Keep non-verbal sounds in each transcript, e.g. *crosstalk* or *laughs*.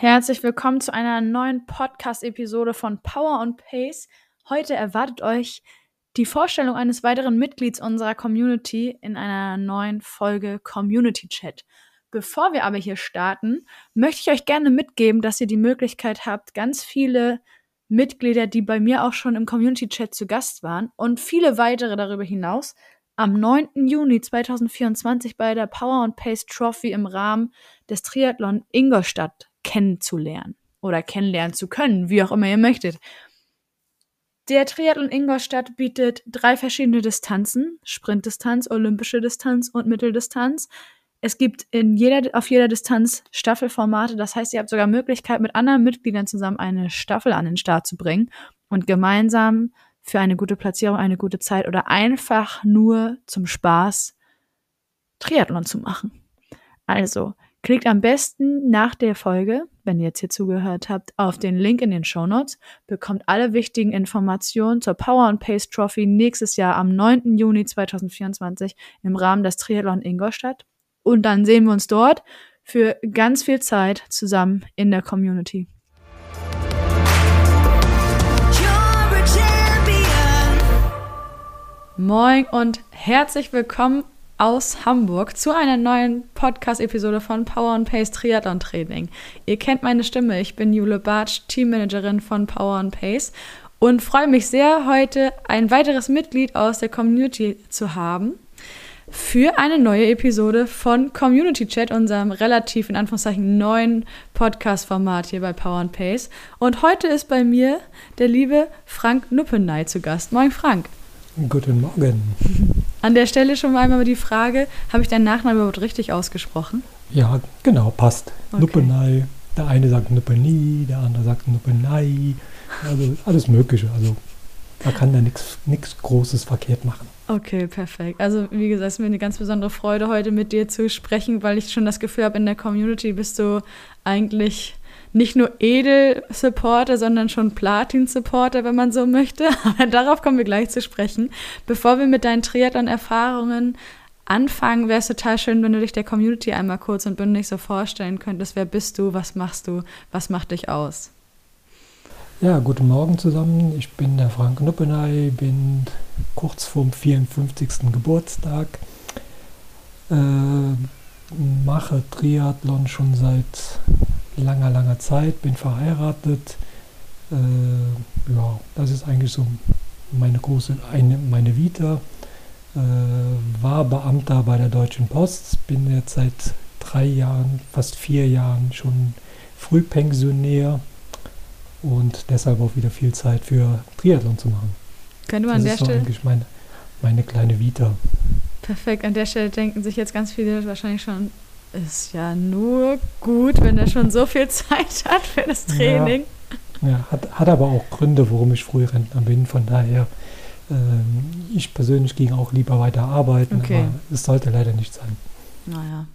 Herzlich willkommen zu einer neuen Podcast-Episode von Power and Pace. Heute erwartet euch die Vorstellung eines weiteren Mitglieds unserer Community in einer neuen Folge Community Chat. Bevor wir aber hier starten, möchte ich euch gerne mitgeben, dass ihr die Möglichkeit habt, ganz viele Mitglieder, die bei mir auch schon im Community Chat zu Gast waren und viele weitere darüber hinaus, am 9. Juni 2024 bei der Power and Pace Trophy im Rahmen des Triathlon Ingolstadt kennenzulernen oder kennenlernen zu können, wie auch immer ihr möchtet. Der Triathlon Ingolstadt bietet drei verschiedene Distanzen: Sprintdistanz, olympische Distanz und Mitteldistanz. Es gibt in jeder, auf jeder Distanz Staffelformate. Das heißt, ihr habt sogar Möglichkeit, mit anderen Mitgliedern zusammen eine Staffel an den Start zu bringen und gemeinsam für eine gute Platzierung, eine gute Zeit oder einfach nur zum Spaß Triathlon zu machen. Also, klickt am besten nach der Folge, wenn ihr jetzt hier zugehört habt, auf den Link in den Show Notes, bekommt alle wichtigen Informationen zur Power and Pace Trophy nächstes Jahr am 9. Juni 2024 im Rahmen des Triathlon Ingolstadt und dann sehen wir uns dort für ganz viel Zeit zusammen in der Community. Moin und herzlich willkommen aus Hamburg zu einer neuen Podcast-Episode von Power and Pace Triathlon Training. Ihr kennt meine Stimme, ich bin Jule Bartsch, Teammanagerin von Power and Pace und freue mich sehr, heute ein weiteres Mitglied aus der Community zu haben für eine neue Episode von Community Chat, unserem relativ in Anführungszeichen neuen Podcast-Format hier bei Power and Pace. Und heute ist bei mir der liebe Frank Nuppenay zu Gast. Moin Frank. Guten Morgen. *laughs* An der Stelle schon mal einmal die Frage, habe ich deinen Nachnamen überhaupt richtig ausgesprochen? Ja, genau, passt. Okay. Nuppenay. Der eine sagt Nuppeni, der andere sagt Nuppenay. Also alles Mögliche. Also da kann da nichts Großes verkehrt machen. Okay, perfekt. Also wie gesagt, es ist mir eine ganz besondere Freude, heute mit dir zu sprechen, weil ich schon das Gefühl habe, in der Community bist du eigentlich nicht nur Edel-Supporter, sondern schon Platin-Supporter, wenn man so möchte. *laughs* Aber darauf kommen wir gleich zu sprechen. Bevor wir mit deinen Triathlon-Erfahrungen anfangen, wäre es total schön, wenn du dich der Community einmal kurz und bündig so vorstellen könntest. Wer bist du? Was machst du? Was macht dich aus? Ja, guten Morgen zusammen. Ich bin der Frank Nuppenay, bin kurz vorm 54. Geburtstag, äh, mache Triathlon schon seit langer, langer Zeit, bin verheiratet. Äh, ja, das ist eigentlich so meine große, eine, meine Vita. Äh, war Beamter bei der Deutschen Post, bin jetzt seit drei Jahren, fast vier Jahren schon Frühpensionär und deshalb auch wieder viel Zeit für Triathlon zu machen. Könnte man das an der ist so Stelle. eigentlich meine, meine kleine Vita. Perfekt. An der Stelle denken sich jetzt ganz viele wahrscheinlich schon, ist ja nur gut, wenn er schon so viel Zeit hat für das Training. Ja, ja hat, hat aber auch Gründe, warum ich Frührentner bin. Von daher, ähm, ich persönlich ging auch lieber weiter arbeiten, okay. aber es sollte leider nicht sein. Naja,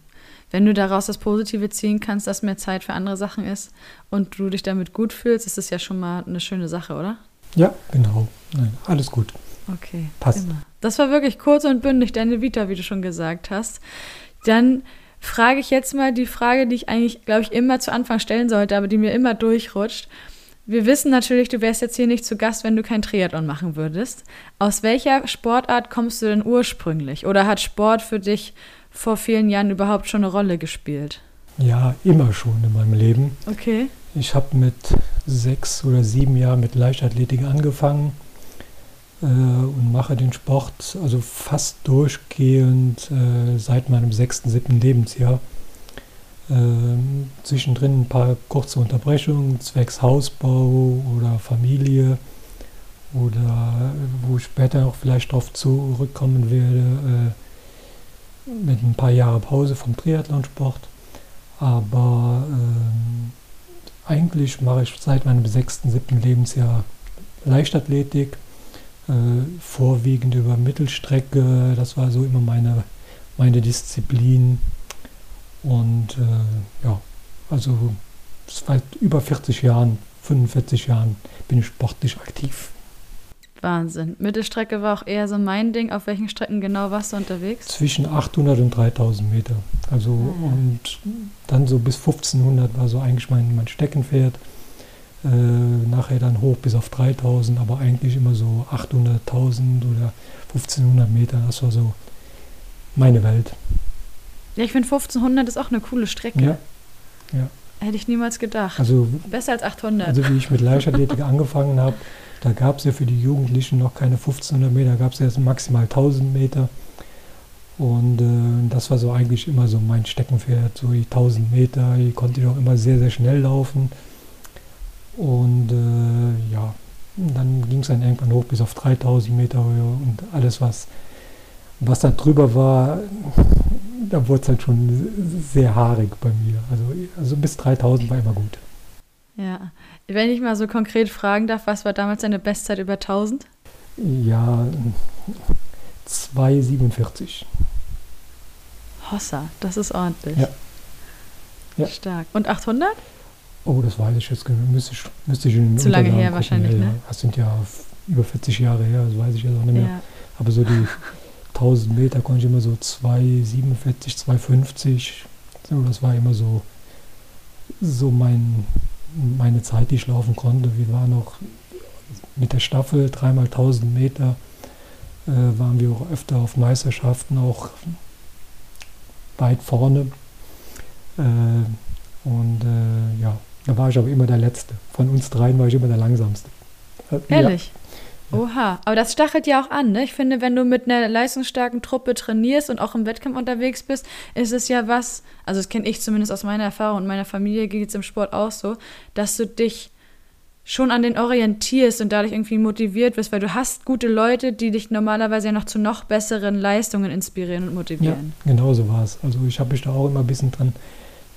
wenn du daraus das Positive ziehen kannst, dass mehr Zeit für andere Sachen ist und du dich damit gut fühlst, ist das ja schon mal eine schöne Sache, oder? Ja, genau. Nein, alles gut. Okay. Passt. Immer. Das war wirklich kurz und bündig, deine Vita, wie du schon gesagt hast. Dann frage ich jetzt mal die Frage, die ich eigentlich, glaube ich, immer zu Anfang stellen sollte, aber die mir immer durchrutscht. Wir wissen natürlich, du wärst jetzt hier nicht zu Gast, wenn du kein Triathlon machen würdest. Aus welcher Sportart kommst du denn ursprünglich? Oder hat Sport für dich vor vielen Jahren überhaupt schon eine Rolle gespielt? Ja, immer schon in meinem Leben. Okay. Ich habe mit sechs oder sieben Jahren mit Leichtathletik angefangen und mache den Sport also fast durchgehend äh, seit meinem sechsten, siebten Lebensjahr. Äh, zwischendrin ein paar kurze Unterbrechungen zwecks Hausbau oder Familie oder wo ich später auch vielleicht darauf zurückkommen werde, äh, mit ein paar Jahren Pause vom Triathlonsport. Aber äh, eigentlich mache ich seit meinem sechsten, siebten Lebensjahr Leichtathletik, äh, vorwiegend über Mittelstrecke. Das war so immer meine, meine Disziplin. Und äh, ja, also seit über 40 Jahren, 45 Jahren bin ich sportlich aktiv. Wahnsinn. Mittelstrecke war auch eher so mein Ding. Auf welchen Strecken genau warst du unterwegs? Zwischen 800 und 3000 Meter. Also Ah. und dann so bis 1500 war so eigentlich mein, mein Steckenpferd. Äh, nachher dann hoch bis auf 3000, aber eigentlich immer so 800, 1000 oder 1500 Meter. Das war so meine Welt. Ja, ich finde 1500 ist auch eine coole Strecke. Ja, Hätte ich niemals gedacht. also Besser als 800. Also wie ich mit Leichtathletik *laughs* angefangen habe, da gab es ja für die Jugendlichen noch keine 1500 Meter, gab es ja maximal 1000 Meter. Und äh, das war so eigentlich immer so mein Steckenpferd, so die 1000 Meter. Ich konnte auch immer sehr, sehr schnell laufen. Und äh, ja, dann ging es dann irgendwann hoch bis auf 3000 Meter Höhe und alles, was, was da drüber war, da wurde es dann schon sehr haarig bei mir. Also, also bis 3000 war immer gut. ja. Wenn ich mal so konkret fragen darf, was war damals deine Bestzeit über 1000? Ja, 2,47. Hossa, das ist ordentlich. Ja. Ja. Stark. Und 800? Oh, das weiß ich jetzt. Müsste ich, müsste ich in den Zu lange her gucken. wahrscheinlich, ja, ne? Das sind ja über 40 Jahre her, das weiß ich jetzt auch nicht mehr. Ja. Aber so die *laughs* 1000 Meter konnte ich immer so 2,47, 2,50. So, das war immer so, so mein, meine Zeit, die ich laufen konnte. Wir waren noch mit der Staffel dreimal 1000 Meter, äh, waren wir auch öfter auf Meisterschaften, auch weit vorne. Äh, und äh, ja, da war ich aber immer der Letzte. Von uns dreien war ich immer der Langsamste. Äh, Ehrlich? Ja. Oha, aber das stachelt ja auch an, ne? Ich finde, wenn du mit einer leistungsstarken Truppe trainierst und auch im Wettkampf unterwegs bist, ist es ja was, also das kenne ich zumindest aus meiner Erfahrung und meiner Familie geht es im Sport auch so, dass du dich schon an den orientierst und dadurch irgendwie motiviert wirst, weil du hast gute Leute, die dich normalerweise ja noch zu noch besseren Leistungen inspirieren und Ja, motivieren. genau so war es. Also ich habe mich da auch immer ein bisschen dran,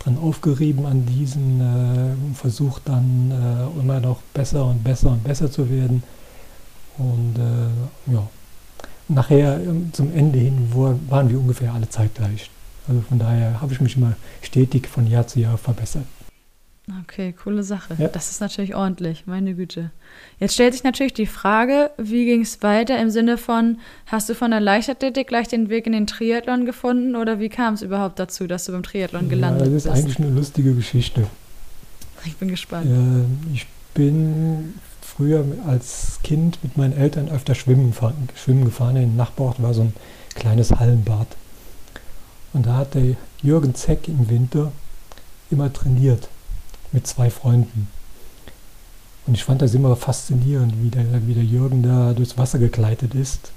dran aufgerieben an diesen äh, Versuch dann äh, immer noch besser und besser und besser zu werden. Und äh, ja, nachher ähm, zum Ende hin wo, waren wir ungefähr alle zeitgleich. Also von daher habe ich mich immer stetig von Jahr zu Jahr verbessert. Okay, coole Sache. Ja. Das ist natürlich ordentlich, meine Güte. Jetzt stellt sich natürlich die Frage, wie ging es weiter im Sinne von, hast du von der Leichtathletik gleich den Weg in den Triathlon gefunden oder wie kam es überhaupt dazu, dass du beim Triathlon gelandet ja, das ist bist? eigentlich eine lustige Geschichte. Ich bin gespannt. Äh, ich bin früher als Kind mit meinen Eltern öfter schwimmen, fahren, schwimmen gefahren. In Nachbarort war so ein kleines Hallenbad. Und da hat der Jürgen Zeck im Winter immer trainiert mit zwei Freunden. Und ich fand das immer faszinierend, wie der, wie der Jürgen da durchs Wasser gegleitet ist.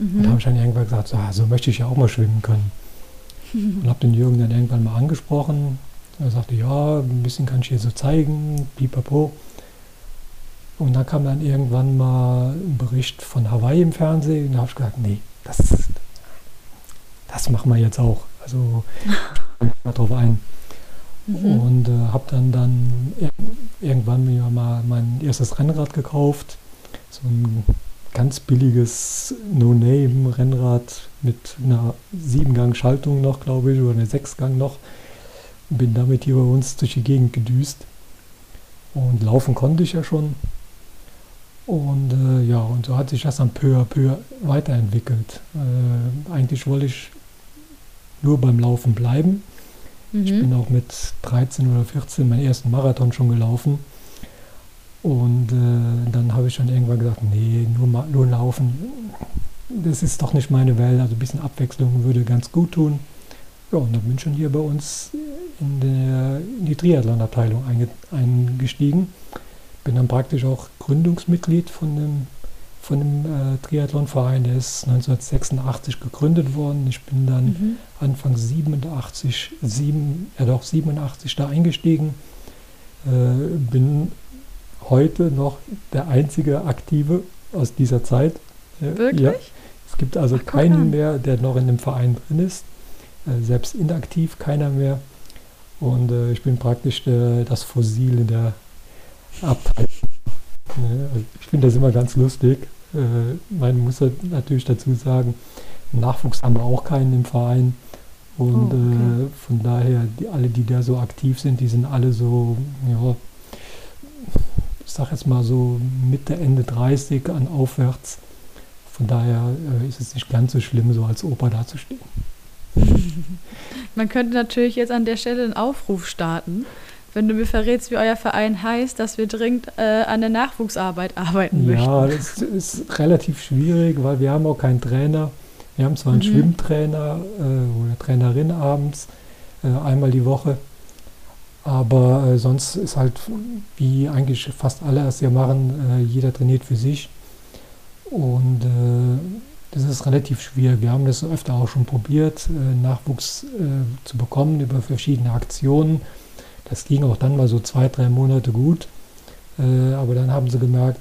Und da habe Mhm. ich dann irgendwann gesagt, so, ah, so möchte ich ja auch mal schwimmen können. *laughs* Und habe den Jürgen dann irgendwann mal angesprochen. Er sagte, ja, ein bisschen kann ich dir so zeigen, pipapo. Und dann kam dann irgendwann mal ein Bericht von Hawaii im Fernsehen. Und da habe ich gesagt, nee, das, das machen wir jetzt auch. Also mal drauf ein. Mhm. Und äh, habe dann, dann ir irgendwann mir mal mein erstes Rennrad gekauft. So ein ganz billiges No-Name-Rennrad mit einer 7-Gang-Schaltung noch, glaube ich, oder eine 6-Gang noch. Bin damit hier bei uns durch die Gegend gedüst. Und laufen konnte ich ja schon. Und äh, ja, und so hat sich das dann peu à peu weiterentwickelt. Äh, eigentlich wollte ich nur beim Laufen bleiben. Ich bin Mhm. auch mit 13 oder 14 meinen ersten Marathon schon gelaufen. Und äh, dann habe ich dann irgendwann gesagt, nee, nur, nur laufen, das ist doch nicht meine Welt. Also ein bisschen Abwechslung würde ganz gut tun. Ja, und dann bin ich schon hier bei uns in, der, in die Triathlon-Abteilung einge, eingestiegen. Bin dann praktisch auch Gründungsmitglied von dem, von dem äh, Triathlonverein. Der ist 1986 gegründet worden. Ich bin dann Mhm. Anfang 87, sieben, ja doch 87 da eingestiegen. Äh, bin heute noch der einzige Aktive aus dieser Zeit. Äh, Wirklich? Ja, es gibt also Ach, keinen an. mehr, der noch in dem Verein drin ist. Äh, selbst inaktiv keiner mehr. Und äh, ich bin praktisch das Fossil in der Abteilung. Ne, also ich finde das immer ganz lustig. Äh, man muss halt natürlich dazu sagen, Nachwuchs haben wir auch keinen im Verein. Und Oh, okay. äh, von daher, die, alle, die da so aktiv sind, die sind alle so, ja, ich sage jetzt mal so Mitte, Ende 30 an aufwärts. Von daher äh, ist es nicht ganz so schlimm, so als Opa dazustehen. *laughs* Man könnte natürlich jetzt an der Stelle einen Aufruf starten, wenn du mir verrätst, wie euer Verein heißt, dass wir dringend äh, an der Nachwuchsarbeit arbeiten möchten. Ja, das ist relativ schwierig, weil wir haben auch keinen Trainer. Wir haben zwar einen mhm. Schwimmtrainer äh, oder Trainerin abends, äh, einmal die Woche, aber äh, sonst ist halt, wie eigentlich fast alle es ja machen, äh, jeder trainiert für sich. Und äh, das ist relativ schwierig. Wir haben das öfter auch schon probiert, Nachwuchs zu bekommen über verschiedene Aktionen. Das ging auch dann mal so zwei, drei Monate gut. Äh, aber dann haben sie gemerkt,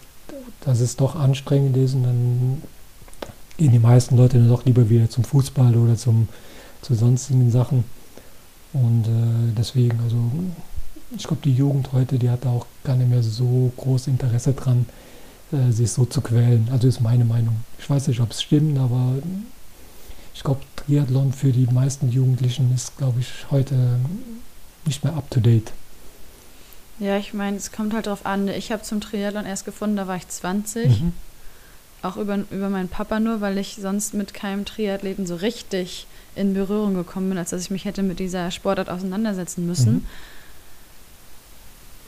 dass es doch anstrengend ist und dann gehen die meisten Leute dann doch lieber wieder zum Fußball oder zum, zu sonstigen Sachen. Und äh, deswegen, also ich glaube, die Jugend heute, die hat da auch gar nicht mehr so großes Interesse dran, äh, sich so zu quälen. Also ist meine Meinung. Ich weiß nicht, ob es stimmt, aber ich glaube, Triathlon für die meisten Jugendlichen ist, glaube ich, heute nicht mehr up to date. Ja, ich meine, es kommt halt darauf an. Ich habe zum Triathlon erst gefunden, da war ich 20. Mhm. Auch über, über meinen Papa nur, weil ich sonst mit keinem Triathleten so richtig in Berührung gekommen bin, als dass ich mich hätte mit dieser Sportart auseinandersetzen müssen. Mhm.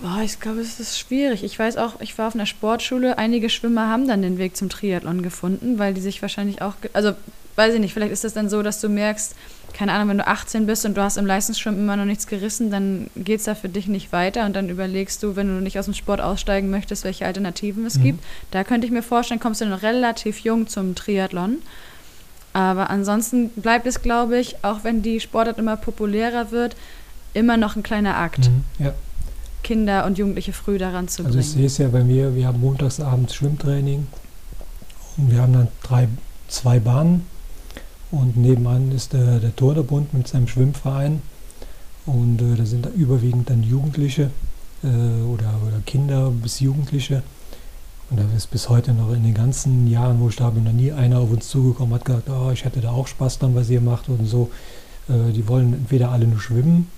Boah, ich glaube, es ist schwierig. Ich weiß auch, ich war auf einer Sportschule, einige Schwimmer haben dann den Weg zum Triathlon gefunden, weil die sich wahrscheinlich auch, also weiß ich nicht, vielleicht ist es dann so, dass du merkst, keine Ahnung, wenn du 18 bist und du hast im Leistungsschwimmen immer noch nichts gerissen, dann geht es da für dich nicht weiter und dann überlegst du, wenn du nicht aus dem Sport aussteigen möchtest, welche Alternativen es mhm. gibt. Da könnte ich mir vorstellen, kommst du noch relativ jung zum Triathlon. Aber ansonsten bleibt es, glaube ich, auch wenn die Sportart immer populärer wird, immer noch ein kleiner Akt. Mhm, ja. Kinder und Jugendliche früh daran zu bringen. Also ich sehe es ja bei mir, wir haben montagsabends Schwimmtraining und wir haben dann drei, zwei Bahnen und nebenan ist der, der Turnerbund mit seinem Schwimmverein und äh, da sind da überwiegend dann Jugendliche äh, oder, oder Kinder bis Jugendliche und da ist bis heute noch in den ganzen Jahren, wo ich da bin, noch nie einer auf uns zugekommen hat gesagt, oh, ich hätte da auch Spaß dran, was ihr macht und so. Äh, die wollen entweder alle nur schwimmen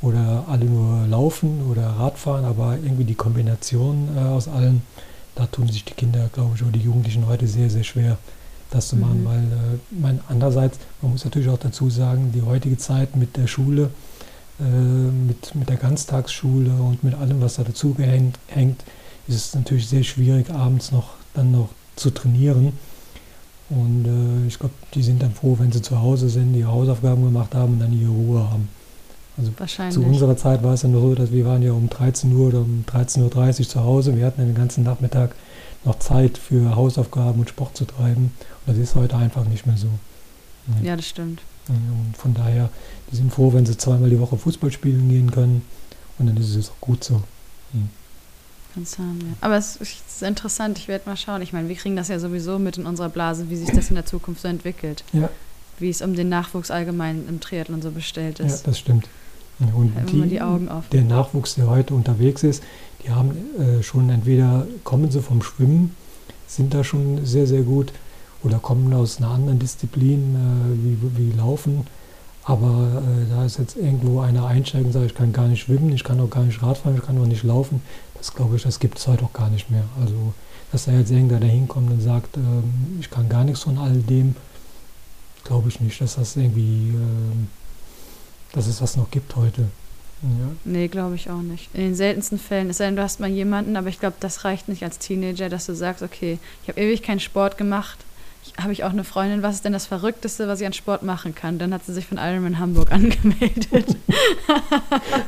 oder alle nur laufen oder Radfahren, aber irgendwie die Kombination äh, aus allen, da tun sich die Kinder, glaube ich, oder die Jugendlichen heute sehr, sehr schwer, das zu mhm. machen, weil äh, mein, andererseits, man muss natürlich auch dazu sagen, die heutige Zeit mit der Schule, äh, mit, mit der Ganztagsschule und mit allem, was da dazu gehängt, hängt, ist es natürlich sehr schwierig, abends noch dann noch zu trainieren. Und äh, ich glaube, die sind dann froh, wenn sie zu Hause sind, ihre Hausaufgaben gemacht haben und dann ihre Ruhe haben. Also zu unserer Zeit war es nur so, dass wir waren ja um 13 Uhr oder um 13.30 Uhr zu Hause. Wir hatten den ganzen Nachmittag noch Zeit für Hausaufgaben und Sport zu treiben. Das ist heute einfach nicht mehr so. Ja, das stimmt. Und von daher, die sind froh, wenn sie zweimal die Woche Fußball spielen gehen können. Und dann ist es auch gut so. Hm. Haben, ja. Aber es ist interessant, ich werde mal schauen. Ich meine, wir kriegen das ja sowieso mit in unserer Blase, wie sich das in der Zukunft so entwickelt. Ja. Wie es um den Nachwuchs allgemein im Triathlon so bestellt ist. Ja, das stimmt. Und die, die der Nachwuchs, der heute unterwegs ist, die haben äh, schon entweder kommen sie vom Schwimmen, sind da schon sehr, sehr gut, oder kommen aus einer anderen Disziplin äh, wie, wie Laufen. Aber äh, da ist jetzt irgendwo einer einsteigen und sagt, ich kann gar nicht schwimmen, ich kann auch gar nicht Radfahren, ich kann auch nicht laufen. Das glaube ich, das gibt es heute auch gar nicht mehr. Also, dass da jetzt irgendwer da hinkommt und sagt, ähm, ich kann gar nichts von all dem, glaube ich nicht, dass das irgendwie ähm, dass es das noch gibt heute. Ja. Nee, glaube ich auch nicht. In den seltensten Fällen, es sei denn, du hast mal jemanden, aber ich glaube, das reicht nicht als Teenager, dass du sagst, okay, ich habe ewig keinen Sport gemacht, habe ich auch eine Freundin, was ist denn das Verrückteste, was ich an Sport machen kann? Dann hat sie sich von Ironman Hamburg *laughs* angemeldet.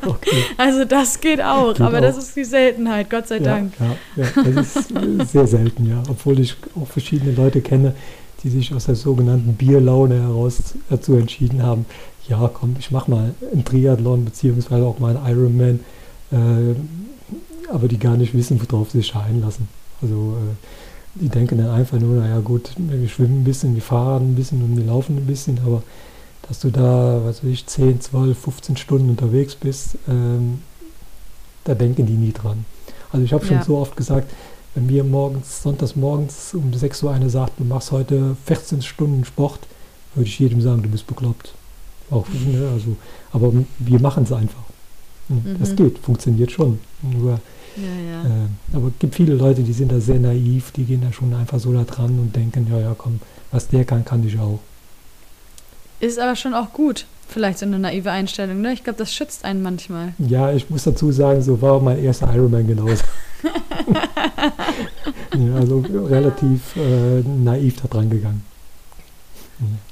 okay. Also das geht auch, geht aber auch. das ist die Seltenheit, Gott sei ja, Dank. Ja, ja, das ist sehr selten, ja. Obwohl ich auch verschiedene Leute kenne, die sich aus der sogenannten Bierlaune heraus dazu entschieden haben, ja, komm, ich mache mal einen Triathlon beziehungsweise auch mal einen Ironman, äh, aber die gar nicht wissen, worauf sie sich einlassen. Also äh, die denken dann einfach nur, naja gut, wir schwimmen ein bisschen, wir fahren ein bisschen und wir laufen ein bisschen, aber dass du da, was weiß ich, 10, 12, 15 Stunden unterwegs bist, ähm, da denken die nie dran. Also ich habe schon ja. so oft gesagt, wenn mir morgens, sonntags morgens um 6 Uhr einer sagt, du machst heute 14 Stunden Sport, würde ich jedem sagen, du bist bekloppt. Auch, ne, also, aber wir machen es einfach. Mhm. Das geht, funktioniert schon. Nur Ja, ja. Äh, aber es gibt viele Leute, die sind da sehr naiv, die gehen da schon einfach so da dran und denken, ja, ja, komm, was der kann, kann ich auch. Ist aber schon auch gut, vielleicht so eine naive Einstellung, ne? Ich glaube, das schützt einen manchmal. Ja, ich muss dazu sagen, so war auch mein erster Ironman genauso. *laughs* ja, also relativ äh, naiv da dran gegangen.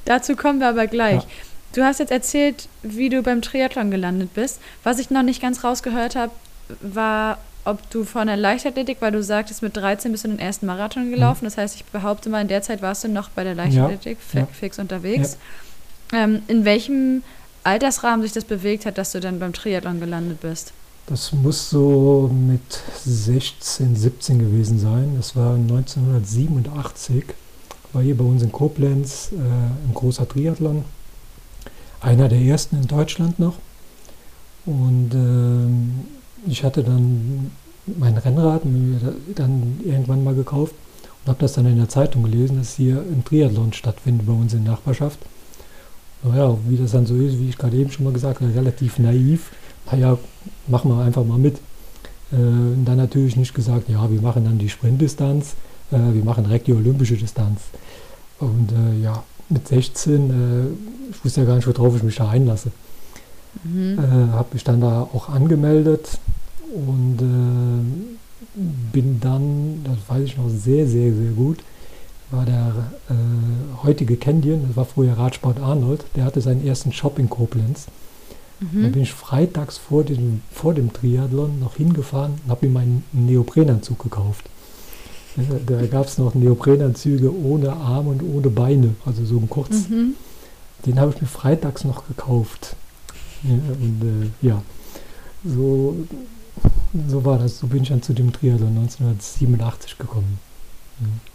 Dazu kommen wir aber gleich. Ja. Du hast jetzt erzählt, wie du beim Triathlon gelandet bist. Was ich noch nicht ganz rausgehört habe, war, ob du von der Leichtathletik, weil du sagtest, mit 13 bist du den ersten Marathon gelaufen. Das heißt, ich behaupte mal, in der Zeit warst du noch bei der Leichtathletik Ja, ja. fix unterwegs. Ähm, in welchem Altersrahmen sich das bewegt hat, dass du dann beim Triathlon gelandet bist? Das muss so mit 16, 17 gewesen sein. Das war 1987. War hier bei uns in Koblenz äh, ein großer Triathlon. Einer der ersten in Deutschland noch. Und ähm, ich hatte dann mein Rennrad mir da- dann irgendwann mal gekauft und habe das dann in der Zeitung gelesen, dass hier ein Triathlon stattfindet bei uns in der Nachbarschaft. Naja, wie das dann so ist, wie ich gerade eben schon mal gesagt habe, relativ naiv. Naja, machen wir einfach mal mit. Äh, und dann natürlich nicht gesagt, ja, wir machen dann die Sprintdistanz, äh, wir machen direkt die olympische Distanz. Und äh, ja, mit 16, äh, ich wusste ja gar nicht, worauf ich mich da einlasse. Mhm. Äh, habe mich dann da auch angemeldet und äh, bin dann, das weiß ich noch sehr, sehr, sehr gut, war der äh, heutige Candian, das war früher Radsport Arnold, der hatte seinen ersten Shop in Koblenz. Da Mhm. bin ich freitags vor dem, vor dem Triathlon noch hingefahren und habe mir meinen Neoprenanzug gekauft. Ja, Da gab es noch Neoprenanzüge ohne Arme und ohne Beine, also so ein kurz. Mhm. Den habe ich mir freitags noch gekauft. Ja, und äh, ja, so, so war das. So bin ich dann zu dem Triathlon 1987 gekommen.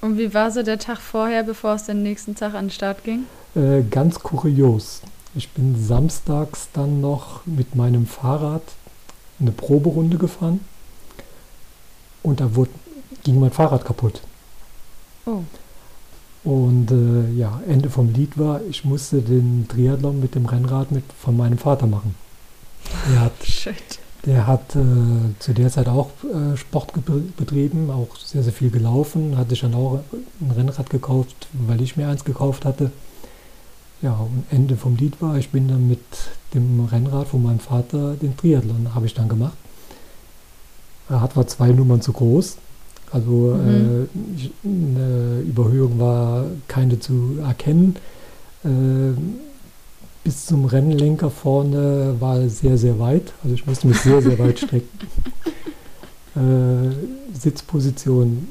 Und wie war so der Tag vorher, bevor es den nächsten Tag an den Start ging? Äh, ganz kurios. Ich bin samstags dann noch mit meinem Fahrrad eine Proberunde gefahren und da wurde, ging mein Fahrrad kaputt. Oh. Und äh, ja, Ende vom Lied war, ich musste den Triathlon mit dem Rennrad mit von meinem Vater machen. Er hat *laughs* Shit. Der hat äh, zu der Zeit auch äh, Sport betrieben, auch sehr, sehr viel gelaufen, hatte sich dann auch ein Rennrad gekauft, weil ich mir eins gekauft hatte. Ja, und Ende vom Lied war, ich bin dann mit dem Rennrad von meinem Vater den Triathlon habe ich dann gemacht. Rad war zwei Nummern zu groß, also Mhm. äh, ich, eine Überhöhung war keine zu erkennen. Äh, bis zum Rennlenker vorne war sehr, sehr weit. Also ich musste mich sehr, sehr weit strecken. *laughs* Äh, Sitzposition,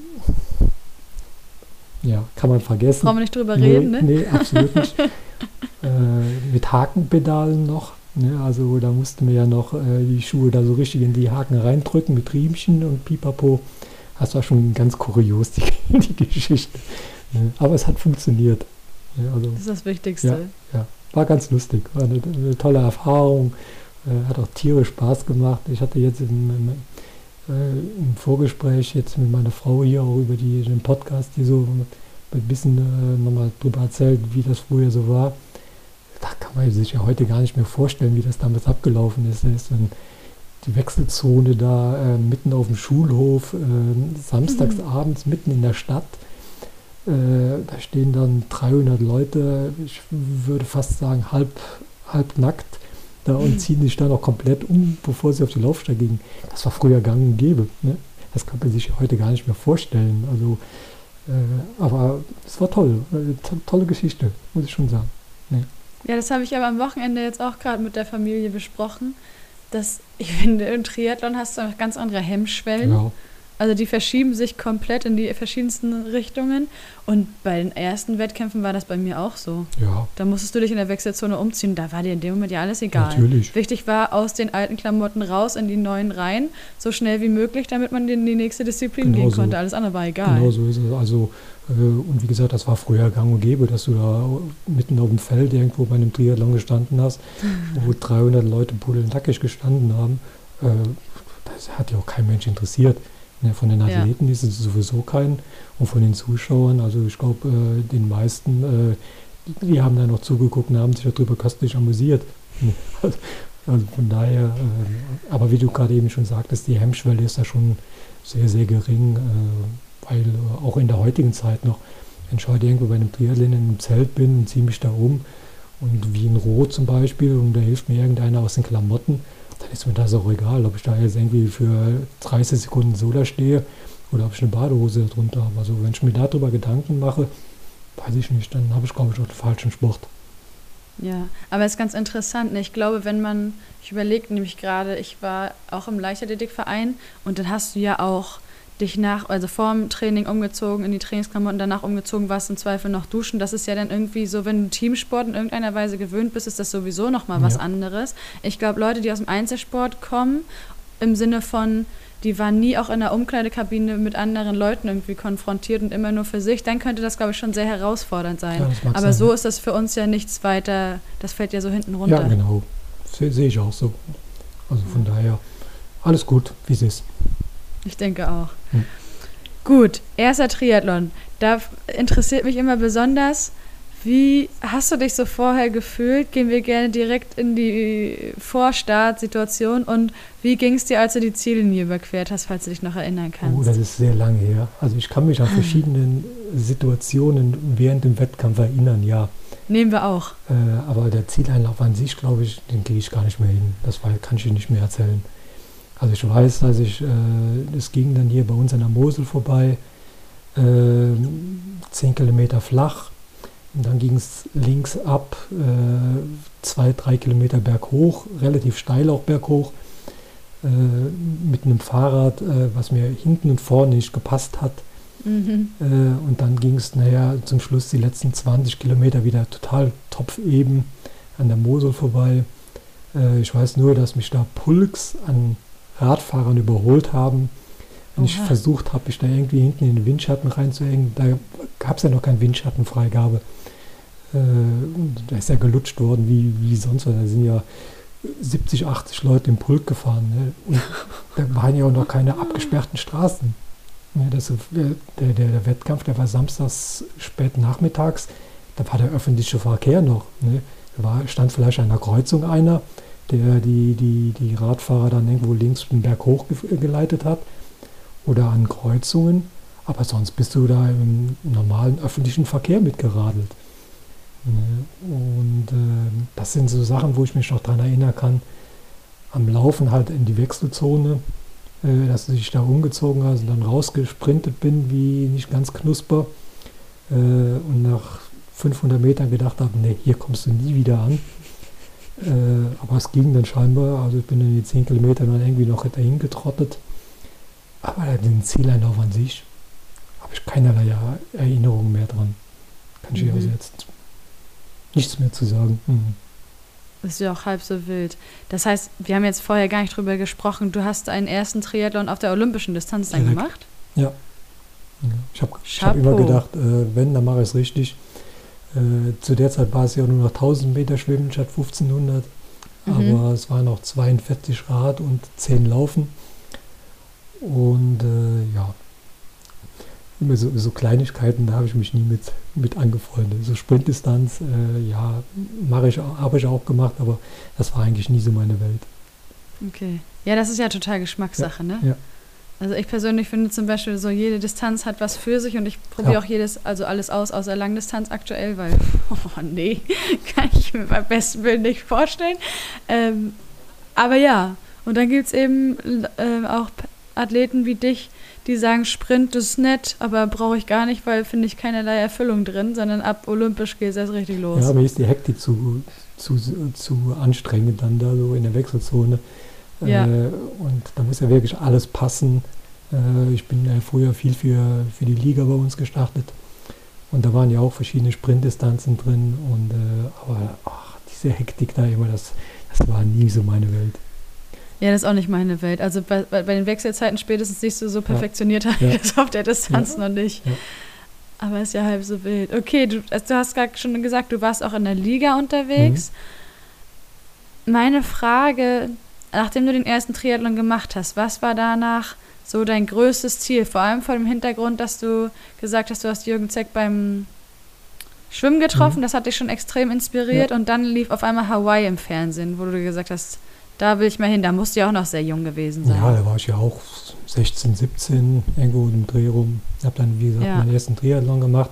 ja, kann man vergessen. Brauchen wir nicht drüber reden, ne? Nee, absolut nicht. *laughs* äh, mit Hakenpedalen noch. Ne? Also da mussten wir ja noch äh, die Schuhe da so richtig in die Haken reindrücken mit Riemchen und Pipapo. Das war schon ganz kurios, die, *laughs* die Geschichte. Ne? Aber es hat funktioniert. Ne? Also Das ist das Wichtigste. War ganz lustig, war eine, eine tolle Erfahrung, äh, hat auch tierisch Spaß gemacht. Ich hatte jetzt im, im, äh, im Vorgespräch jetzt mit meiner Frau hier auch über die, den Podcast, die so ein bisschen äh, nochmal drüber erzählt, wie das früher so war. Da kann man sich ja heute gar nicht mehr vorstellen, wie das damals abgelaufen ist. Da ist dann die Wechselzone da äh, mitten auf dem Schulhof, äh, samstags abends mitten in der Stadt. Äh, da stehen dann 300 Leute, ich würde fast sagen halb, halb nackt, da und ziehen sich dann auch komplett um, bevor sie auf die Laufstrecke gingen. Das war früher gang und gäbe. Ne? Das kann man sich heute gar nicht mehr vorstellen. Also, äh, aber es war toll, to tolle Geschichte, muss ich schon sagen. Ja, das habe ich aber am Wochenende jetzt auch gerade mit der Familie besprochen. Dass ich *laughs* finde, im Triathlon hast du ganz andere Hemmschwellen. Ja, Also die verschieben sich komplett in die verschiedensten Richtungen. Und bei den ersten Wettkämpfen war das bei mir auch so. ja, Da musstest du dich in der Wechselzone umziehen. Da war dir in dem Moment ja alles egal. natürlich. Wichtig war, aus den alten Klamotten raus in die neuen rein, so schnell wie möglich, damit man in die nächste Disziplin Genau gehen so. konnte. Alles andere war egal. Genau so ist es. Also, äh, und wie gesagt, das war früher gang und gäbe, dass du da mitten auf dem Feld irgendwo bei einem Triathlon gestanden hast, *laughs* wo 300 Leute pudelnackig gestanden haben. Äh, das hat ja auch kein Mensch interessiert. Ne, von den Ja. Athleten ist es sowieso kein. Und von den Zuschauern, also ich glaube, äh, den meisten, äh, die haben da noch zugeguckt und haben sich darüber köstlich amüsiert. Also, *laughs* Also von daher, äh, aber wie du gerade eben schon sagtest, die Hemmschwelle ist da schon sehr, sehr gering, äh, weil auch in der heutigen Zeit noch, wenn ich heute irgendwo bei einem Triathlon in einem Zelt bin und ziehe mich da um und wie in Rot zum Beispiel und da hilft mir irgendeiner aus den Klamotten, dann ist mir das auch egal, ob ich da jetzt irgendwie für 30 Sekunden so da stehe oder ob ich eine Badehose drunter habe. Also wenn ich mir darüber Gedanken mache, weiß ich nicht, dann habe ich glaube ich auch den falschen Sport. Ja, aber es ist ganz interessant. Ne? Ich glaube, wenn man, ich überlege nämlich gerade, ich war auch im Leichtathletikverein und dann hast du ja auch dich nach, also vorm Training umgezogen, in die Trainingsklamotten, danach umgezogen, warst im Zweifel noch duschen. Das ist ja dann irgendwie so, wenn du Teamsport in irgendeiner Weise gewöhnt bist, ist das sowieso nochmal was ja. anderes. Ich glaube, Leute, die aus dem Einzelsport kommen, im Sinne von, die waren nie auch in der Umkleidekabine mit anderen Leuten irgendwie konfrontiert und immer nur für sich, dann könnte das, glaube ich, schon sehr herausfordernd sein. Ja, Aber sein, so ja. ist das für uns ja nichts weiter, das fällt ja so hinten runter. Ja, genau. Sehe seh ich auch so. Also von daher, alles gut, wie es ist. Ich denke auch. Hm. Gut, erster Triathlon. Da interessiert mich immer besonders, wie hast du dich so vorher gefühlt? Gehen wir gerne direkt in die Vorstartsituation und wie ging es dir, als du die Ziellinie überquert hast, falls du dich noch erinnern kannst? Oh, das ist sehr lange her. Also ich kann mich an verschiedene Situationen während dem Wettkampf erinnern, ja. Nehmen wir auch. Äh, aber der Zieleinlauf an sich, glaube ich, den gehe ich gar nicht mehr hin. Das war, kann ich dir nicht mehr erzählen. Also ich weiß, dass ich, äh, es ging dann hier bei uns an der Mosel vorbei, äh, zehn Kilometer flach und dann ging es links ab, äh, zwei, drei Kilometer berghoch, relativ steil auch berghoch, äh, mit einem Fahrrad, äh, was mir hinten und vorne nicht gepasst hat. Mhm. Äh, und dann ging es nachher zum Schluss die letzten 20 Kilometer wieder total topfeben an der Mosel vorbei. Äh, ich weiß nur, dass mich da Pulks an Radfahrern überholt haben. Und ich versucht habe, mich da irgendwie hinten in den Windschatten reinzuhängen. Da gab es ja noch keine Windschattenfreigabe. Äh, da ist ja gelutscht worden wie, wie sonst was. Da sind ja 70, 80 Leute im Pulk gefahren. Ne? *laughs* Da waren ja auch noch keine abgesperrten Straßen. Ja, das, äh, der, der, der, Wettkampf, der war samstags spät nachmittags, da war der öffentliche Verkehr noch. Ne? Da war, stand vielleicht an der Kreuzung einer, der die, die, die Radfahrer dann irgendwo links den Berg hoch geleitet hat oder an Kreuzungen. Aber sonst bist du da im normalen öffentlichen Verkehr mitgeradelt. Und äh, das sind so Sachen, wo ich mich noch daran erinnern kann. Am Laufen halt in die Wechselzone, äh, dass ich da umgezogen habe und dann rausgesprintet bin, wie nicht ganz knusper. Äh, und nach 500 Metern gedacht habe, nee, hier kommst du nie wieder an. Äh, aber es ging dann scheinbar, also ich bin in die 10 Kilometer dann irgendwie noch dahin getrottet. Aber den Zieleinlauf an sich habe ich keinerlei Erinnerungen mehr dran. Kann ich mhm. also jetzt nichts mehr zu sagen. Mhm. Das ist ja auch halb so wild. Das heißt, wir haben jetzt vorher gar nicht drüber gesprochen. Du hast einen ersten Triathlon auf der olympischen Distanz dann Direkt. gemacht? Ja. Ich habe hab immer gedacht, äh, wenn, dann mache ich es richtig. Äh, zu der Zeit war es ja nur noch 1000 Meter Schwimmen statt 1500. Mhm. Aber es waren noch 42 Rad und 10 Laufen. Und äh, ja, immer so, so, Kleinigkeiten, da habe ich mich nie mit, mit angefreundet. So Sprintdistanz, äh, ja, mache ich, habe ich auch gemacht, aber das war eigentlich nie so meine Welt. Okay. Ja, das ist ja total Geschmackssache, ja, ne? Ja. Also ich persönlich finde zum Beispiel so, jede Distanz hat was für sich und ich probiere ja. auch jedes, also alles aus, außer Langdistanz aktuell, weil, *laughs* oh nee, *laughs* kann ich mir beim besten Willen nicht vorstellen. Ähm, aber ja, und dann gibt es eben äh, auch Athleten wie dich, die sagen, Sprint ist nett, aber brauche ich gar nicht, weil finde ich keinerlei Erfüllung drin, sondern ab olympisch geht es erst richtig los. Ja, aber ist die Hektik zu, zu, zu anstrengend dann da so in der Wechselzone. Ja. Äh, und da muss ja wirklich alles passen. Äh, ich bin ja früher viel für, für die Liga bei uns gestartet. Und da waren ja auch verschiedene Sprintdistanzen drin. Und, äh, aber ach, diese Hektik da immer, das, das war nie so meine Welt. Ja, das ist auch nicht meine Welt. Also bei, bei, den Wechselzeiten spätestens siehst du so perfektioniert ja. ja. das auf der Distanz ja. noch nicht. Ja. Aber ist ja halb so wild. Okay, du, also du hast gerade schon gesagt, du warst auch in der Liga unterwegs. Mhm. Meine Frage, nachdem du den ersten Triathlon gemacht hast, was war danach so dein größtes Ziel? Vor allem vor dem Hintergrund, dass du gesagt hast, du hast Jürgen Zeck beim Schwimmen getroffen, mhm. das hat dich schon extrem inspiriert ja. und dann lief auf einmal Hawaii im Fernsehen, wo du gesagt hast, da will ich mal hin. Da musst du ja auch noch sehr jung gewesen sein. Ja, da war ich ja auch 16, 17, irgendwo im Dreh rum. Ich habe dann, wie gesagt, ja. meinen ersten Triathlon gemacht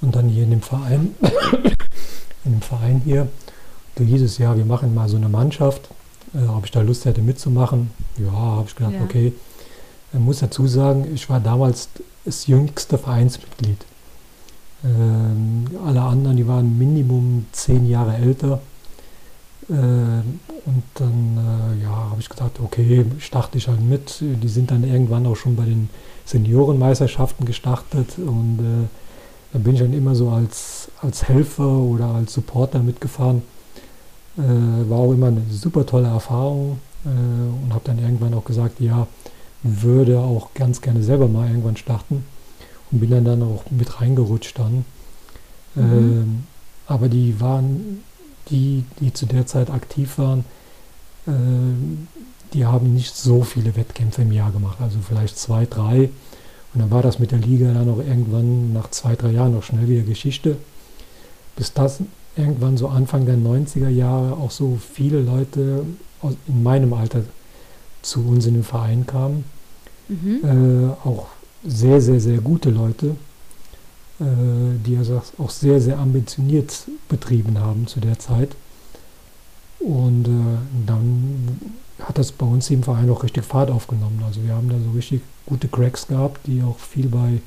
und dann hier in dem Verein, *coughs* in dem Verein hier, da hieß es ja, wir machen mal so eine Mannschaft, äh, ob ich da Lust hätte mitzumachen. Ja, habe ich gedacht, ja. okay. Ich muss dazu sagen, ich war damals das jüngste Vereinsmitglied. Ähm, alle anderen, die waren Minimum zehn Jahre älter. Äh, und dann äh, ja, habe ich gesagt, okay, starte ich halt mit. Die sind dann irgendwann auch schon bei den Seniorenmeisterschaften gestartet und äh, da bin ich dann immer so als, als Helfer oder als Supporter mitgefahren. Äh, war auch immer eine super tolle Erfahrung äh, und habe dann irgendwann auch gesagt, ja, würde auch ganz gerne selber mal irgendwann starten und bin dann, dann auch mit reingerutscht dann. Mhm. Ähm, aber die waren, die, die zu der Zeit aktiv waren, äh, die haben nicht so viele Wettkämpfe im Jahr gemacht, also vielleicht zwei, drei. Und dann war das mit der Liga dann auch irgendwann nach zwei, drei Jahren noch schnell wieder Geschichte. Bis das irgendwann so Anfang der 90er Jahre auch so viele Leute in meinem Alter zu uns in den Verein kamen. Mhm. Äh, auch sehr, sehr, sehr gute Leute, äh, die also auch sehr, sehr ambitioniert betrieben haben zu der Zeit. Und äh, dann hat das bei uns im Verein auch richtig Fahrt aufgenommen. Also wir haben da so richtig gute Cracks gehabt, die auch viel bei,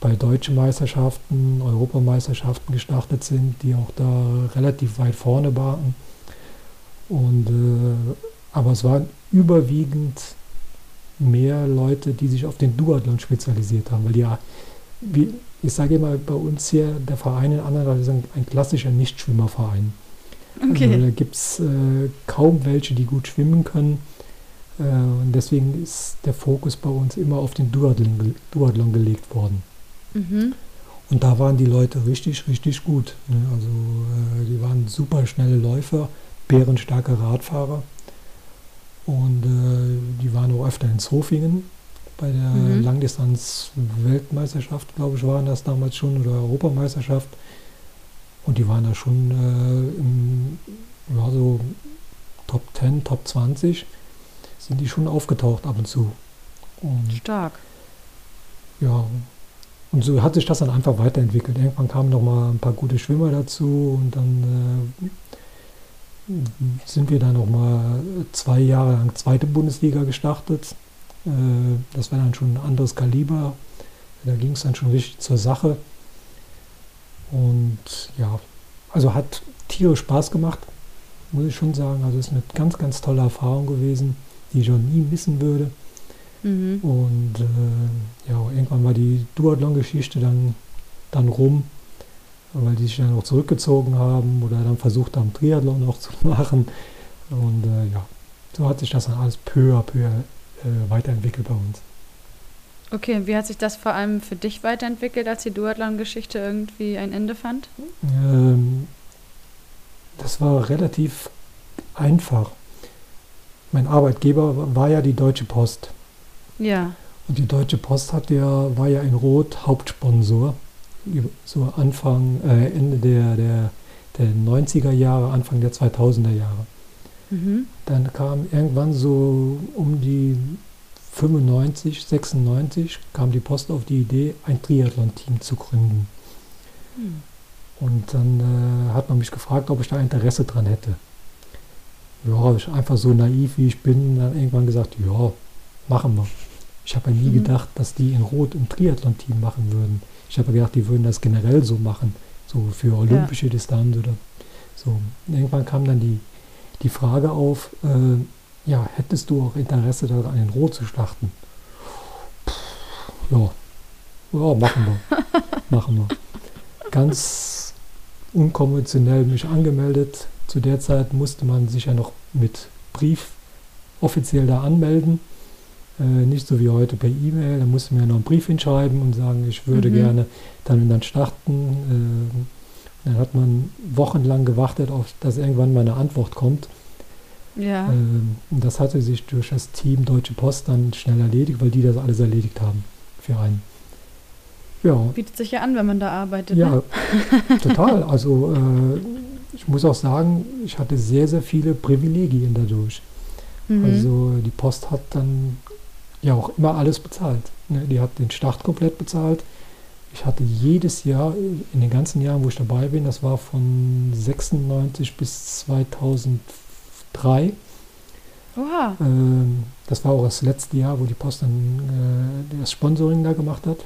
bei deutschen Meisterschaften, Europameisterschaften gestartet sind, die auch da relativ weit vorne waren. Und, äh, aber es waren überwiegend mehr Leute, die sich auf den Duathlon spezialisiert haben, weil ja, wie, ich sage immer, bei uns hier, der Verein in Anderlecht ist ein, ein klassischer Nichtschwimmerverein. Okay. Also, da gibt es äh, kaum welche, die gut schwimmen können. Äh, und deswegen ist der Fokus bei uns immer auf den Duathlon, Duathlon gelegt worden. Mhm. Und da waren die Leute richtig, richtig gut. Ne? Also äh, die waren super schnelle Läufer, bärenstarke Radfahrer. Und äh, die waren auch öfter in Zofingen bei der mhm. Langdistanz-Weltmeisterschaft, glaube ich, waren das damals schon, oder Europameisterschaft. Und die waren da schon äh, im, ja, so Top 10, Top 20, sind die schon aufgetaucht ab und zu. Und Stark. Ja, und so hat sich das dann einfach weiterentwickelt. Irgendwann kamen noch mal ein paar gute Schwimmer dazu und dann äh, sind wir dann noch mal zwei Jahre lang zweite Bundesliga gestartet. Äh, das war dann schon ein anderes Kaliber. Da ging es dann schon richtig zur Sache. Und ja, also hat tierisch Spaß gemacht, muss ich schon sagen. Also ist eine ganz, ganz tolle Erfahrung gewesen, die ich auch nie missen würde. Mhm. Und äh, ja, irgendwann war die Duathlon-Geschichte dann, dann rum, weil die sich dann auch zurückgezogen haben oder dann versucht haben, Triathlon auch zu *laughs* machen. Und äh, ja, so hat sich das dann alles peu à peu äh, weiterentwickelt bei uns. Okay, und wie hat sich das vor allem für dich weiterentwickelt, als die Duathlon-Geschichte irgendwie ein Ende fand? Ähm, das war relativ einfach. Mein Arbeitgeber war ja die Deutsche Post. Ja. Und die Deutsche Post hat ja, war ja in Rot Hauptsponsor. So Anfang, äh, Ende der, der, der 90er Jahre, Anfang der 2000er Jahre. Mhm. Dann kam irgendwann so um die 95, 96 kam die Post auf die Idee, ein Triathlon-Team zu gründen. Mhm. Und dann äh, hat man mich gefragt, ob ich da Interesse dran hätte. Ja, ich einfach so naiv wie ich bin, dann irgendwann gesagt, ja, machen wir. Ich habe ja nie mhm. gedacht, dass die in Rot ein Triathlon-Team machen würden. Ich habe gedacht, die würden das generell so machen, so für olympische ja. Distanz oder so. Irgendwann kam dann die die Frage auf, äh, ja, hättest du auch Interesse daran, in Rot zu schlachten? ja, ja, machen wir. *laughs* machen wir. Ganz unkonventionell mich angemeldet. Zu der Zeit musste man sich ja noch mit Brief offiziell da anmelden. Äh, nicht so wie heute per E-Mail. Da musste man ja noch einen Brief hinschreiben und sagen, ich würde mhm. gerne dann und dann starten. Äh, dann hat man wochenlang gewartet, auf dass irgendwann mal eine Antwort kommt. Ja. Ähm, das hatte sich durch das Team Deutsche Post dann schnell erledigt, weil die das alles erledigt haben für einen. Ja, Bietet sich ja an, wenn man da arbeitet. ja, Ne? *laughs* total. Also äh, ich muss auch sagen, ich hatte sehr, sehr viele Privilegien dadurch. Mhm. Also die Post hat dann ja auch immer alles bezahlt. Ne? Die hat den Start komplett bezahlt. Ich hatte jedes Jahr, in den ganzen Jahren, wo ich dabei bin, das war von 96 bis 2003, Oha. ähm, das war auch das letzte Jahr, wo die Post dann äh, das Sponsoring da gemacht hat,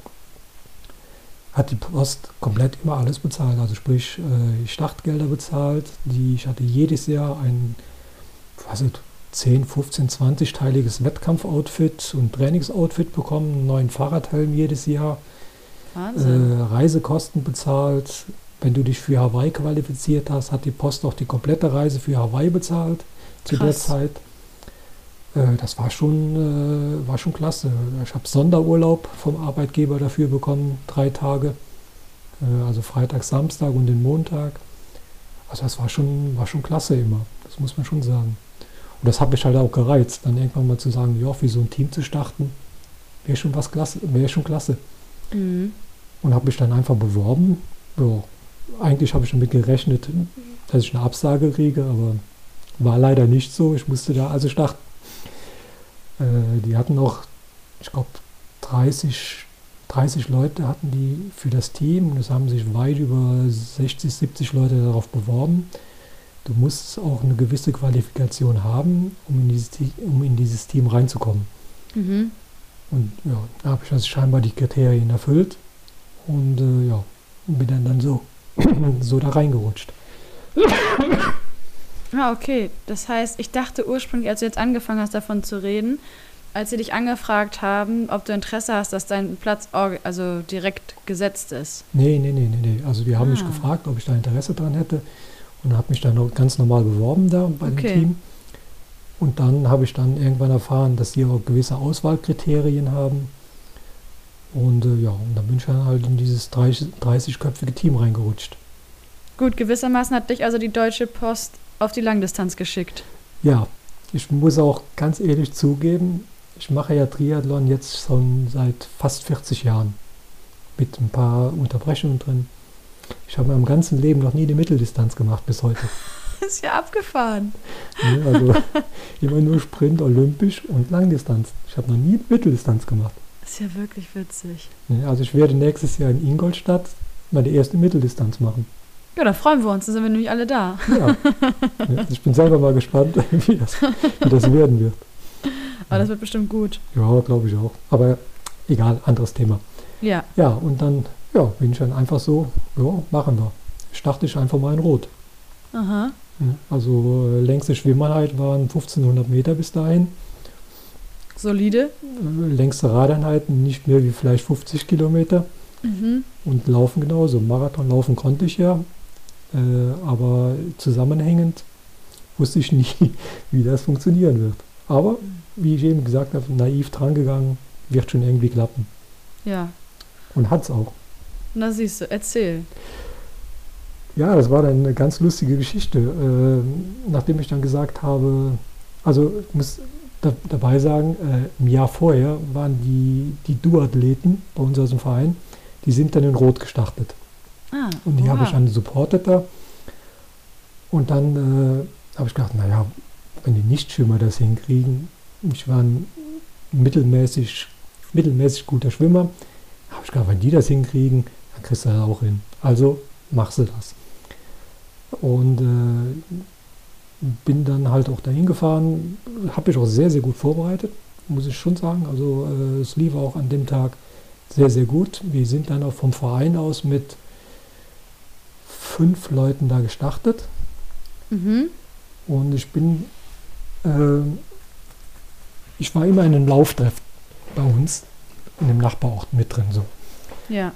hat die Post komplett immer alles bezahlt. Also sprich, äh, Startgelder bezahlt. Die, ich hatte jedes Jahr ein, was ist, 10, 15, 20-teiliges Wettkampfoutfit und Trainingsoutfit bekommen, einen neuen Fahrradhelm jedes Jahr, äh, Reisekosten bezahlt. Wenn du dich für Hawaii qualifiziert hast, hat die Post auch die komplette Reise für Hawaii bezahlt zu der Krass. Zeit. Äh, das war schon, äh, war schon klasse. Ich habe Sonderurlaub vom Arbeitgeber dafür bekommen, drei Tage. Äh, also Freitag, Samstag und den Montag. Also das war schon, war schon klasse immer. Das muss man schon sagen. Und das hat mich halt auch gereizt, dann irgendwann mal zu sagen, ja, für so ein Team zu starten, wäre schon was klasse, wäre schon klasse. Mhm. Und habe mich dann einfach beworben. Ja, eigentlich habe ich damit gerechnet, dass ich eine Absage kriege, aber war leider nicht so. Ich musste da also starten. Äh, die hatten noch, ich glaube, 30, 30 Leute hatten die für das Team. Und es haben sich weit über 60, 70 Leute darauf beworben. Du musst auch eine gewisse Qualifikation haben, um in dieses, um in dieses Team reinzukommen. Mhm. Und ja, da habe ich also scheinbar die Kriterien erfüllt und äh, ja, bin dann, dann so, *clears throat* so da reingerutscht. Ah, okay. Das heißt, ich dachte ursprünglich, als du jetzt angefangen hast, davon zu reden, als sie dich angefragt haben, ob du Interesse hast, dass dein Platz also direkt gesetzt ist. Nee, nee, nee, nee, nee. Also die haben mich Ah. gefragt, ob ich da Interesse dran hätte und habe mich dann ganz normal beworben da bei Okay. dem Team. Und dann habe ich dann irgendwann erfahren, dass sie auch gewisse Auswahlkriterien haben. Und äh, ja, und dann bin ich dann halt in dieses 30 30-köpfige Team reingerutscht. Gut, gewissermaßen hat dich also die Deutsche Post auf die Langdistanz geschickt. Ja, ich muss auch ganz ehrlich zugeben, ich mache ja Triathlon jetzt schon seit fast 40 Jahren. Mit ein paar Unterbrechungen drin. Ich habe in meinem ganzen Leben noch nie die Mitteldistanz gemacht bis heute. *laughs* ist ja abgefahren. Ne, Also immer nur Sprint, Olympisch und Langdistanz. Ich habe noch nie Mitteldistanz gemacht. Ist ja wirklich witzig. Ne, Also ich werde nächstes Jahr in Ingolstadt meine erste Mitteldistanz machen. Ja, da freuen wir uns, dann sind wir nämlich alle da. Ja. Also ich bin selber mal gespannt, *laughs* wie das, wie das werden wird. Aber das wird bestimmt gut. Ja, glaube ich auch. Aber egal, anderes Thema. Ja. Ja, und dann ja, bin ich dann einfach so, ja, machen wir. Starte ich einfach mal in Rot. Aha. Also äh, längste Schwimmeinheit waren 1500 Meter bis dahin. Solide. Äh, Längste Radeinheit nicht mehr wie vielleicht 50 Kilometer. Mhm. Und laufen genauso. Marathon laufen konnte ich ja. Äh, aber zusammenhängend wusste ich nie, *laughs* wie das funktionieren wird. Aber, wie ich eben gesagt habe, naiv drangegangen, wird schon irgendwie klappen. Ja. Und hat's auch. Na siehst du, erzähl. Ja, das war dann eine ganz lustige Geschichte. Ähm, nachdem ich dann gesagt habe, also ich muss da, dabei sagen, äh, im Jahr vorher waren die, die Duathleten bei uns aus dem Verein, die sind dann in Rot gestartet. Ah, Und die habe ich dann supportet da. Und dann äh, habe ich gedacht, naja, wenn die Nichtschwimmer das hinkriegen, ich war ein mittelmäßig, mittelmäßig guter Schwimmer, habe ich gedacht, wenn die das hinkriegen, kriegst du das auch hin. Also machst du das. Und äh, bin dann halt auch dahin gefahren, habe ich auch sehr, sehr gut vorbereitet, muss ich schon sagen. Also äh, es lief auch an dem Tag sehr, sehr gut. Wir sind dann auch vom Verein aus mit fünf Leuten da gestartet Mhm. und ich bin, äh, ich war immer in einem Lauftreff bei uns in dem Nachbarort mit drin so. Ja.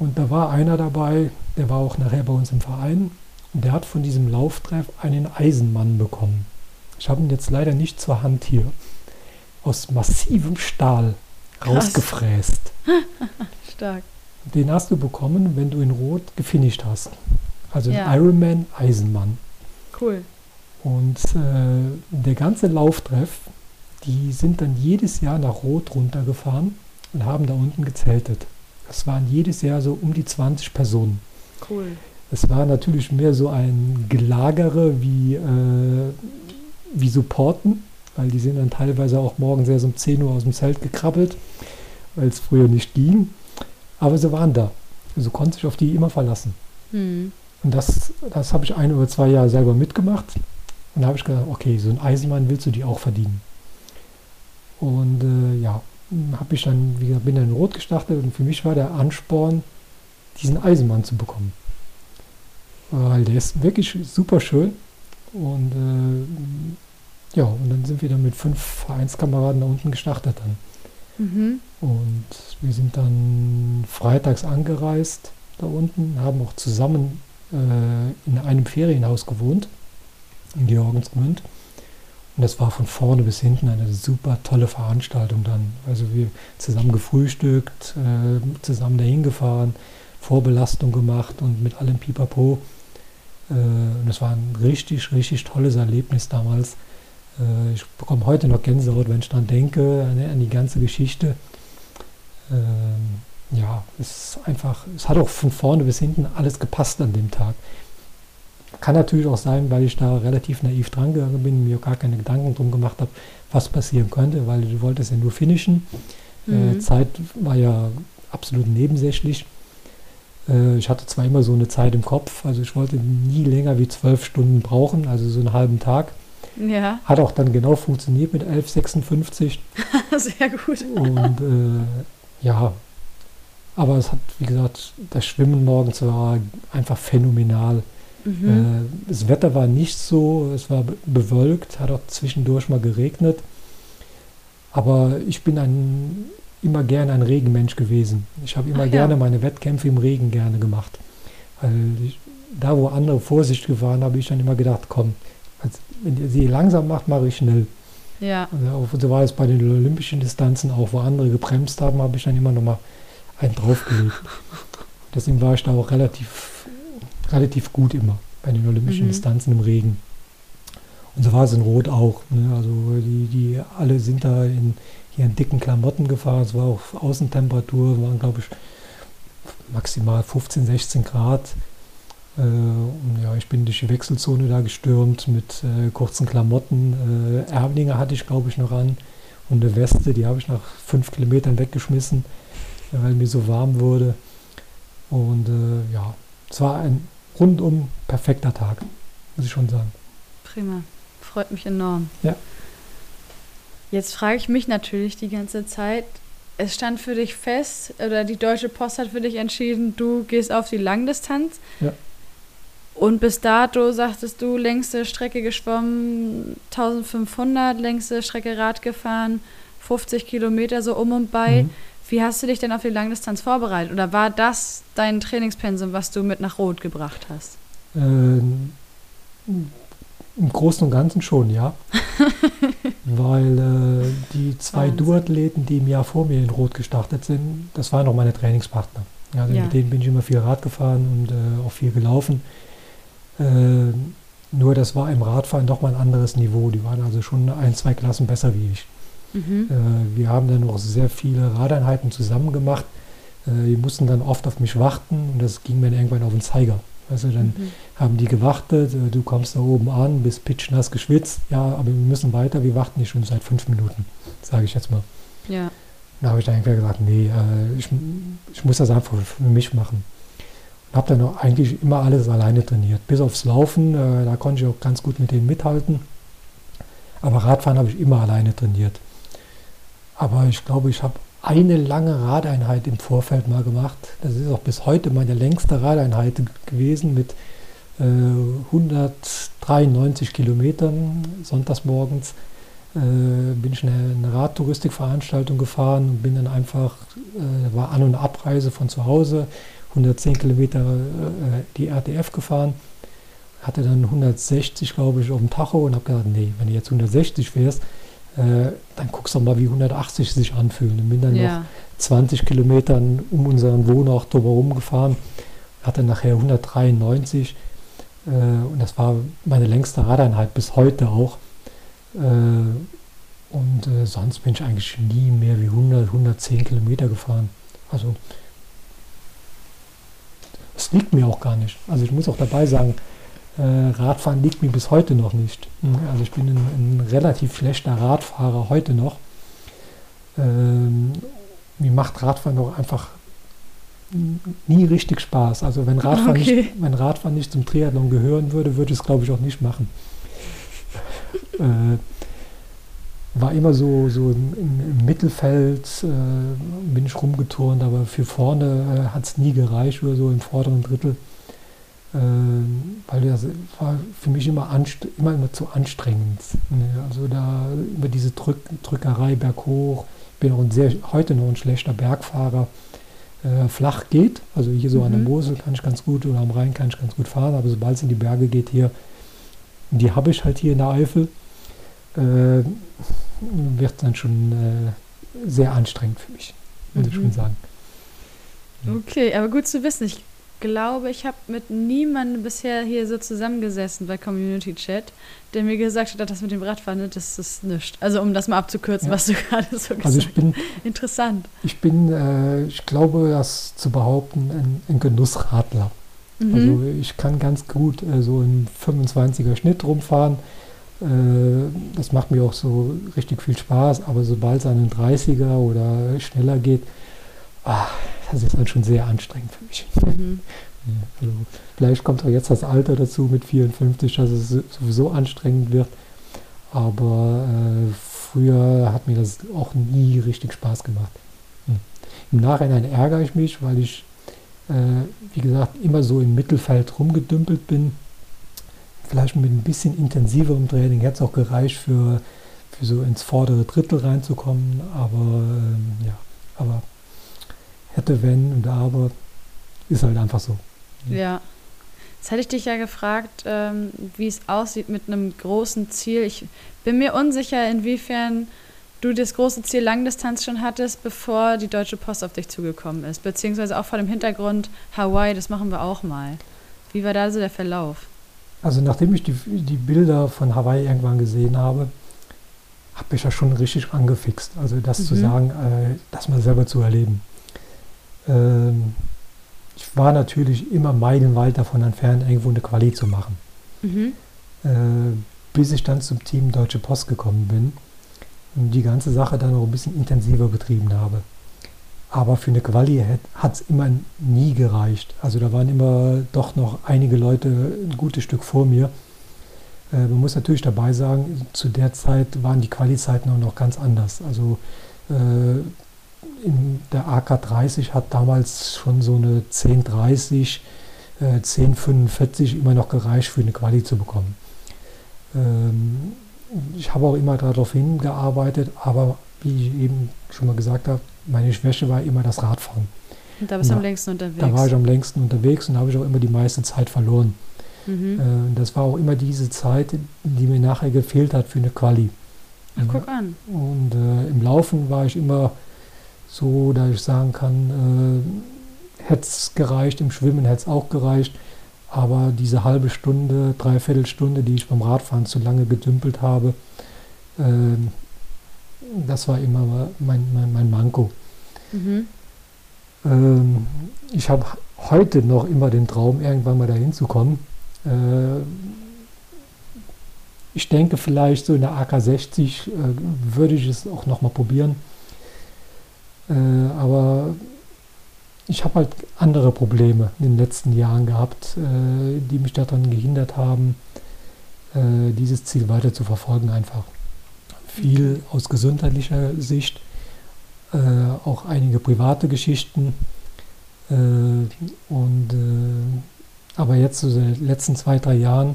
Und da war einer dabei, der war auch nachher bei uns im Verein und der hat von diesem Lauftreff einen Eisenmann bekommen. Ich habe ihn jetzt leider nicht zur Hand hier. Aus massivem Stahl Krass. rausgefräst. *laughs* Stark. Den hast du bekommen, wenn du in Rot gefinisht hast. Also Ja. ein Ironman Eisenmann. Cool. Und äh, der ganze Lauftreff, die sind dann jedes Jahr nach Rot runtergefahren und haben da unten gezeltet. Das waren jedes Jahr so um die 20 Personen. Cool. Es war natürlich mehr so ein Gelagere wie, äh, wie Supporten, weil die sind dann teilweise auch morgens erst um 10 Uhr aus dem Zelt gekrabbelt, weil es früher nicht ging. Aber sie waren da. Also konnte sich auf die immer verlassen. Hm. Und das, das habe ich ein oder zwei Jahre selber mitgemacht. Und da habe ich gedacht, okay, so ein Eisenmann willst du die auch verdienen. Und äh, ja, habe ich dann, wie gesagt, bin dann in Rot gestartet und für mich war der Ansporn, diesen Eisenmann zu bekommen. Weil der ist wirklich super schön. Und äh, ja, und dann sind wir dann mit fünf Vereinskameraden da unten gestartet dann. Mhm. Und wir sind dann freitags angereist da unten, haben auch zusammen äh, in einem Ferienhaus gewohnt, in Georgensgmünd. Und das war von vorne bis hinten eine super tolle Veranstaltung dann. Also wir zusammen gefrühstückt, äh, zusammen dahin gefahren, Vorbelastung gemacht und mit allem Pipapo. Äh, und es war ein richtig, richtig tolles Erlebnis damals. Äh, ich bekomme heute noch Gänsehaut, wenn ich daran denke, an, an die ganze Geschichte. Ähm, ja, es ist einfach, es hat auch von vorne bis hinten alles gepasst an dem Tag. Kann natürlich auch sein, weil ich da relativ naiv dran gegangen bin, mir gar keine Gedanken drum gemacht habe, was passieren könnte, weil du wolltest ja nur finishen. Äh, Mhm. Äh, Zeit war ja absolut nebensächlich. Äh, ich hatte zwar immer so eine Zeit im Kopf, also ich wollte nie länger wie zwölf Stunden brauchen, also so einen halben Tag. Ja, Hat auch dann genau funktioniert mit 11,56 *laughs* sehr gut. und äh, ja, aber es hat, wie gesagt, das Schwimmen morgens war einfach phänomenal. Mhm. Äh, das Wetter war nicht so, es war be- bewölkt, hat auch zwischendurch mal geregnet. Aber ich bin ein, immer gerne ein Regenmensch gewesen. Ich habe immer Ach ja. gerne meine Wettkämpfe im Regen gerne gemacht. Weil ich, da, wo andere vorsichtig waren, habe ich dann immer gedacht, komm, wenn ihr sie langsam macht, mache ich schnell. ja, Also auch, so war es bei den olympischen Distanzen auch, wo andere gebremst haben, habe ich dann immer noch mal einen draufgelegt. *laughs* Deswegen war ich da auch relativ, relativ gut immer bei den olympischen Mhm. Distanzen im Regen. Und so war es in Rot auch. Ne? Also die, die alle sind da in, hier in dicken Klamotten gefahren. Es war auch Außentemperatur, waren glaube ich maximal 15, 16 Grad. Äh, und ja, ich bin durch die Wechselzone da gestürmt mit äh, kurzen Klamotten. Äh, Ärmlinge hatte ich glaube ich noch an und eine Weste, die habe ich nach fünf Kilometern weggeschmissen, weil mir so warm wurde. Und äh, ja, es war ein rundum perfekter Tag, muss ich schon sagen. prima. Freut mich enorm. Ja. Jetzt frage ich mich natürlich die ganze Zeit, es stand für dich fest, oder die Deutsche Post hat für dich entschieden, du gehst auf die Langdistanz. Ja. Und bis dato sagtest du, längste Strecke geschwommen, 1500, längste Strecke Rad gefahren, 50 Kilometer so um und bei. Mhm. Wie hast du dich denn auf die Langdistanz vorbereitet? Oder war das dein Trainingspensum, was du mit nach Rot gebracht hast? Ähm, Im Großen und Ganzen schon, ja. *laughs* Weil äh, die zwei Wahnsinn. Duathleten, die im Jahr vor mir in Rot gestartet sind, das waren auch meine Trainingspartner. Also Ja. mit denen bin ich immer viel Rad gefahren und äh, auch viel gelaufen. Äh, nur das war im Radfahren doch mal ein anderes Niveau. Die waren also schon ein, zwei Klassen besser wie ich. Mhm. Äh, wir haben dann auch sehr viele Radeinheiten zusammen gemacht. Äh, die mussten dann oft auf mich warten und das ging mir dann irgendwann auf den Zeiger. Also dann Mhm. haben die gewartet, äh, du kommst da oben an, bist pitschnass geschwitzt, ja, aber wir müssen weiter, wir warten hier schon seit fünf Minuten, sage ich jetzt mal. Ja. Da habe ich dann einfach gesagt, nee, äh, ich, ich muss das einfach für mich machen. Und habe dann auch eigentlich immer alles alleine trainiert, bis aufs Laufen, äh, da konnte ich auch ganz gut mit denen mithalten. Aber Radfahren habe ich immer alleine trainiert. Aber ich glaube, ich habe eine lange Radeinheit im Vorfeld mal gemacht. Das ist auch bis heute meine längste Radeinheit gewesen mit äh, 193 Kilometern sonntags morgens. Äh, bin ich eine, eine Radtouristikveranstaltung gefahren und bin dann einfach, äh, war An- und Abreise von zu Hause, 110 Kilometer äh, die RTF gefahren, hatte dann 160, glaube ich, auf dem Tacho und habe gesagt, nee, wenn du jetzt 160 fährst, äh, dann guckst du mal, wie 180 sich anfühlen. Und bin dann noch Ja. 20 Kilometern um unseren Wohnort drumherum gefahren, hatte nachher 193 äh, und das war meine längste Radeinheit bis heute auch. Äh, und äh, sonst bin ich eigentlich nie mehr wie 100, 110 Kilometer gefahren. Also es liegt mir auch gar nicht. Also ich muss auch dabei sagen, Radfahren liegt mir bis heute noch nicht. Hm, also ich bin ein, ein relativ schlechter Radfahrer heute noch. Ähm, mir macht Radfahren doch einfach nie richtig Spaß. Also wenn Radfahren, okay. nicht, wenn Radfahren nicht zum Triathlon gehören würde, würde ich es glaube ich auch nicht machen. *laughs* äh, war immer so, so im, im Mittelfeld, äh, bin ich rumgeturnt, aber für vorne äh, hat es nie gereicht oder so im vorderen Drittel. Äh, weil das war für mich immer, immer, immer zu anstrengend. Ne? Also da über diese Drück Drückerei berghoch, bin auch ein sehr, heute noch ein schlechter Bergfahrer. Äh, flach geht, also hier so mhm. an der mhm. Mosel kann ich ganz gut oder am Rhein kann ich ganz gut fahren, aber sobald es in die Berge geht hier, die habe ich halt hier in der Eifel, äh, wird dann schon äh, sehr anstrengend für mich, würde mhm. ich schon sagen. Okay, aber gut zu wissen. Ich glaube, ich habe mit niemandem bisher hier so zusammengesessen bei Community Chat, der mir gesagt hat, das mit dem Radfahren, das ist nichts. Also um das mal abzukürzen, ja. was du *laughs* gerade so gesagt hast. Also ich bin, Interessant. Ich bin, äh, ich glaube, das zu behaupten, ein, ein Genussradler. Mhm. Also ich kann ganz gut äh, so im 25er Schnitt rumfahren. Äh, das macht mir auch so richtig viel Spaß, aber sobald es an den 30er oder schneller geht, ach, das ist dann schon sehr anstrengend für mich. Mhm. Also vielleicht kommt auch jetzt das Alter dazu mit 54, dass es sowieso anstrengend wird. Aber äh, früher hat mir das auch nie richtig Spaß gemacht. Hm. Im Nachhinein ärgere ich mich, weil ich, äh, wie gesagt, immer so im Mittelfeld rumgedümpelt bin. Vielleicht mit ein bisschen intensiverem Training hätte es auch gereicht, für, für so ins vordere Drittel reinzukommen. Aber ähm, ja, aber hätte, wenn und aber, ist halt einfach so. Ja. Jetzt hätte ich dich ja gefragt, ähm, wie es aussieht mit einem großen Ziel. Ich bin mir unsicher, inwiefern du das große Ziel Langdistanz schon hattest, bevor die Deutsche Post auf dich zugekommen ist. Beziehungsweise auch vor dem Hintergrund Hawaii, das machen wir auch mal. Wie war da so der Verlauf? Also nachdem ich die, die Bilder von Hawaii irgendwann gesehen habe, habe ich ja schon richtig angefixt. Also das mhm. zu sagen, äh, das mal selber zu erleben. Ähm, ich war natürlich immer meilenweit davon entfernt, irgendwo eine Quali zu machen. Mhm. Äh, bis ich dann zum Team Deutsche Post gekommen bin und die ganze Sache dann noch ein bisschen intensiver betrieben habe. Aber für eine Quali hat es immer nie gereicht. Also da waren immer doch noch einige Leute ein gutes Stück vor mir. Äh, man muss natürlich dabei sagen, zu der Zeit waren die Quali-Zeiten auch noch ganz anders. Also äh, in der AK30 hat damals schon so eine 1030, äh, 1045 immer noch gereicht, für eine Quali zu bekommen. Ähm, ich habe auch immer darauf hingearbeitet, aber wie ich eben schon mal gesagt habe, meine Schwäche war immer das Radfahren. Und da bist du am längsten unterwegs. Da war ich am längsten unterwegs und da habe ich auch immer die meiste Zeit verloren. Mhm. Äh, das war auch immer diese Zeit, die mir nachher gefehlt hat für eine Quali. Ach, guck an. Und äh, im Laufen war ich immer so, dass ich sagen kann, äh, hätte es gereicht, im Schwimmen hätte es auch gereicht, aber diese halbe Stunde, dreiviertel Stunde, die ich beim Radfahren zu lange gedümpelt habe, äh, das war immer mein, mein, mein Manko. Mhm. Ähm, ich habe heute noch immer den Traum, irgendwann mal dahin zu kommen. Äh, ich denke, vielleicht so in der AK60 äh, würde ich es auch noch mal probieren. Äh, aber ich habe halt andere Probleme in den letzten Jahren gehabt, äh, die mich daran gehindert haben, äh, dieses Ziel weiter zu verfolgen einfach. Viel aus gesundheitlicher Sicht, äh, auch einige private Geschichten. Äh, und, äh, aber jetzt, so in den letzten zwei, drei Jahren,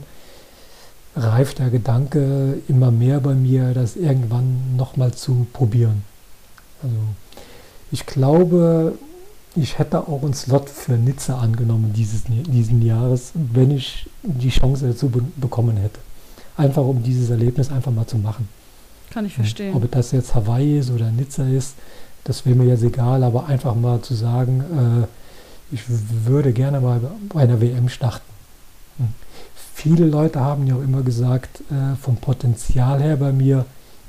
reift der Gedanke immer mehr bei mir, das irgendwann nochmal zu probieren. Also ich glaube, ich hätte auch einen Slot für Nizza angenommen dieses, diesen Jahres, wenn ich die Chance dazu be bekommen hätte. Einfach um dieses Erlebnis einfach mal zu machen. Kann ich verstehen. Ob das jetzt Hawaii ist oder Nizza ist, das wäre mir jetzt egal, aber einfach mal zu sagen, äh, ich würde gerne mal bei einer WM starten. Hm. Viele Leute haben ja auch immer gesagt, äh, vom Potenzial her bei mir,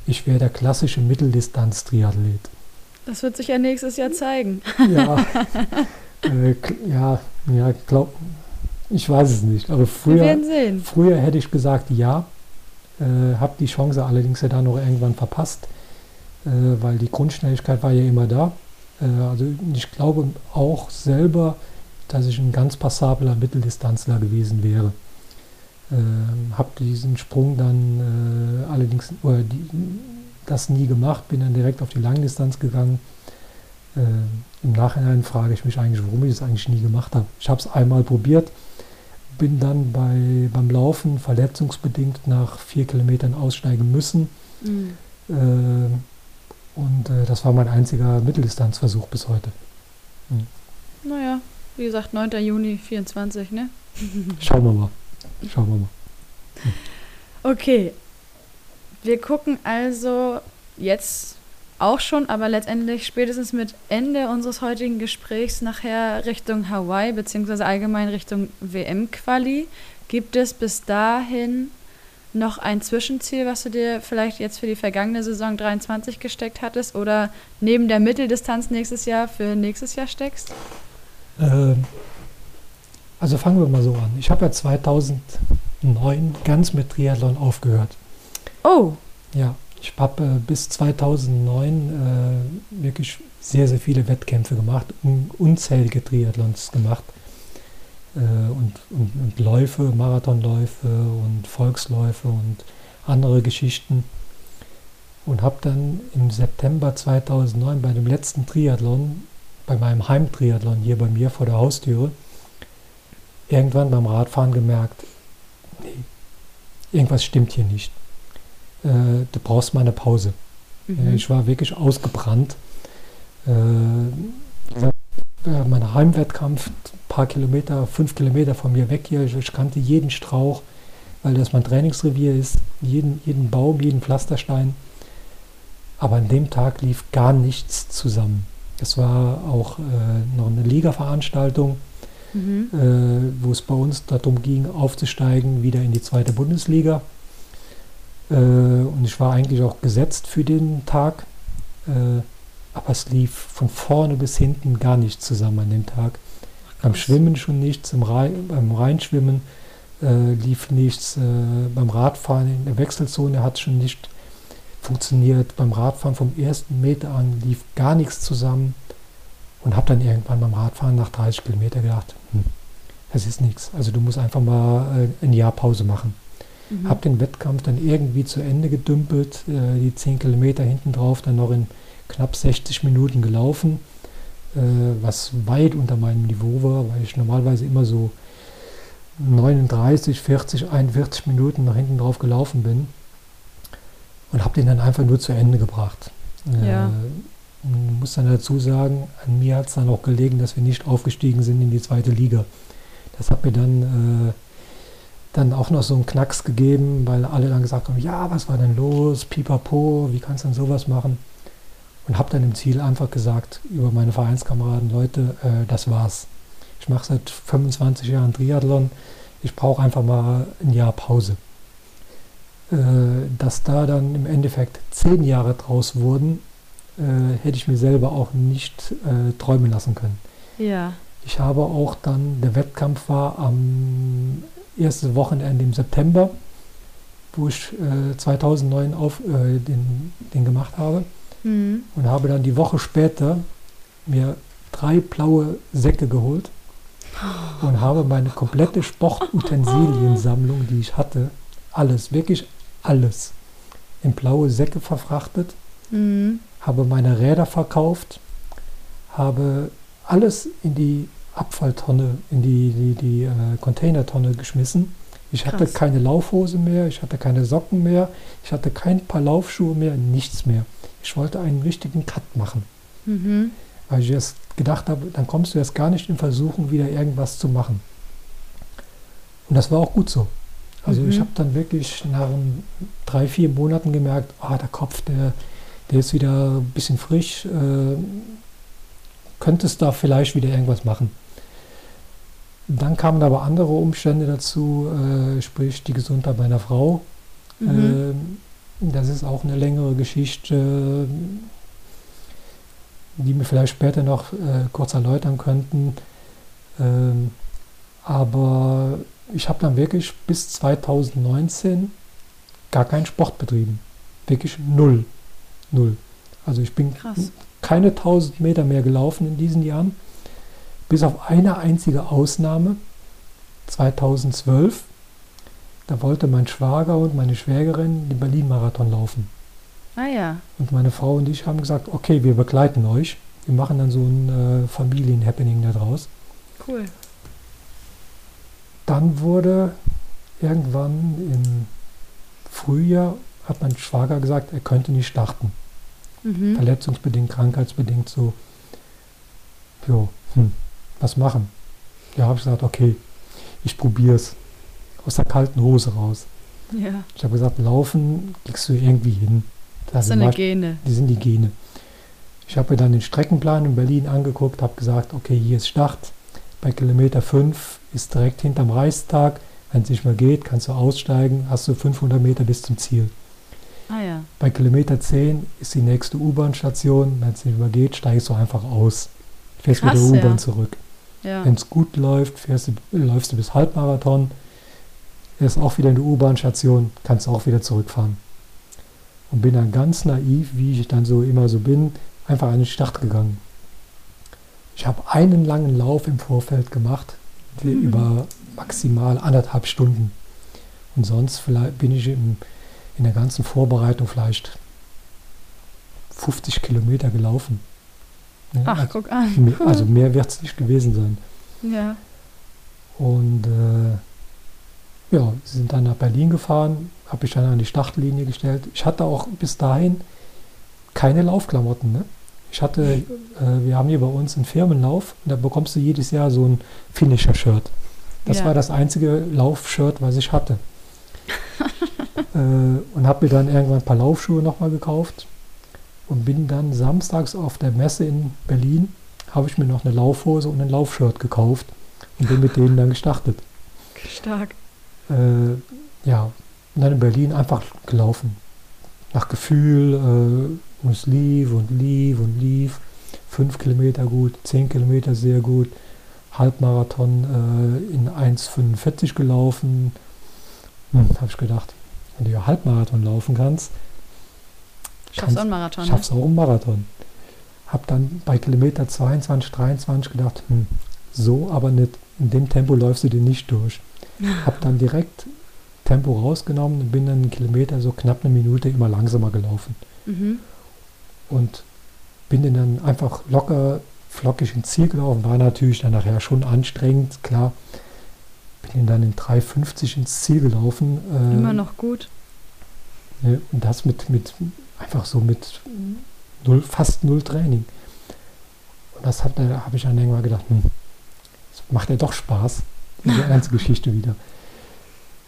ich wäre der klassische Mitteldistanz-Triathlet. Das wird sich ja nächstes Jahr zeigen. Ja, äh, ja Ja, glaub, ich weiß es nicht. Aber früher, früher hätte ich gesagt ja. Äh, habe die Chance allerdings ja dann noch irgendwann verpasst, äh, weil die Grundschnelligkeit war ja immer da. Äh, also ich glaube auch selber, dass ich ein ganz passabler Mitteldistanzler gewesen wäre. Ähm, habe diesen Sprung dann äh, allerdings oder die, das nie gemacht, bin dann direkt auf die Langdistanz gegangen. Äh, Im Nachhinein frage ich mich eigentlich, warum ich das eigentlich nie gemacht habe. Ich habe es einmal probiert, bin dann bei, beim Laufen verletzungsbedingt nach vier Kilometern aussteigen müssen. Mhm. Äh, und äh, das war mein einziger Mitteldistanzversuch bis heute. Naja, wie gesagt, 9. Juni 24, ne? Schauen wir mal. Schauen wir mal. Okay. Wir gucken also jetzt auch schon, aber letztendlich spätestens mit Ende unseres heutigen Gesprächs nachher Richtung Hawaii, beziehungsweise allgemein Richtung WM-Quali. Gibt es bis dahin noch ein Zwischenziel, was du dir vielleicht jetzt für die vergangene Saison 23 gesteckt hattest oder neben der Mitteldistanz nächstes Jahr für nächstes Jahr steckst? Ähm, also fangen wir mal so an. Ich habe ja 2009 ganz mit Triathlon aufgehört. Oh, Ja, ich habe äh, bis 2009 äh, wirklich sehr, sehr viele Wettkämpfe gemacht, un unzählige Triathlons gemacht äh, und, und, und Läufe, Marathonläufe und Volksläufe und andere Geschichten. Und habe dann im September 2009 bei dem letzten Triathlon, bei meinem Heimtriathlon hier bei mir vor der Haustüre, irgendwann beim Radfahren gemerkt, nee, irgendwas stimmt hier nicht. Äh, du brauchst mal eine Pause. mhm. Ich war wirklich ausgebrannt. Äh, mein Heimwettkampf, ein paar Kilometer, fünf Kilometer von mir weg hier. Ich, ich kannte jeden Strauch, weil das mein Trainingsrevier ist, jeden, jeden Baum, jeden Pflasterstein. Aber an dem Tag lief gar nichts zusammen. Es war auch äh, noch eine Liga-Veranstaltung, Mhm. äh, wo es bei uns darum ging, aufzusteigen wieder in die zweite Bundesliga. Äh, und ich war eigentlich auch gesetzt für den Tag, äh, aber es lief von vorne bis hinten gar nicht zusammen an dem Tag. Beim. Schwimmen schon nichts, Rhein, beim Rheinschwimmen äh, lief nichts, äh, beim Radfahren in der Wechselzone hat schon nicht funktioniert, beim Radfahren vom ersten Meter an lief gar nichts zusammen und habe dann irgendwann beim Radfahren nach 30 Kilometer gedacht, hm, das ist nichts. Also du musst einfach mal äh, ein Jahr Pause machen. Mhm. Habe den Wettkampf dann irgendwie zu Ende gedümpelt, äh, die 10 Kilometer hinten drauf, dann noch in knapp 60 Minuten gelaufen, äh, was weit unter meinem Niveau war, weil ich normalerweise immer so 39, 40, 41 Minuten nach hinten drauf gelaufen bin und habe den dann einfach nur zu Ende gebracht. Ja. Äh, muss dann dazu sagen, an mir hat es dann auch gelegen, dass wir nicht aufgestiegen sind in die zweite Liga. Das hat mir dann, äh, dann auch noch so einen Knacks gegeben, weil alle dann gesagt haben, ja, was war denn los, pipapo, wie kannst du denn sowas machen? Und habe dann im Ziel einfach gesagt über meine Vereinskameraden, Leute, äh, das war's. Ich mache seit 25 Jahren Triathlon, ich brauche einfach mal ein Jahr Pause. Äh, dass da dann im Endeffekt zehn Jahre draus wurden, äh, hätte ich mir selber auch nicht äh, träumen lassen können. Ja. Ich habe auch dann, der Wettkampf war am ersten Wochenende im September, wo ich äh, 2009 auf, äh, den, den gemacht habe Mhm. und habe dann die Woche später mir drei blaue Säcke geholt und habe meine komplette Sportutensiliensammlung, die ich hatte, alles, wirklich alles, in blaue Säcke verfrachtet Mhm. habe meine Räder verkauft, habe alles in die Abfalltonne, in die, die, die äh, Containertonne geschmissen. Ich hatte Krass. keine Laufhose mehr, ich hatte keine Socken mehr, ich hatte kein paar Laufschuhe mehr, nichts mehr. Ich wollte einen richtigen Cut machen, Mhm. weil ich erst gedacht habe, dann kommst du erst gar nicht in Versuchung, wieder irgendwas zu machen. Und das war auch gut so. Also ich Mhm. habe dann wirklich nach drei, vier Monaten gemerkt, ah, der Kopf, der, der ist wieder ein bisschen frisch, äh, könntest da vielleicht wieder irgendwas machen. Dann kamen aber andere Umstände dazu, äh, sprich die Gesundheit meiner Frau. Mhm. Ähm, das ist auch eine längere Geschichte, die wir vielleicht später noch äh, kurz erläutern könnten. Ähm, aber ich habe dann wirklich bis 2019 gar keinen Sport betrieben. Wirklich null. Null. Also ich bin Krass. keine 1000 Meter mehr gelaufen in diesen Jahren. Bis auf eine einzige Ausnahme. 2012. Da wollte mein Schwager und meine Schwägerin den Berlin-Marathon laufen. Ah ja. Und meine Frau und ich haben gesagt, okay, wir begleiten euch. Wir machen dann so ein äh, Familien-Happening daraus. Cool. Dann wurde irgendwann im Frühjahr, hat mein Schwager gesagt, er könnte nicht starten. Mhm. Verletzungsbedingt, krankheitsbedingt so. Jo, hm, was machen? Ja, habe ich gesagt, okay, ich probiere es. Aus der kalten Hose raus. Ja. Ich habe gesagt, laufen kriegst du irgendwie hin. Das sind die Gene. Die sind die Gene. Ich habe mir dann den Streckenplan in Berlin angeguckt, habe gesagt, okay, hier ist Start. Bei Kilometer 5 ist direkt hinterm Reichstag. Wenn es nicht mehr geht, kannst du aussteigen, hast du 500 Meter bis zum Ziel. Ah ja. Bei Kilometer 10 ist die nächste U-Bahn-Station. Wenn es nicht mehr geht, steigst du einfach aus. Fährst Krass, mit der U-Bahn ja. zurück. Ja. Wenn es gut läuft, fährst du, läufst du bis Halbmarathon. Fährst auch wieder in die U-Bahn-Station, kannst auch wieder zurückfahren. Und bin dann ganz naiv, wie ich dann so immer so bin, einfach an den Start gegangen. Ich habe einen langen Lauf im Vorfeld gemacht, der Mhm. über maximal anderthalb Stunden. Und sonst vielleicht bin ich im, in der ganzen Vorbereitung vielleicht 50 Kilometer gelaufen. Ach, also, guck an. mehr, also mehr wird es nicht gewesen sein. Ja. Und äh, ja, sie sind dann nach Berlin gefahren, habe ich dann an die Startlinie gestellt. Ich hatte auch bis dahin keine Laufklamotten. Ne? Ich hatte, äh, wir haben hier bei uns einen Firmenlauf und da bekommst du jedes Jahr so ein Finisher-Shirt. Das Ja. war das einzige Laufshirt, was ich hatte. *laughs* äh, und habe mir dann irgendwann ein paar Laufschuhe nochmal gekauft und bin dann samstags auf der Messe in Berlin, habe ich mir noch eine Laufhose und ein Laufshirt gekauft und bin mit denen dann gestartet. Stark. Äh, ja, und dann in Berlin einfach gelaufen. Nach Gefühl, äh, und es lief und lief und lief. Fünf Kilometer gut, zehn Kilometer sehr gut. Halbmarathon äh, in 1,45 gelaufen. Hm, habe ich gedacht, wenn du ja Halbmarathon laufen kannst, Schaffst auch einen Marathon. ne? schaffst du auch einen Marathon. Hab dann bei Kilometer 22, 23 gedacht, hm, so aber nicht. In dem Tempo läufst du den nicht durch. *laughs* Hab dann direkt Tempo rausgenommen und bin dann einen Kilometer so knapp eine Minute immer langsamer gelaufen. Mhm. Und bin dann einfach locker, flockig ins Ziel gelaufen. War natürlich dann nachher schon anstrengend, klar. Bin dann in 3,50 ins Ziel gelaufen. äh, Immer noch gut. Ne, und das mit, mit einfach so mit null, fast null Training. Und das da habe ich dann irgendwann gedacht, hm, das macht ja doch Spaß, diese *laughs* ganze Geschichte wieder.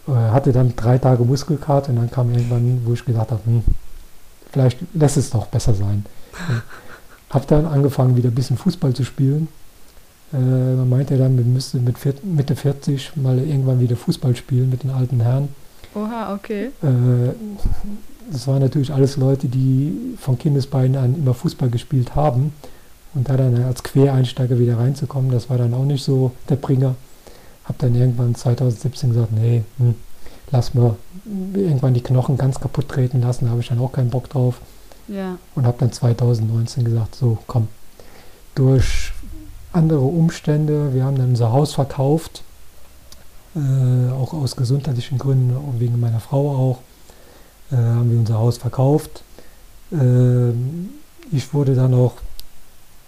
Äh, hatte dann drei Tage Muskelkater und dann kam irgendwann, wo ich gedacht habe, hm, vielleicht lässt es doch besser sein. *laughs* habe dann angefangen, wieder ein bisschen Fußball zu spielen. Äh, man meinte dann, wir müssten mit vier, Mitte 40 mal irgendwann wieder Fußball spielen mit den alten Herren. Oha, okay. Äh, das waren natürlich alles Leute, die von Kindesbeinen an immer Fußball gespielt haben. Und da dann als Quereinsteiger wieder reinzukommen, das war dann auch nicht so der Bringer. Hab dann irgendwann 2017 gesagt, nee, hm, lass mal irgendwann die Knochen ganz kaputt treten lassen, da habe ich dann auch keinen Bock drauf. Ja. Und habe dann 2019 gesagt, so komm, durch andere Umstände, wir haben dann unser Haus verkauft, äh, auch aus gesundheitlichen Gründen, wegen meiner Frau auch, äh, haben wir unser Haus verkauft. Ähm, ich wurde dann auch,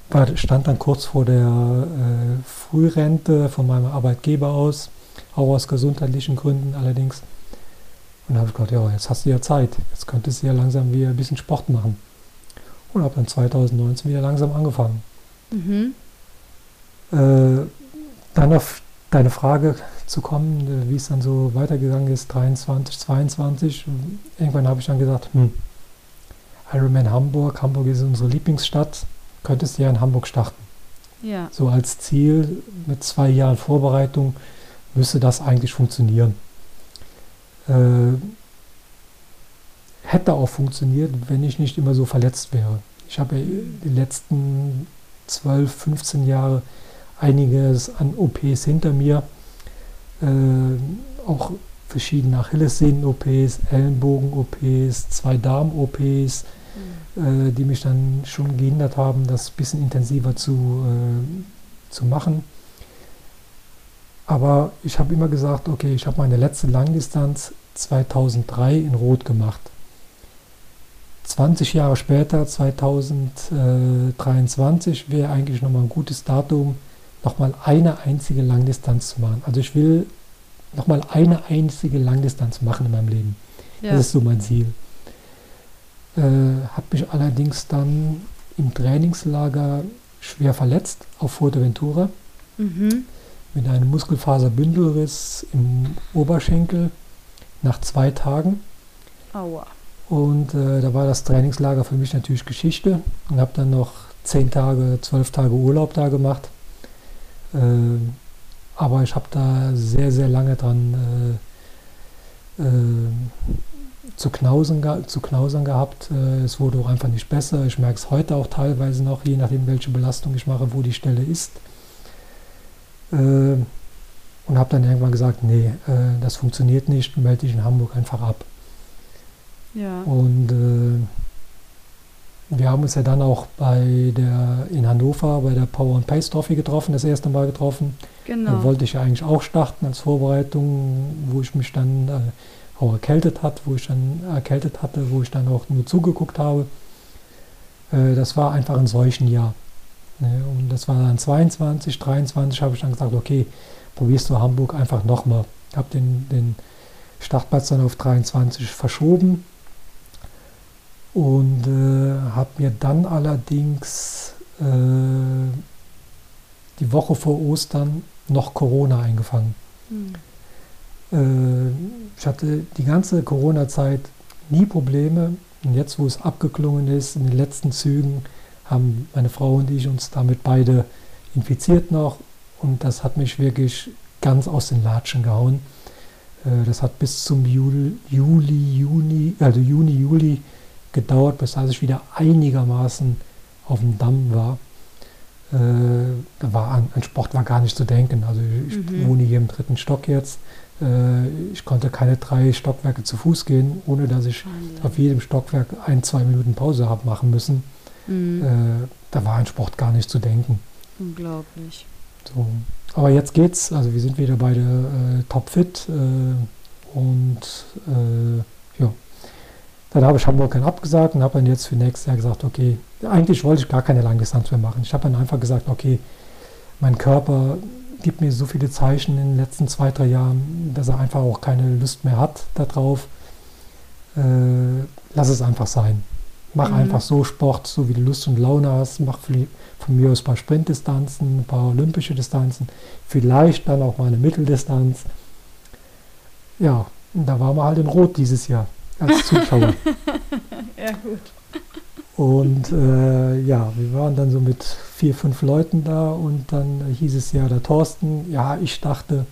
war, stand dann kurz vor der äh, Frührente von meinem Arbeitgeber aus, auch aus gesundheitlichen Gründen allerdings. Und da habe ich gedacht, ja, jetzt hast du ja Zeit, jetzt könntest du ja langsam wieder ein bisschen Sport machen. Und habe dann 2019 wieder langsam angefangen. Mhm. Äh, dann auf deine Frage zu kommen, äh, wie es dann so weitergegangen ist, 23, 22. Irgendwann habe ich dann gesagt, hm, Ironman Hamburg, Hamburg ist unsere Lieblingsstadt, könntest du ja in Hamburg starten. Ja. So als Ziel mit zwei Jahren Vorbereitung müsste das eigentlich funktionieren. Äh, hätte auch funktioniert, wenn ich nicht immer so verletzt wäre. Ich habe ja die letzten 12, 15 Jahre einiges an OPs hinter mir. Äh, auch verschiedene Achillessehnen-OPs, Ellenbogen-OPs, zwei Darm-OPs, mhm. äh, die mich dann schon gehindert haben, das ein bisschen intensiver zu, äh, zu machen. Aber ich habe immer gesagt, okay, ich habe meine letzte Langdistanz 2003 in Rot gemacht. 20 Jahre später, 2023, wäre eigentlich nochmal ein gutes Datum, nochmal eine einzige Langdistanz zu machen. Also ich will nochmal eine einzige Langdistanz machen in meinem Leben. Ja. Das ist so mein Ziel. Äh, habe mich allerdings dann im Trainingslager schwer verletzt auf Fuerteventura mhm. mit einem Muskelfaserbündelriss im Oberschenkel nach zwei Tagen. Aua. Und äh, da war das Trainingslager für mich natürlich Geschichte und habe dann noch zehn Tage, zwölf Tage Urlaub da gemacht. Äh, aber ich habe da sehr, sehr lange dran äh, äh, zu, knausen, zu knausern gehabt. Es wurde auch einfach nicht besser. Ich merke es heute auch teilweise noch, je nachdem, welche Belastung ich mache, wo die Stelle ist. Und habe dann irgendwann gesagt, nee, das funktioniert nicht, melde dich in Hamburg einfach ab. Ja. Und äh, wir haben uns ja dann auch bei der in Hannover bei der Power and Pace Trophy getroffen, das erste Mal getroffen. Genau. Da wollte ich ja eigentlich auch starten als Vorbereitung, wo ich mich dann äh, auch erkältet hat, wo ich dann erkältet hatte, wo ich dann auch nur zugeguckt habe. Äh, das war einfach ein solchen Jahr. Ne? Und das war dann 22, 23 habe ich dann gesagt, okay, probierst du Hamburg einfach nochmal. Ich habe den, den Startplatz dann auf 23 verschoben und äh, habe mir dann allerdings äh, die Woche vor Ostern noch Corona eingefangen. Mhm. Äh, ich hatte die ganze Corona-Zeit nie Probleme. Und jetzt, wo es abgeklungen ist, in den letzten Zügen, haben meine Frau und ich uns damit beide infiziert noch. Und das hat mich wirklich ganz aus den Latschen gehauen. Äh, das hat bis zum Juli, Juli, Juni, also Juni, Juli gedauert, bis ich wieder einigermaßen auf dem Damm war. Äh, da war an, an, Sport war gar nicht zu denken. Also ich mhm. wohne hier im dritten Stock jetzt. Äh, ich konnte keine drei Stockwerke zu Fuß gehen, ohne dass ich Wahnsinn. auf jedem Stockwerk ein, zwei Minuten Pause habe machen müssen. Mhm. Äh, da war an Sport gar nicht zu denken. Unglaublich. So. Aber jetzt geht's. Also wir sind wieder beide äh, topfit äh, und äh, dann habe ich Hamburg dann abgesagt und habe dann jetzt für nächstes Jahr gesagt, okay, eigentlich wollte ich gar keine Langdistanz mehr machen. Ich habe dann einfach gesagt, okay, mein Körper gibt mir so viele Zeichen in den letzten zwei, drei Jahren, dass er einfach auch keine Lust mehr hat darauf. Äh, lass es einfach sein. Mach mhm. einfach so Sport, so wie du Lust und Laune hast. Mach von mir aus ein paar Sprintdistanzen, ein paar olympische Distanzen, vielleicht dann auch mal eine Mitteldistanz. Ja, und da waren wir halt in Rot dieses Jahr als Zuschauer. *laughs* ja, gut. Und äh, ja, wir waren dann so mit vier, fünf Leuten da und dann hieß es ja, der Thorsten, ja, ich dachte,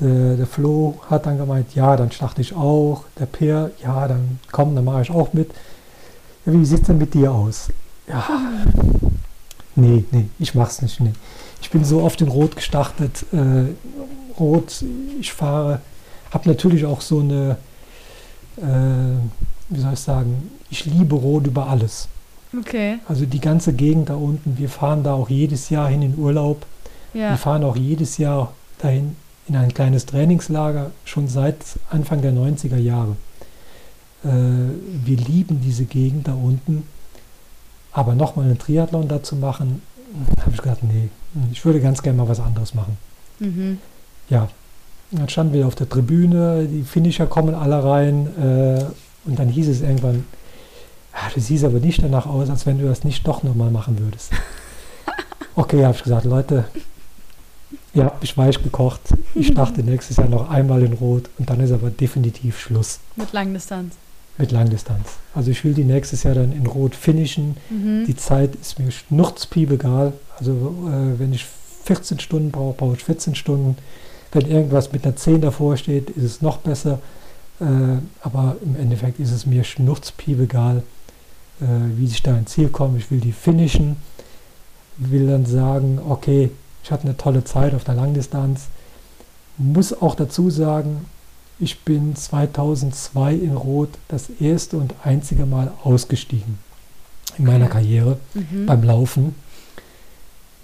der, der Flo hat dann gemeint, ja, dann starte ich auch. Der Peer, ja, dann komm, dann mache ich auch mit. Ja, wie sieht es denn mit dir aus? Ja, nee, nee, ich mach's nicht. Nee. Ich bin so oft in Rot gestartet. Äh, Rot, ich fahre, habe natürlich auch so eine wie soll ich sagen, ich liebe Rot über alles. Okay. Also die ganze Gegend da unten, wir fahren da auch jedes Jahr hin in Urlaub. Ja. Wir fahren auch jedes Jahr dahin in ein kleines Trainingslager, schon seit Anfang der 90er Jahre. Äh, wir lieben diese Gegend da unten. Aber nochmal einen Triathlon dazu machen, habe ich gedacht, nee, ich würde ganz gerne mal was anderes machen. Mhm. Ja, dann standen wir auf der Tribüne, die Finisher kommen alle rein äh, und dann hieß es irgendwann, ah, du siehst aber nicht danach aus, als wenn du das nicht doch nochmal machen würdest. *laughs* Okay, habe ich gesagt, Leute, ihr habt mich weich gekocht. Ich starte nächstes Jahr noch einmal in Rot und dann ist aber definitiv Schluss. Mit Langdistanz. Mit Langdistanz. Also ich will die nächstes Jahr dann in Rot finishen. Mhm. Die Zeit ist mir schnurzpiep egal. Also äh, wenn ich 14 Stunden brauche, brauche ich 14 Stunden. Wenn irgendwas mit einer 10 davor steht, ist es noch besser. Äh, aber im Endeffekt ist es mir schnurzpiep egal, äh, wie ich da ins Ziel komme. Ich will die finishen, will dann sagen, okay, Ich hatte eine tolle Zeit auf der Langdistanz. Muss auch dazu sagen, ich bin 2002 in Rot das erste und einzige Mal ausgestiegen in meiner. Karriere Mhm. beim Laufen,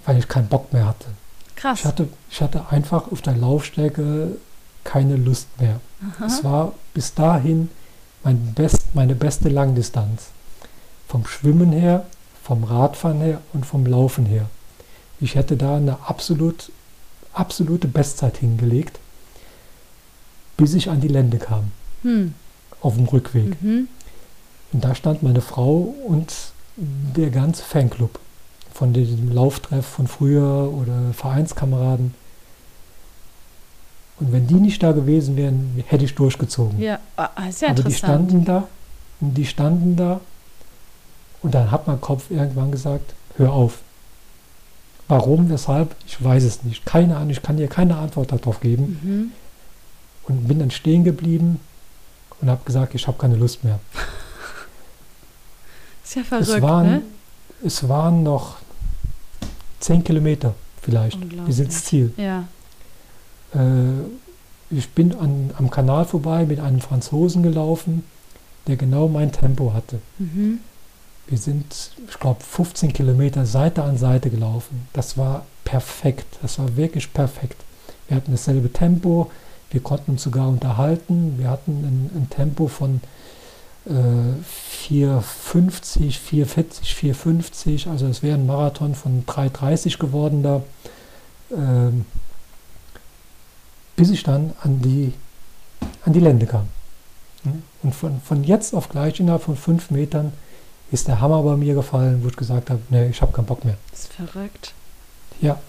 weil ich keinen Bock mehr hatte. Krass. Ich hatte, ich hatte einfach auf der Laufstrecke keine Lust mehr. Es war bis dahin mein best, meine beste Langdistanz. Vom Schwimmen her, vom Radfahren her und vom Laufen her. Ich hätte da eine absolut, absolute Bestzeit hingelegt, bis ich an die Lände kam, Hm. auf dem Rückweg. Mhm. Und da stand meine Frau und der ganze Fanclub von dem Lauftreff von früher oder Vereinskameraden. Und wenn die nicht da gewesen wären, hätte ich durchgezogen. Ja, ah, ist ja Aber die standen da, und die standen da und dann hat mein Kopf irgendwann gesagt, hör auf. Warum, weshalb, ich weiß es nicht. Keine Ahnung, ich kann dir keine Antwort darauf geben. Mhm. Und bin dann stehen geblieben und habe gesagt, ich habe keine Lust mehr. *laughs* Ist ja Es verrückt, waren, ne? es waren noch zehn Kilometer vielleicht bis ins. Ziel. Ja. Äh, ich bin an, am Kanal vorbei mit einem Franzosen gelaufen, der genau mein Tempo hatte. Mhm. Wir sind, ich glaube, 15 Kilometer Seite an Seite gelaufen. Das war perfekt. Das war wirklich perfekt. Wir hatten dasselbe Tempo. Wir konnten uns sogar unterhalten. Wir hatten ein, ein Tempo von äh, 4,50, 4,40, 4,50. Also es wäre ein Marathon von 3,30 geworden da. Ähm, bis ich dann an die, an die Lände kam. Und von, von jetzt auf gleich innerhalb von fünf Metern ist der Hammer bei mir gefallen, wo ich gesagt habe, nee, ich habe keinen Bock mehr. Ist verrückt. Ja,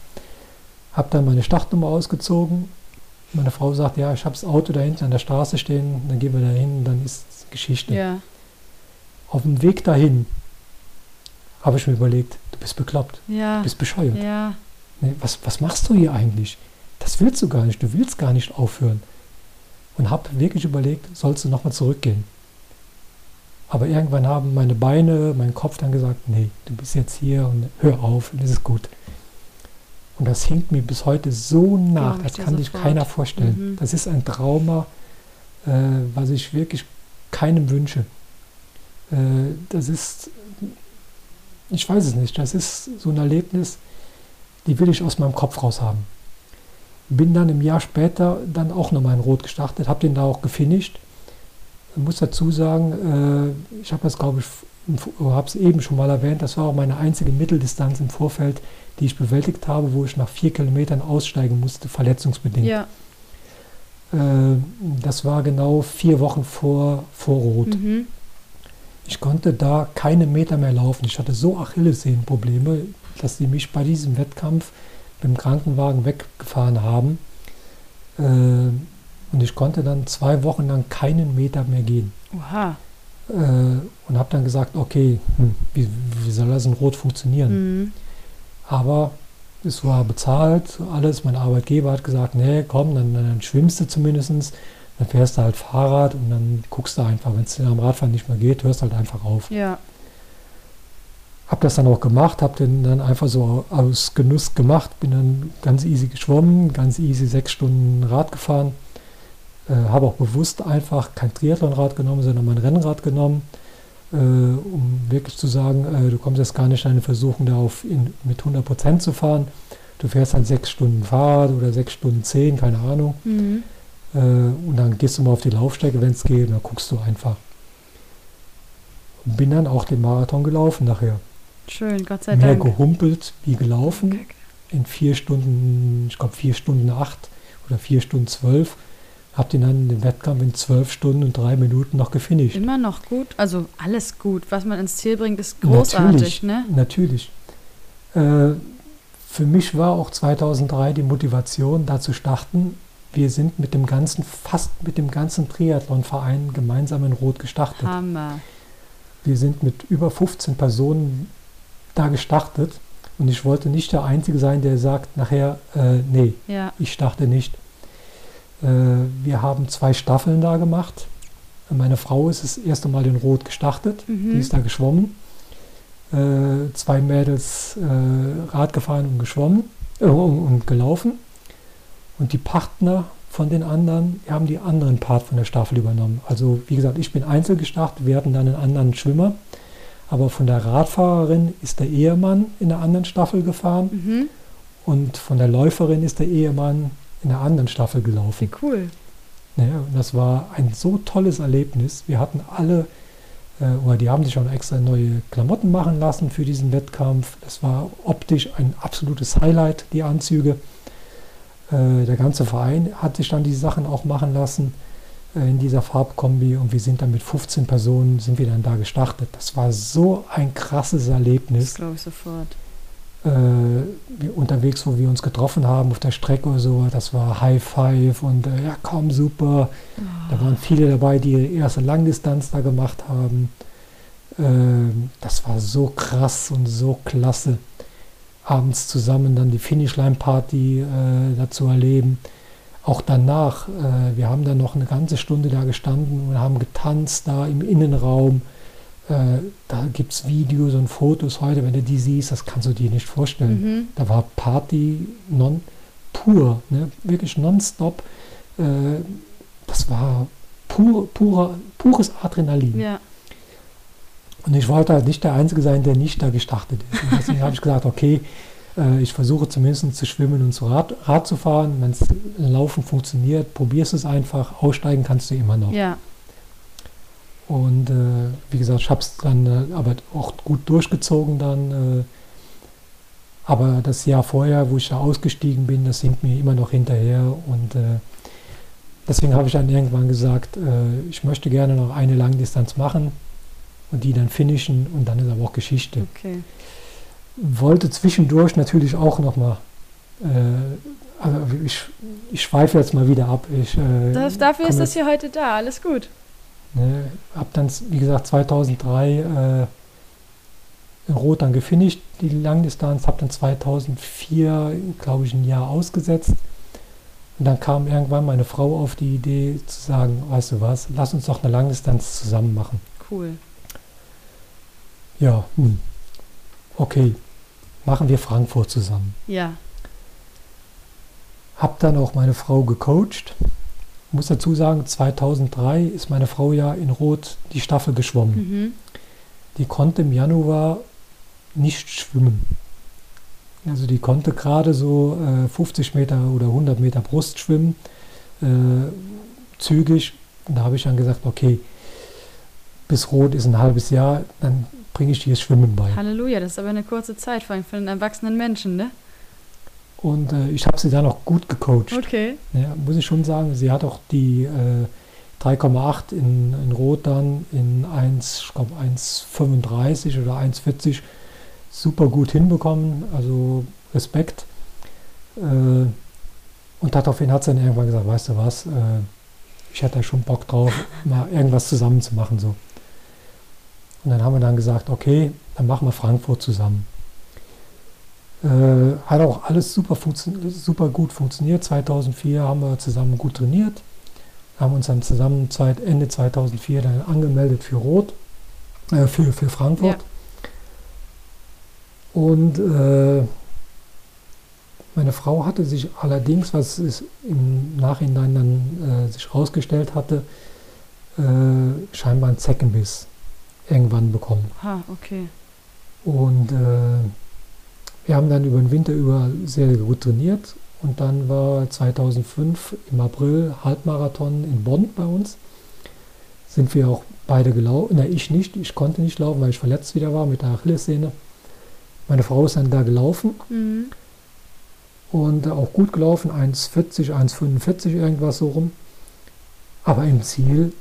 habe dann meine Startnummer ausgezogen. Meine Frau sagt, ja, ich habe das Auto da hinten an der Straße stehen, dann gehen wir da hin, dann ist Geschichte. Ja. Auf dem Weg dahin habe ich mir überlegt, du bist bekloppt, Ja. du bist bescheuert. Ja. Nee, was, was machst du hier eigentlich? Das willst du gar nicht, du willst gar nicht aufhören. Und habe wirklich überlegt, sollst du nochmal zurückgehen? Aber irgendwann haben meine Beine, mein Kopf dann gesagt, nee, du bist jetzt hier und hör auf, und es ist gut. Und das hinkt mir bis heute so nach, ich das kann sich keiner vorstellen. Mhm. Das ist ein Trauma, äh, was ich wirklich keinem wünsche. Äh, das ist, ich weiß es nicht, das ist so ein Erlebnis, die will ich aus meinem Kopf raus haben. Bin dann im Jahr später dann auch nochmal in Rot gestartet, habe den da auch gefinisht. Ich muss dazu sagen, äh, ich habe das glaube ich, habe es eben schon mal erwähnt, das war auch meine einzige Mitteldistanz im Vorfeld, die ich bewältigt habe, wo ich nach vier Kilometern aussteigen musste, verletzungsbedingt. Ja. Äh, das war genau vier Wochen vor, vor Rot. Mhm. Ich konnte da keine Meter mehr laufen. Ich hatte so Achillessehnenprobleme, dass sie mich bei diesem Wettkampf mit dem Krankenwagen weggefahren haben. Äh, und ich konnte dann zwei Wochen lang keinen Meter mehr gehen. Oha. Äh, und habe dann gesagt, okay, hm, wie, wie soll das in Rot funktionieren? Mhm. Aber es war bezahlt, alles. Mein Arbeitgeber hat gesagt, nee, komm, dann, dann schwimmst du zumindest. Dann fährst du halt Fahrrad und dann guckst du einfach, wenn es dir am Radfahren nicht mehr geht, hörst halt einfach auf. Ja. Hab das dann auch gemacht, hab den dann einfach so aus Genuss gemacht, bin dann ganz easy geschwommen, ganz easy sechs Stunden Rad gefahren. Äh, habe auch bewusst einfach kein Triathlonrad genommen, sondern mein Rennrad genommen, äh, um wirklich zu sagen, äh, du kommst jetzt gar nicht in eine Versuchung, da auf in, mit 100% zu fahren. Du fährst halt sechs Stunden Fahrrad oder sechs Stunden zehn, keine Ahnung. Mhm. Äh, und dann gehst du mal auf die Laufstrecke, wenn es geht, und dann guckst du einfach. Und bin dann auch den Marathon gelaufen nachher. Schön, Gott sei Mehr Dank. gehumpelt wie gelaufen. In vier Stunden, ich glaube vier Stunden acht oder vier Stunden zwölf. Hab den dann den Wettkampf in zwölf Stunden und drei Minuten noch gefinisht. Immer noch gut. Also alles gut. Was man ins Ziel bringt, ist großartig, natürlich, ne? Natürlich. Äh, für mich war auch 2003 die Motivation, da zu starten. Wir sind mit dem ganzen, fast mit dem ganzen Triathlonverein gemeinsam in Rot gestartet. Hammer. Wir sind mit über 15 Personen da gestartet und ich wollte nicht der Einzige sein, der sagt nachher, äh, nee, Ja. ich starte nicht. Äh, wir haben zwei Staffeln da gemacht. Meine Frau ist das erste Mal in Rot gestartet, Mhm. die ist da geschwommen. Äh, zwei Mädels äh, Rad gefahren und geschwommen. und gelaufen. Und die Partner von den anderen haben die anderen Part von der Staffel übernommen. Also wie gesagt, ich bin einzeln gestartet, wir hatten dann einen anderen Schwimmer. Aber von der Radfahrerin ist der Ehemann in der anderen Staffel gefahren Mhm. und von der Läuferin ist der Ehemann in der anderen Staffel gelaufen. Wie cool. Ja, und das war ein so tolles Erlebnis. Wir hatten alle, äh, oder die haben sich schon extra neue Klamotten machen lassen für diesen Wettkampf. Das war optisch ein absolutes Highlight, die Anzüge. Äh, der ganze Verein hat sich dann die Sachen auch machen lassen äh, in dieser Farbkombi und wir sind dann mit 15 Personen, sind wir dann da gestartet. Das war so ein krasses Das Erlebnis glaube ich sofort. äh, unterwegs, wo wir uns getroffen haben auf der Strecke oder so, das war High Five und äh, ja, komm, super. Da waren viele dabei, die ihre erste Langdistanz da gemacht haben. Ähm, das war so krass und so klasse. Abends zusammen dann die Finishline-Party äh, dazu erleben. Auch danach, äh, wir haben dann noch eine ganze Stunde da gestanden und haben getanzt da im Innenraum. Äh, da gibt es Videos und Fotos heute, wenn du die siehst, das kannst du dir nicht vorstellen. Mhm. Da war Party non pur, ne? wirklich nonstop. Äh, das war pur, pure, pures Adrenalin. Ja. Und ich wollte halt nicht der Einzige sein, der nicht da gestartet ist. Und deswegen habe ich gesagt, okay, äh, ich versuche zumindest zu schwimmen und zu Rad, Rad zu fahren. Wenn es Laufen funktioniert, probierst es einfach. Aussteigen kannst du immer noch. Ja. Und äh, wie gesagt, ich habe es dann äh, aber auch gut durchgezogen dann. Äh, aber das Jahr vorher, wo ich da ausgestiegen bin, das hinkt mir immer noch hinterher. Und äh, deswegen habe ich dann irgendwann gesagt, äh, ich möchte gerne noch eine Langdistanz machen und die dann finishen und dann ist aber auch Geschichte. Okay. Wollte zwischendurch natürlich auch nochmal, äh, also ich, ich schweife jetzt mal wieder ab. Ich, äh, Das, dafür ist das hier heute da. Alles gut. Ne, hab dann, wie gesagt, 2003 äh, in Rot dann gefinisht, die Langdistanz, hab dann 2004, glaube ich, ein Jahr ausgesetzt. Und dann kam irgendwann meine Frau auf die Idee zu sagen, weißt du was, lass uns doch eine Langdistanz zusammen machen. Cool. Ja, hm. okay, machen wir Frankfurt zusammen. Ja. Hab dann auch meine Frau gecoacht. Muss dazu sagen, 2003 ist meine Frau ja in Rot die Staffel geschwommen. Mhm. die konnte im Januar nicht schwimmen. Also die konnte gerade so äh, 50 Meter oder 100 Meter Brust schwimmen, äh, zügig. Und da habe ich dann gesagt, okay, bis Rot ist ein halbes Jahr, dann bringe ich dir das Schwimmen bei. Halleluja, das ist aber eine kurze Zeit, vor allem für einen erwachsenen Menschen, ne? Und äh, ich habe sie dann auch gut gecoacht. Okay. Ja, muss ich schon sagen, sie hat auch die äh, 3,8 in, in Rot dann in 1, ich glaube 1,35 oder 1,40 super gut hinbekommen. Also Respekt. Äh, und daraufhin hat sie dann irgendwann gesagt, weißt du was, äh, ich hätte da schon Bock drauf, *laughs* mal irgendwas zusammen zu machen. So. Und dann haben wir dann gesagt, okay, dann machen wir Frankfurt zusammen. Äh, hat auch alles super, super gut funktioniert. 2004 haben wir zusammen gut trainiert, haben uns dann zusammen Zeit, Ende 2004 dann angemeldet für Rot, äh, für, für Frankfurt. Und äh, meine Frau hatte sich allerdings, was es im Nachhinein dann äh, sich herausgestellt hatte, äh, scheinbar einen Zeckenbiss irgendwann bekommen. Ha, okay. Und wir haben dann über den Winter über sehr gut trainiert. Und dann war 2005 im April Halbmarathon in Bonn bei uns. Sind wir auch beide gelaufen. Na, ich nicht. Ich konnte nicht laufen, weil ich verletzt wieder war mit der Achillessehne. Meine Frau ist dann da gelaufen Mhm. und auch gut gelaufen. 1,40, 1,45 irgendwas so rum. Aber im Ziel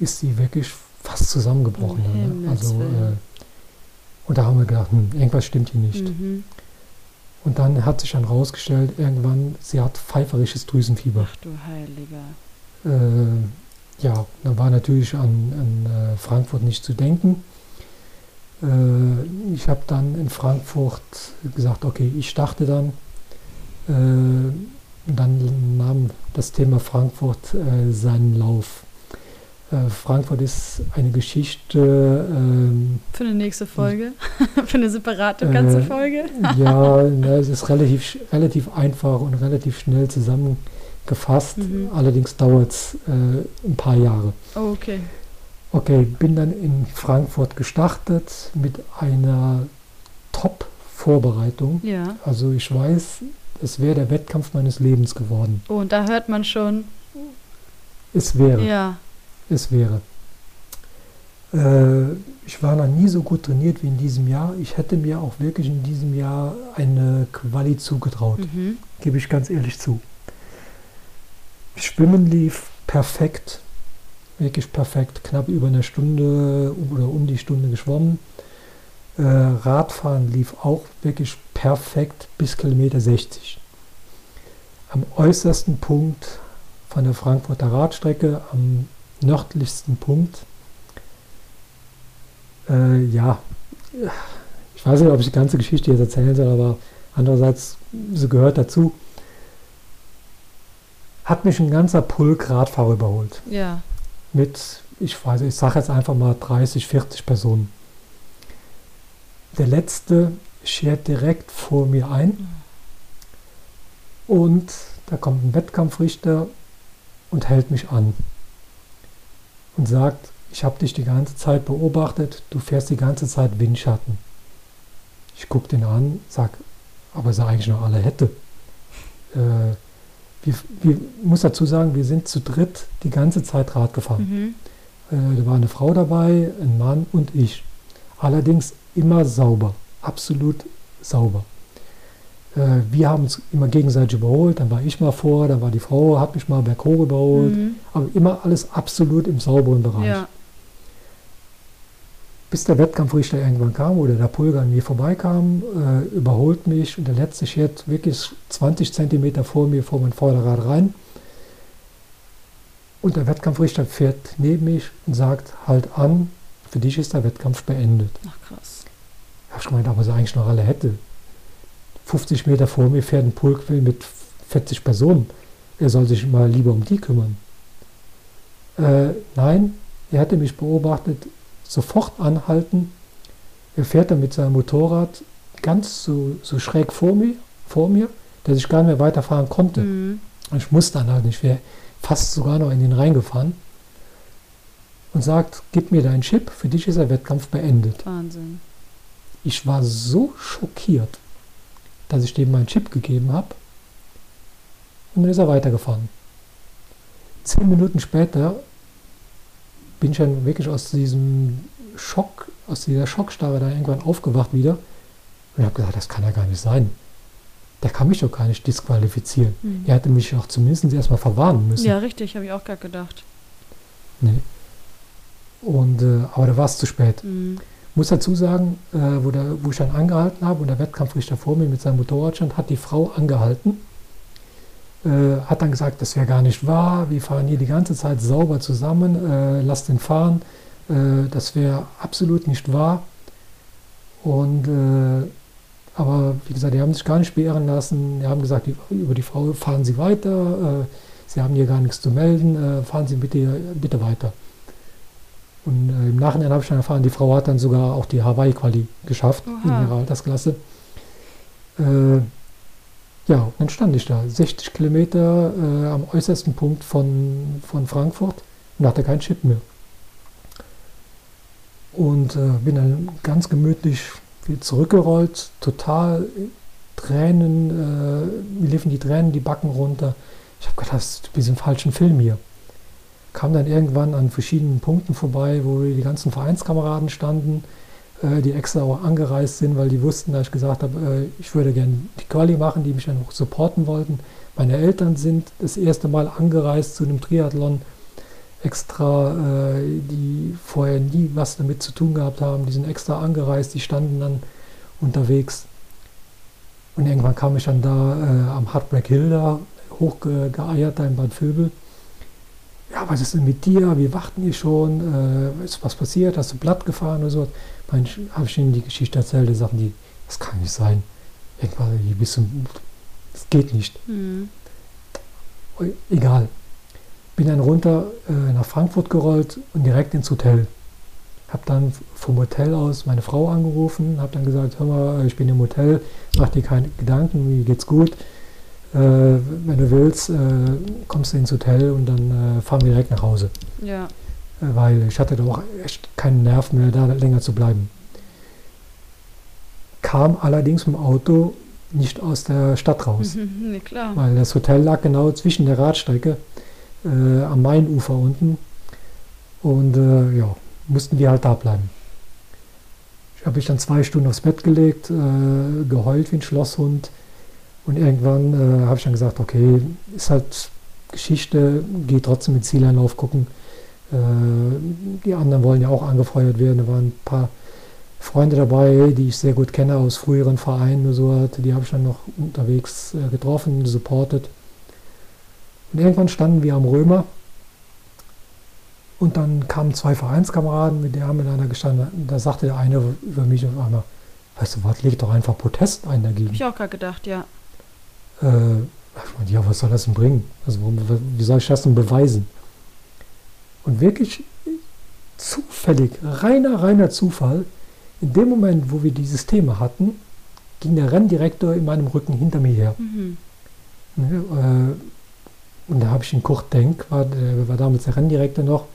ist sie wirklich fast zusammengebrochen. Dann, ne? Also, äh, und da haben wir gedacht, hm, irgendwas stimmt hier nicht. Mhm. Und dann hat sich dann rausgestellt, irgendwann, sie hat pfeiferisches Drüsenfieber. Ach du Heiliger. Äh, ja, da war natürlich an, an äh, Frankfurt nicht zu denken. Äh, ich habe dann in Frankfurt gesagt, okay, ich starte dann. Äh, dann nahm das Thema Frankfurt äh, seinen Lauf. Äh, Frankfurt ist eine Geschichte. Ähm, Für eine nächste Folge. *laughs* Für eine separate ganze äh, Folge. *laughs* ja, ne, es ist relativ, relativ einfach und relativ schnell zusammengefasst. Mhm. Allerdings dauert es äh, ein paar Jahre. Oh, okay. Okay, bin dann in Frankfurt gestartet mit einer Top-Vorbereitung. Ja. Also ich weiß, es wäre der Wettkampf meines Lebens geworden. Oh, und da hört man schon. Es wäre. Ja. Es wäre. Äh, ich war noch nie so gut trainiert wie in diesem Jahr. Ich hätte mir auch wirklich in diesem Jahr eine Quali zugetraut. Mhm. Gebe ich ganz ehrlich zu. Schwimmen lief perfekt. Wirklich perfekt. Knapp über eine Stunde oder um die Stunde geschwommen. Äh, Radfahren lief auch wirklich perfekt bis Kilometer 60. Am äußersten Punkt von der Frankfurter Radstrecke, am nördlichsten Punkt, äh, ja, ich weiß nicht, ob ich die ganze Geschichte jetzt erzählen soll, aber andererseits, sie gehört dazu, hat mich ein ganzer Pulk Radfahrer überholt. Ja. Mit, ich weiß, ich sage jetzt einfach mal 30, 40 Personen. Der letzte schert direkt vor mir ein und da kommt ein Wettkampfrichter und hält mich an und sagt, ich habe dich die ganze Zeit beobachtet, du fährst die ganze Zeit Windschatten. Ich gucke den an, sag, aber es eigentlich noch alle hätte. Äh, wir, wir, muss dazu sagen, wir sind zu dritt die ganze Zeit Rad gefahren. Mhm. Äh, da war eine Frau dabei, ein Mann und ich. Allerdings immer sauber, absolut sauber. Äh, wir haben uns immer gegenseitig überholt, dann war ich mal vor, dann war die Frau, hat mich mal berghoch überholt, Mhm. aber immer alles absolut im sauberen Bereich. Ja. Bis der Wettkampfrichter irgendwann kam oder der Pulger an mir vorbeikam, äh, überholt mich und der letzte schert wirklich 20 Zentimeter vor mir vor mein Vorderrad rein. Und der Wettkampfrichter fährt neben mich und sagt, halt an, für dich ist der Wettkampf beendet. Ach, krass. Da hab ich gemeint, aber es eigentlich noch alle hätte. 50 Meter vor mir fährt ein Pulk mit 40 Personen. Er soll sich mal lieber um die kümmern. Äh, nein, er hatte mich beobachtet, sofort anhalten. Er fährt dann mit seinem Motorrad ganz so, so schräg vor mir, vor mir, dass ich gar nicht mehr weiterfahren konnte. Mhm. Ich musste dann halt nicht, ich wäre fast sogar noch in den Rhein gefahren. Und sagt, gib mir deinen Chip, für dich ist der Wettkampf beendet. Wahnsinn. Ich war so schockiert, dass ich dem meinen Chip gegeben habe. Und dann ist er weitergefahren. Zehn Minuten später bin ich dann wirklich aus diesem Schock, aus dieser Schockstarre da irgendwann aufgewacht wieder. Und ich habe gesagt, das kann ja gar nicht sein. Der kann mich doch gar nicht disqualifizieren. Mhm. Er hätte mich auch zumindest erstmal verwarnen müssen. Ja, richtig, habe ich auch gerade gedacht. Nee. Und, äh, aber da war es zu spät. Mhm. Muss dazu sagen, äh, wo, der, wo ich dann angehalten habe und der Wettkampfrichter vor mir mit seinem Motorrad stand, hat die Frau angehalten, äh, hat dann gesagt, das wäre gar nicht wahr, wir fahren hier die ganze Zeit sauber zusammen, äh, lass den fahren, äh, das wäre absolut nicht wahr. Und äh, aber wie gesagt, die haben sich gar nicht beehren lassen, die haben gesagt, die, über die Frau fahren Sie weiter, äh, Sie haben hier gar nichts zu melden, äh, fahren Sie bitte, bitte weiter. Und äh, im Nachhinein habe ich dann erfahren, die Frau hat dann sogar auch die Hawaii-Quali geschafft Oha. in ihrer Altersklasse. Äh, ja, dann stand ich da, 60 Kilometer äh, am äußersten Punkt von, von Frankfurt und hatte keinen Chip mehr. Und äh, bin dann ganz gemütlich zurückgerollt, total Tränen, äh, mir liefen die Tränen die Backen runter. Ich habe gedacht, du bist im falschen Film hier kam dann irgendwann an verschiedenen Punkten vorbei, wo die ganzen Vereinskameraden standen, äh, die extra auch angereist sind, weil die wussten, dass ich gesagt habe, äh, ich würde gerne die Quali machen, die mich dann auch supporten wollten. Meine Eltern sind das erste Mal angereist zu einem Triathlon, extra, äh, die vorher nie was damit zu tun gehabt haben, die sind extra angereist, die standen dann unterwegs. Und irgendwann kam ich dann da am Heartbreak Hill da hochgeeiert, da in Bad Vilbel ja, was ist denn mit dir? Wir warten hier schon. Äh, ist was passiert? Hast du platt gefahren oder so? Habe ich ihnen die Geschichte erzählt, die sagten die, das kann nicht sein. Irgendwann, hier bist du, das geht nicht. Mhm. Egal. Bin dann runter äh, nach Frankfurt gerollt und direkt ins Hotel. Habe dann vom Hotel aus meine Frau angerufen, habe dann gesagt, hör mal, ich bin im Hotel, mach dir keine Gedanken, mir geht's gut. Äh, wenn du willst, äh, kommst du ins Hotel und dann äh, fahren wir direkt nach Hause. Ja. Weil ich hatte doch echt keinen Nerv mehr, da länger zu bleiben. Kam allerdings mit dem Auto nicht aus der Stadt raus, Mhm, *laughs* nee, klar. weil das Hotel lag genau zwischen der Radstrecke äh, am Mainufer unten und äh, ja, mussten wir halt da bleiben. Ich habe mich dann zwei Stunden aufs Bett gelegt, äh, geheult wie ein Schlosshund und irgendwann äh, habe ich dann gesagt, okay, ist halt Geschichte, geh trotzdem mit Zieleinlauf gucken. Äh, die anderen wollen ja auch angefeuert werden. Da waren ein paar Freunde dabei, die ich sehr gut kenne aus früheren Vereinen und so. Die habe ich dann noch unterwegs äh, getroffen, supportet. Und irgendwann standen wir am Römer und dann kamen zwei Vereinskameraden, mit denen haben wir miteinander gestanden. Da sagte der eine über mich auf einmal, weißt du was, leg doch einfach Protest ein dagegen. Hab ich auch gerade gedacht, ja. Äh, ja, was soll das denn bringen? Also, warum, wie soll ich das denn beweisen? Und wirklich zufällig, reiner, reiner Zufall, in dem Moment, wo wir dieses Thema hatten, ging der Renndirektor in meinem Rücken hinter mir her. Mhm. Ne, äh, und da habe ich den Kurt Denk, war, der war damals der Renndirektor noch,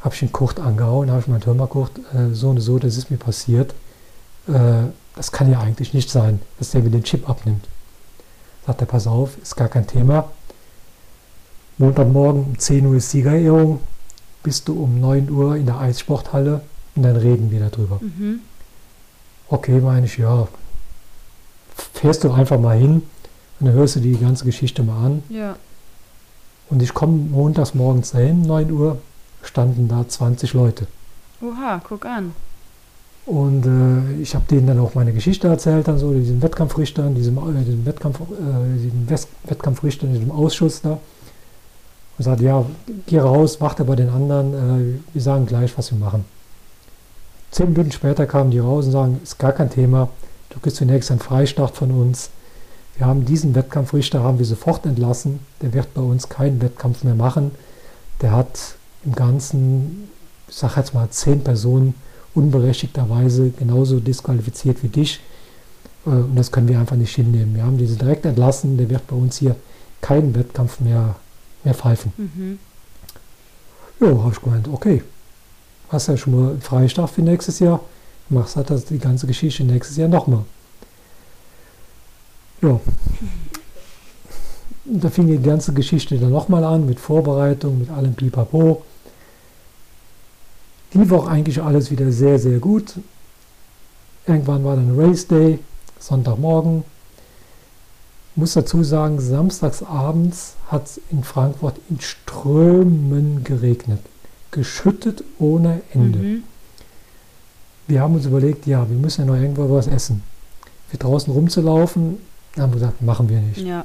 habe ich den Kurt angehauen, habe ich gemeint, hör mal Kurt, äh, so und so, das ist mir passiert. Äh, das kann ja eigentlich nicht sein, dass der mir den Chip abnimmt. Sagt er, pass auf, ist gar kein Thema. Montagmorgen um 10 Uhr ist Siegerehrung, bist du um 9 Uhr in der Eissporthalle und dann reden wir darüber. Mhm. Okay, meine ich, ja, fährst du einfach mal hin und dann hörst du die ganze Geschichte mal an. Ja. Und ich komme montags morgens dahin, 9 Uhr, standen da 20 Leute. Oha, guck an. Und äh, ich habe denen dann auch meine Geschichte erzählt, dann so, diesen Wettkampfrichtern, diesem, äh, diesem, Wettkampf, äh, Wettkampfrichter, diesem Ausschuss da. Und sagte, ja, geh raus, warte bei den anderen, äh, wir sagen gleich, was wir machen. Zehn Minuten später kamen die raus und sagen, ist gar kein Thema, du kriegst zunächst einen Freistart von uns. Wir haben diesen Wettkampfrichter, haben wir sofort entlassen, der wird bei uns keinen Wettkampf mehr machen. Der hat im Ganzen, ich sag jetzt mal, zehn Personen unberechtigterweise genauso disqualifiziert wie dich. Äh, Und das können wir einfach nicht hinnehmen. Wir haben diese direkt entlassen, der wird bei uns hier keinen Wettkampf mehr, mehr pfeifen. Mhm. Ja, habe ich gemeint, okay. Hast ja schon mal einen Freistaat für nächstes Jahr. Machst halt das, die ganze Geschichte nächstes Jahr nochmal. Ja. Da fing die ganze Geschichte dann nochmal an mit Vorbereitung, mit allem Pipapo. Die war auch eigentlich alles wieder sehr, sehr gut. Irgendwann war dann Race Day, Sonntagmorgen. Muss dazu sagen, samstags abends hat es in Frankfurt in Strömen geregnet. Geschüttet ohne Ende. Mhm. Wir haben uns überlegt, ja, wir müssen ja noch irgendwo was essen. Für draußen rumzulaufen, haben wir gesagt, machen wir nicht. Ja.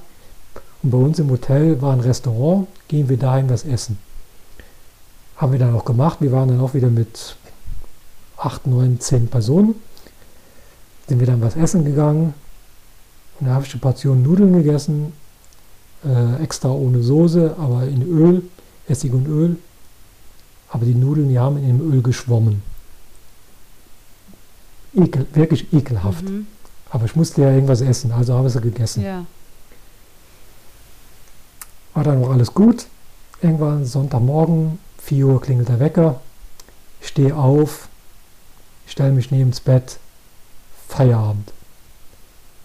Und bei uns im Hotel war ein Restaurant, gehen wir dahin was essen. Haben wir dann auch gemacht. Wir waren dann auch wieder mit 8, 9, 10 Personen. Sind wir dann was essen gegangen. Und da habe ich eine Portion Nudeln gegessen. Äh, extra ohne Soße, aber in Öl, Essig und Öl. Aber die Nudeln, die haben in dem Öl geschwommen. Ekel, wirklich ekelhaft. Mhm. Aber ich musste ja irgendwas essen, also habe ich sie gegessen. Ja. War dann auch alles gut. Irgendwann Sonntagmorgen, 4 Uhr klingelt der Wecker. Ich stehe auf, stelle mich neben das Bett, Feierabend.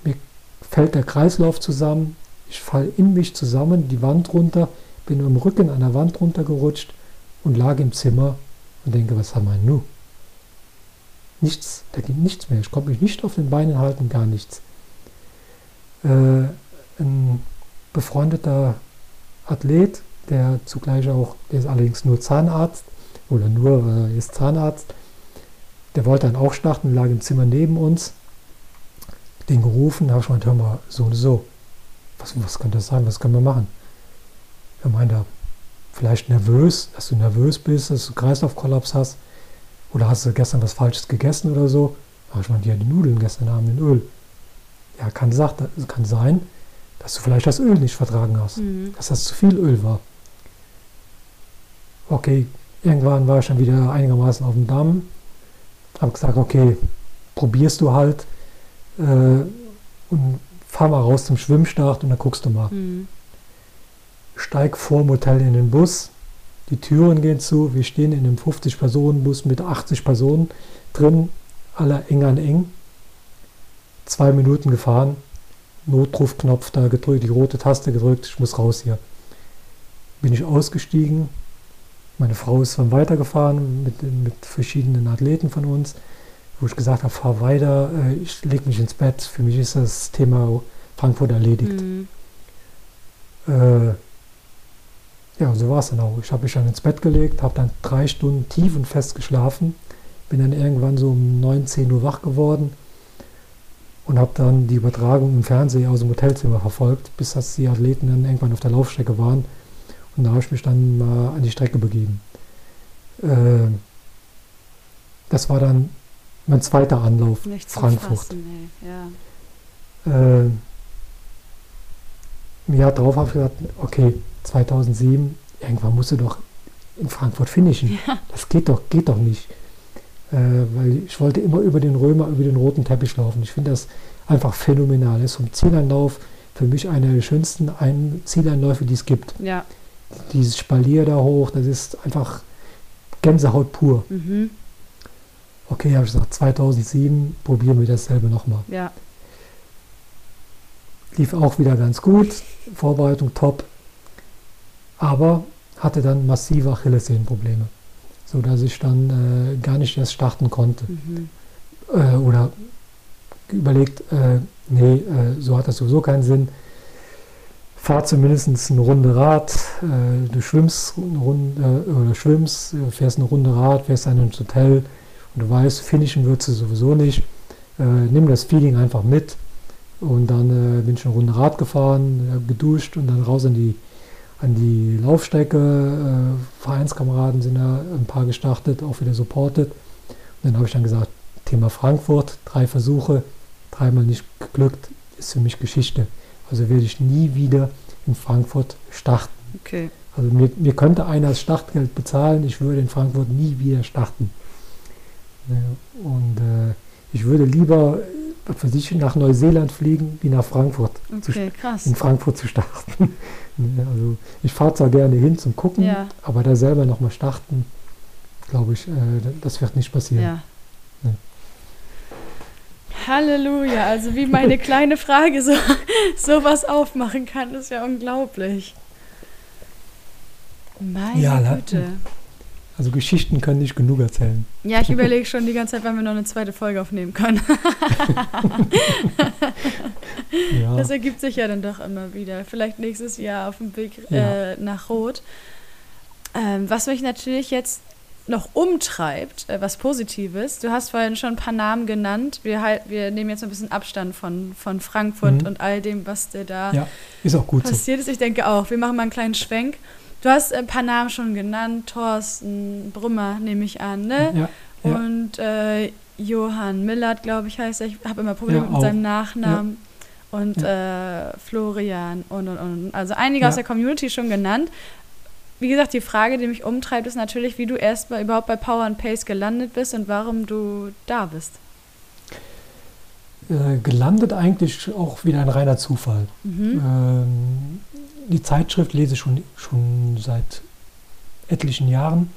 Mir fällt der Kreislauf zusammen, ich falle in mich zusammen, die Wand runter, bin im Rücken an der Wand runtergerutscht und lag im Zimmer und denke, was haben wir nun? Nichts, da ging nichts mehr. Ich konnte mich nicht auf den Beinen halten, gar nichts. Äh, ein befreundeter Athlet, der zugleich auch, der ist allerdings nur Zahnarzt oder nur äh, ist Zahnarzt, der wollte dann auch starten, lag im Zimmer neben uns. Den gerufen, habe ich gemeint, hör mal, so und so. Was, was könnte das sein? Was können wir machen? Er meinte, vielleicht nervös, dass du nervös bist, dass du Kreislaufkollaps hast. Oder hast du gestern was Falsches gegessen oder so? Aber ich meinte, ja, die Nudeln gestern Abend in Öl. Ja, kann, kann sein, dass du vielleicht das Öl nicht vertragen hast. Mhm. Dass das zu viel Öl war. Okay, irgendwann war ich dann wieder einigermaßen auf dem Damm. Habe gesagt, okay, probierst du halt äh, und fahr mal raus zum Schwimmstart und dann guckst du mal. Mhm. Steig vor dem Hotel in den Bus, die Türen gehen zu, wir stehen in einem 50-Personen-Bus mit 80 Personen drin, alle eng an eng. Zwei Minuten gefahren, Notrufknopf da gedrückt, die rote Taste gedrückt, ich muss raus hier. Bin ich ausgestiegen, meine Frau ist dann weitergefahren mit, mit verschiedenen Athleten von uns, wo ich gesagt habe, fahr weiter, äh, ich lege mich ins Bett, für mich ist das Thema Frankfurt erledigt. Mhm. Äh, ja, so war es dann auch. Ich habe mich dann ins Bett gelegt, habe dann drei Stunden tief und fest geschlafen, bin dann irgendwann so um 9, 10 Uhr wach geworden und habe dann die Übertragung im Fernsehen aus dem Hotelzimmer verfolgt, bis dass die Athleten dann irgendwann auf der Laufstrecke waren. Und da habe ich mich dann mal an die Strecke begeben. Äh, das war dann mein zweiter Anlauf, Nicht Frankfurt. Fassen, ey. Ja. Äh, Im Jahr drauf habe ich gesagt, okay, 2007, irgendwann musst du doch in Frankfurt finishen. Ja. Das geht doch, geht doch nicht. Äh, weil ich wollte immer über den Römer, über den roten Teppich laufen. Ich finde das einfach phänomenal. Das ist vom Zieleinlauf für mich einer der schönsten Ein Zieleinläufe, die es gibt. ja. Dieses Spalier da hoch, das ist einfach Gänsehaut pur. Mhm. Okay, habe ich gesagt, 2007 probieren wir dasselbe nochmal. Ja. Lief auch wieder ganz gut, Vorbereitung top, aber hatte dann massive Achillessehnenprobleme, sodass ich dann äh, gar nicht erst starten konnte. Mhm. Äh, oder überlegt, äh, nee, äh, so hat das sowieso keinen Sinn. Fahr zumindest eine Runde Rad, äh, du schwimmst eine Runde, äh, oder schwimmst, äh, fährst eine Runde Rad, fährst dann ins Hotel und du weißt, finishen würdest du sowieso nicht. Nimm das Feeling einfach mit und dann bin ich eine Runde Rad gefahren, geduscht und dann raus an die, an die Laufstrecke. Vereinskameraden sind da ein paar gestartet, auch wieder supported. Und dann habe ich dann gesagt, Thema Frankfurt, drei Versuche, dreimal nicht geglückt, ist für mich Geschichte. Also werde ich nie wieder in Frankfurt starten. Okay. Also mir, mir könnte einer das Startgeld bezahlen, ich würde in Frankfurt nie wieder starten. Ja, und äh, ich würde lieber äh, für sich nach Neuseeland fliegen, wie nach Frankfurt. Zu, Okay, krass. in Frankfurt zu starten. *laughs* Also ich fahre zwar gerne hin zum Gucken, Ja. aber da selber nochmal starten, glaube ich, äh, das wird nicht passieren. Ja. Halleluja, also wie meine *laughs* kleine Frage so sowas aufmachen kann, ist ja unglaublich. Meine Ja, Güte. Also Geschichten können nicht genug erzählen. Ja, ich überlege schon die ganze Zeit, wann wir noch eine zweite Folge aufnehmen können. *laughs* Ja, Das ergibt sich ja dann doch immer wieder. Vielleicht nächstes Jahr auf dem Weg Ja. äh, nach Rot. Ähm, was mich natürlich jetzt noch umtreibt, äh, was Positives. Du hast vorhin schon ein paar Namen genannt. Wir, halt, wir nehmen jetzt ein bisschen Abstand von, von Frankfurt Mhm. und all dem, was dir da ja ist auch gut so. passiert ist. Ich denke auch. Wir machen mal einen kleinen Schwenk. Du hast ein paar Namen schon genannt. Thorsten Brummer, nehme ich an, ne? Ja, ja. Und äh, Johann Millert, glaube ich, heißt er. Ich habe immer Probleme mit seinem Nachnamen. Und äh, Florian und, und, und. Also einige aus der Community schon genannt. Wie gesagt, die Frage, die mich umtreibt, ist natürlich, wie du erstmal überhaupt bei Power and Pace gelandet bist und warum du da bist. Äh, gelandet eigentlich auch wieder ein reiner Zufall. Mhm. Ähm, die Zeitschrift lese ich schon, schon seit etlichen Jahren.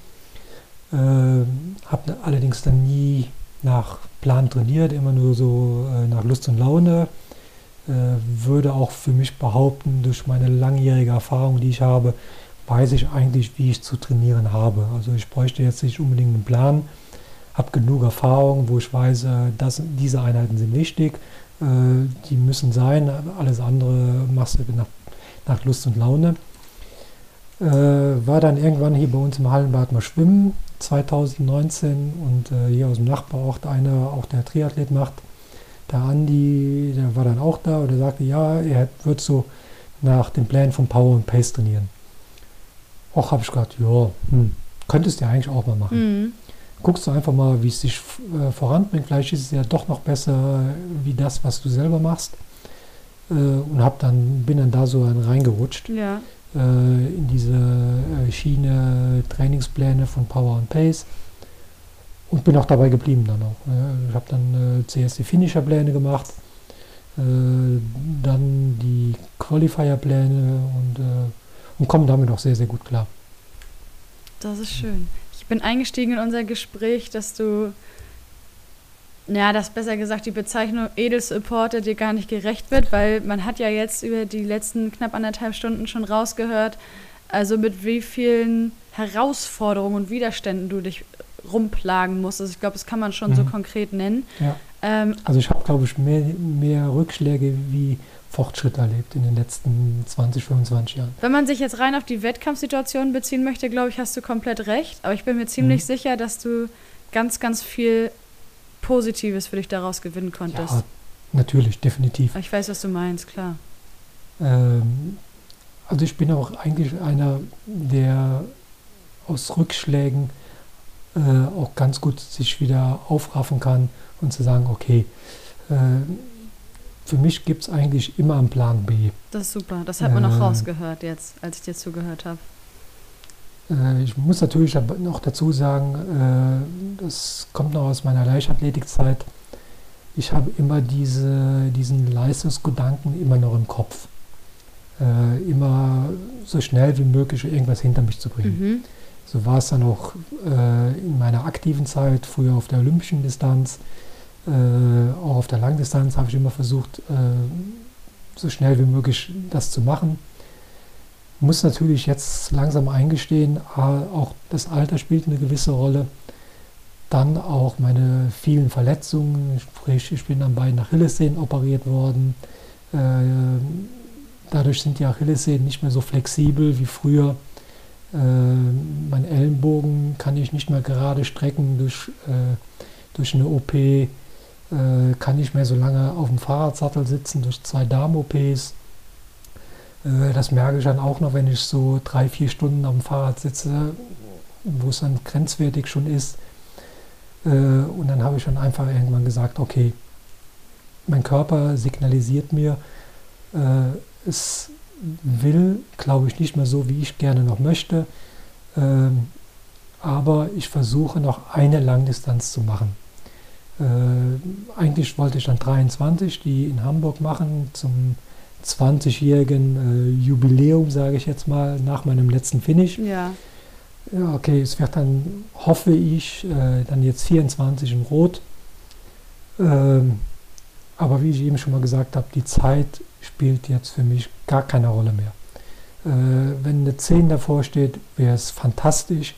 Ähm, habe allerdings dann nie nach Plan trainiert, immer nur so äh, nach Lust und Laune. Äh, würde auch für mich behaupten, durch meine langjährige Erfahrung, die ich habe, weiß ich eigentlich, wie ich zu trainieren habe. Also ich bräuchte jetzt nicht unbedingt einen Plan, habe genug Erfahrung, wo ich weiß, äh, dass diese Einheiten sind wichtig, äh, die müssen sein, alles andere machst du nach, nach Lust und Laune. Äh, war dann irgendwann hier bei uns im Hallenbad mal schwimmen, 2019 und hier aus dem Nachbarort einer, auch der Triathlet macht, der Andi, der war dann auch da und der sagte, ja, er wird so nach dem Plan von Power und Pace trainieren. Auch habe ich gedacht, ja, hm, könntest du ja eigentlich auch mal machen Mhm. guckst du einfach mal, wie es sich äh, voranbringt. Vielleicht ist es ja doch noch besser äh, wie das, was du selber machst. Äh, und hab dann, bin dann da so reingerutscht. Ja. äh, in diese äh, Schiene Trainingspläne von Power and Pace und bin auch dabei geblieben dann auch. Ja. Ich habe dann äh, zuerst die Finisher-Pläne gemacht, dann die Qualifier-Pläne und, und komme damit auch sehr, sehr gut klar. Das ist schön. Ich bin eingestiegen in unser Gespräch, dass du ja, dass besser gesagt die Bezeichnung Edelsupporter dir gar nicht gerecht wird, weil man hat ja jetzt über die letzten knapp anderthalb Stunden schon rausgehört, also mit wie vielen Herausforderungen und Widerständen du dich rumplagen musst. Also ich glaube, das kann man schon mhm. so konkret nennen. Ja. Ähm, also ich habe, glaube ich, mehr, mehr Rückschläge wie Fortschritt erlebt in den letzten 20, 25 Jahren. Wenn man sich jetzt rein auf die Wettkampfsituation beziehen möchte, glaube ich, hast du komplett recht. Aber ich bin mir ziemlich mhm. sicher, dass du ganz, ganz viel Positives für dich daraus gewinnen konntest. Ja, natürlich, definitiv. Ich weiß, was du meinst, klar. Ähm, also ich bin auch eigentlich einer, der aus Rückschlägen äh, auch ganz gut sich wieder aufraffen kann und zu sagen, okay, äh, für mich gibt es eigentlich immer einen Plan B. Das ist super, das hat man äh, auch rausgehört jetzt, als ich dir zugehört habe. Äh, ich muss natürlich noch dazu sagen, äh, das kommt noch aus meiner Leichtathletikzeit. Ich habe immer diese, diesen Leistungsgedanken immer noch im Kopf. Äh, immer so schnell wie möglich irgendwas hinter mich zu bringen. Mhm. So war es dann auch in meiner aktiven Zeit, früher auf der olympischen Distanz, auch auf der Langdistanz habe ich immer versucht, so schnell wie möglich das zu machen muss natürlich jetzt langsam eingestehen, auch das Alter spielt eine gewisse Rolle. Dann auch meine vielen Verletzungen, sprich ich bin an beiden Achillessehnen operiert worden. Äh, dadurch sind die Achillessehnen nicht mehr so flexibel wie früher. Äh, mein Ellenbogen kann ich nicht mehr gerade strecken durch, äh, durch eine OP. kann nicht mehr so lange auf dem Fahrradsattel sitzen durch zwei Darm-OPs. Äh, das merke ich dann auch noch, wenn ich so drei, vier Stunden am Fahrrad sitze, wo es dann grenzwertig schon ist. Äh, und dann habe ich dann einfach irgendwann gesagt, okay, mein Körper signalisiert mir, äh, es will, glaube ich, nicht mehr so, wie ich gerne noch möchte. Ähm, aber ich versuche noch eine Langdistanz zu machen. Eigentlich wollte ich dann 23, die in Hamburg machen, zum 20-jährigen äh, Jubiläum, sage ich jetzt mal, nach meinem letzten Finish. Ja. Ja, okay, es wird dann, hoffe ich, äh, dann jetzt 24 in Rot. Ähm, aber wie ich eben schon mal gesagt habe, die Zeit spielt jetzt für mich gar keine Rolle mehr. Äh, wenn eine 10 davor steht, wäre es fantastisch.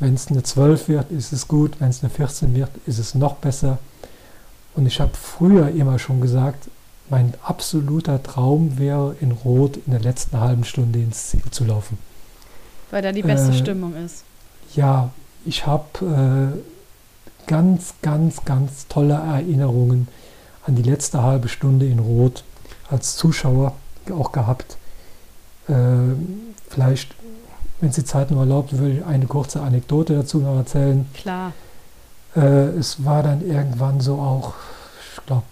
Wenn es eine 12 wird, ist es gut. Wenn es eine 14 wird, ist es noch besser. Und ich habe früher immer schon gesagt, mein absoluter Traum wäre, in Rot in der letzten halben Stunde ins Ziel zu laufen. Weil da die beste äh, Stimmung ist. Ja, ich habe äh, ganz, ganz, ganz tolle Erinnerungen an die letzte halbe Stunde in Rot als Zuschauer auch gehabt. Äh, vielleicht, wenn Sie Zeit nur erlaubt, würde ich eine kurze Anekdote dazu noch erzählen. Klar. Äh, es war dann irgendwann so auch, ich glaube,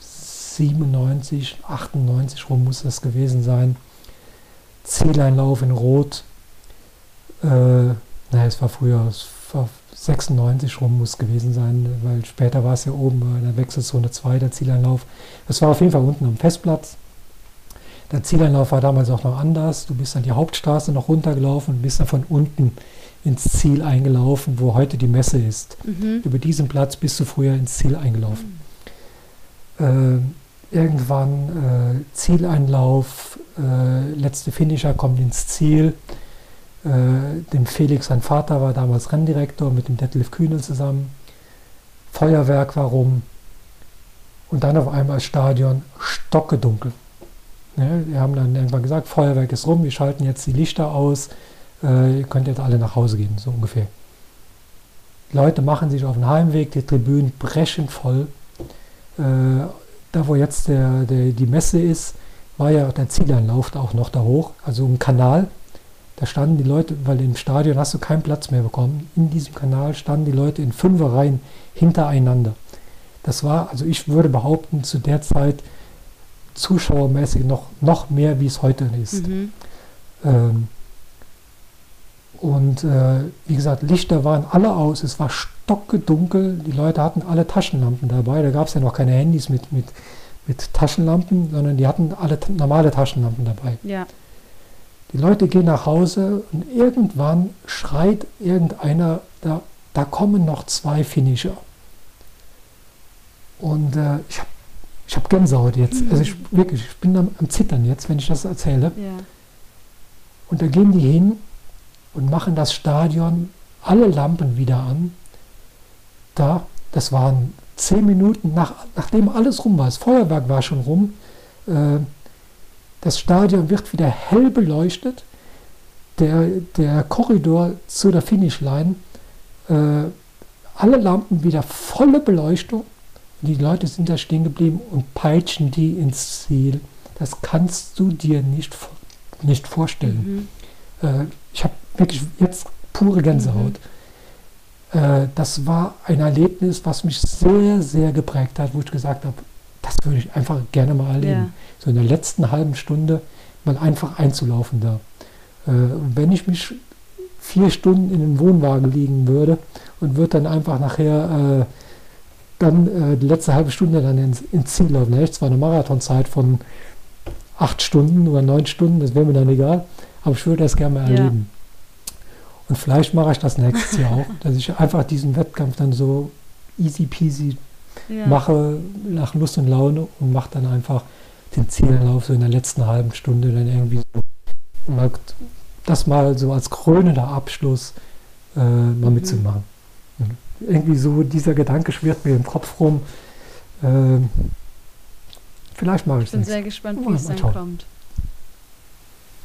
97, 98 rum muss das gewesen sein. Zieleinlauf in Rot. Äh, naja, es war früher, es war 96 rum muss gewesen sein, weil später war es ja oben in der Wechselzone 2, der Zieleinlauf. Es war auf jeden Fall unten am Festplatz. Der Zieleinlauf war damals auch noch anders. Du bist dann die Hauptstraße noch runtergelaufen und bist dann von unten ins Ziel eingelaufen, wo heute die Messe ist. Mhm. Über diesen Platz bist du früher ins Ziel eingelaufen. Mhm. Äh, irgendwann äh, Zieleinlauf, äh, letzte Finisher kommt ins Ziel. Äh, dem Felix, sein Vater, war damals Renndirektor mit dem Detlef Kühnel zusammen. Feuerwerk war rum. Und dann auf einmal Stadion stockedunkel. Ja, wir haben dann irgendwann gesagt, Feuerwerk ist rum, wir schalten jetzt die Lichter aus, äh, ihr könnt jetzt alle nach Hause gehen, so ungefähr. Leute machen sich auf den Heimweg, die Tribünen brechen voll. Äh, da wo jetzt der, der, die Messe ist, war ja der Zieleinlauf auch noch da hoch, also ein Kanal. Da standen die Leute, weil im Stadion hast du keinen Platz mehr bekommen. In diesem Kanal standen die Leute in Fünferreihen hintereinander. Das war, also ich würde behaupten, zu der Zeit zuschauermäßig noch, noch mehr, wie es heute ist. Mhm. Ähm, und äh, wie gesagt, Lichter waren alle aus, es war stockdunkel, die Leute hatten alle Taschenlampen dabei, da gab es ja noch keine Handys mit, mit, mit Taschenlampen, sondern die hatten alle normale Taschenlampen dabei. Ja. Die Leute gehen nach Hause und irgendwann schreit irgendeiner, da, da kommen noch zwei Finisher. Und äh, ich habe ich hab Gänsehaut jetzt. Also ich, wirklich, ich bin am, am Zittern jetzt, wenn ich das erzähle. Ja. Und da gehen die hin und machen das Stadion, alle Lampen wieder an. Da, das waren zehn Minuten, nach, nachdem alles rum war, das Feuerwerk war schon rum, äh, das Stadion wird wieder hell beleuchtet, der, der Korridor zu der Finishline, äh, alle Lampen wieder volle Beleuchtung, die Leute sind da stehen geblieben und peitschen die ins Ziel. Das kannst du dir nicht, nicht vorstellen. Mhm. Äh, ich habe wirklich jetzt pure Gänsehaut. Mhm. Äh, das war ein Erlebnis, was mich sehr, sehr geprägt hat, wo ich gesagt habe, das würde ich einfach gerne mal erleben. Ja. So in der letzten halben Stunde mal einfach einzulaufen da. Äh, wenn ich mich vier Stunden in den Wohnwagen liegen würde und würde dann einfach nachher dann äh, die letzte halbe Stunde dann ins, ins Ziel laufen. Da hätte zwar eine Marathonzeit von acht Stunden oder neun Stunden, das wäre mir dann egal, aber ich würde das gerne mal erleben. Ja. Und vielleicht mache ich das nächstes Jahr auch, dass ich einfach diesen Wettkampf dann so easy peasy ja. mache, nach Lust und Laune und mache dann einfach den Ziellauf so in der letzten halben Stunde dann irgendwie so, mal, das mal so als krönender Abschluss äh, mal mhm. mitzumachen. Irgendwie so dieser Gedanke schwirrt mir im Kopf rum. Äh, vielleicht mache ich es. Ich bin sehr gespannt, wie es dann schauen. kommt.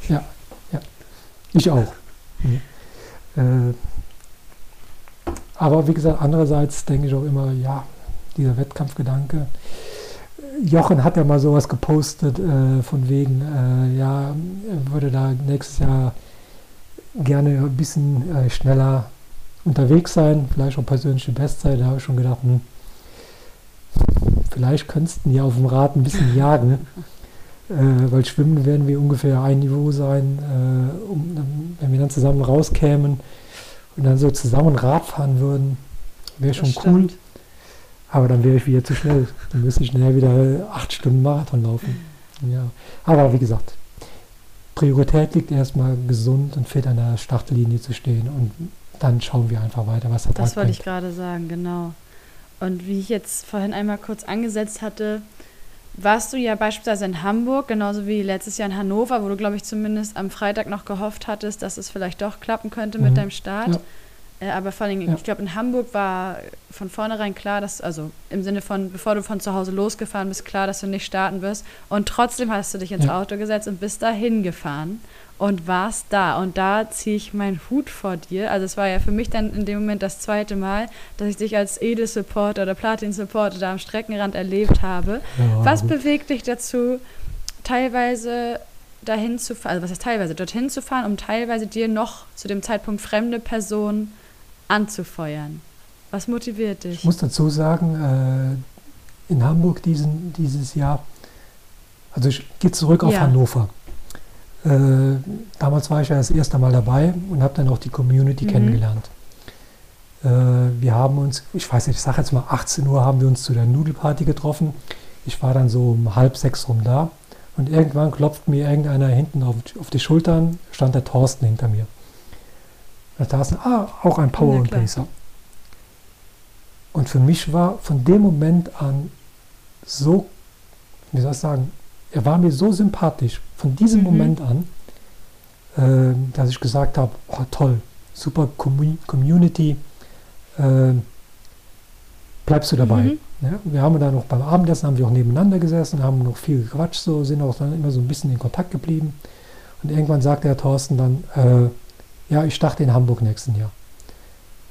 Ja, ja. Ich auch. Mhm. Äh, aber wie gesagt, andererseits denke ich auch immer, ja, dieser Wettkampfgedanke. Jochen hat ja mal sowas gepostet, äh, von wegen, äh, ja, er würde da nächstes Jahr gerne ein bisschen äh, schneller unterwegs sein, vielleicht auch persönliche Bestzeit. Da habe ich schon gedacht, hm, vielleicht könntest du ja auf dem Rad ein bisschen jagen, äh, weil schwimmen werden wir ungefähr ein Niveau sein, äh, um, wenn wir dann zusammen rauskämen und dann so zusammen Rad fahren würden, wäre schon cool. Aber dann wäre ich wieder zu schnell. Dann müsste ich schnell wieder acht Stunden Marathon laufen. Ja. Aber wie gesagt, Priorität liegt erstmal gesund und fit an der Startlinie zu stehen. Und dann schauen wir einfach weiter, was der Das wollte ich gerade sagen, genau. Und wie ich jetzt vorhin einmal kurz angesetzt hatte, warst du ja beispielsweise in Hamburg, genauso wie letztes Jahr in Hannover, wo du, glaube ich, zumindest am Freitag noch gehofft hattest, dass es vielleicht doch klappen könnte mhm. mit deinem Start. Ja. Äh, aber vor allem, ja. ich glaube, in Hamburg war von vornherein klar, dass, also im Sinne von, bevor du von zu Hause losgefahren bist, klar, dass du nicht starten wirst. Und trotzdem hast du dich ins ja. Auto gesetzt und bist dahin gefahren und warst da. Und da ziehe ich meinen Hut vor dir. Also es war ja für mich dann in dem Moment das zweite Mal, dass ich dich als Edel-Supporter oder Platin-Supporter da am Streckenrand erlebt habe. Ja, Was bewegt dich dazu, teilweise dahin zu fahren, also was heißt teilweise, dorthin zu fahren, um teilweise dir noch zu dem Zeitpunkt fremde Personen anzufeuern? Was motiviert dich? Ich muss dazu sagen, äh, in Hamburg diesen, dieses Jahr, also ich gehe zurück auf ja. Hannover. Äh, damals war ich ja das erste Mal dabei und habe dann auch die Community mhm. kennengelernt. Äh, wir haben uns, ich weiß nicht, ich sage jetzt mal 18 Uhr haben wir uns zu der Nudelparty getroffen. Ich war dann so um halb sechs rum da und irgendwann klopft mir irgendeiner hinten auf, auf die Schultern, stand der Thorsten hinter mir. Da ist ah, auch ein Power und Pacer. Und für mich war von dem Moment an so, wie soll ich sagen, er war mir so sympathisch, von diesem mhm. Moment an, äh, dass ich gesagt habe, oh, toll, super Community, äh, bleibst du dabei. Mhm. Ja, wir haben dann noch beim Abendessen, haben wir auch nebeneinander gesessen, haben noch viel gequatscht, so, sind auch dann immer so ein bisschen in Kontakt geblieben. Und irgendwann sagte der Thorsten dann, äh, ja, ich starte in Hamburg nächsten Jahr.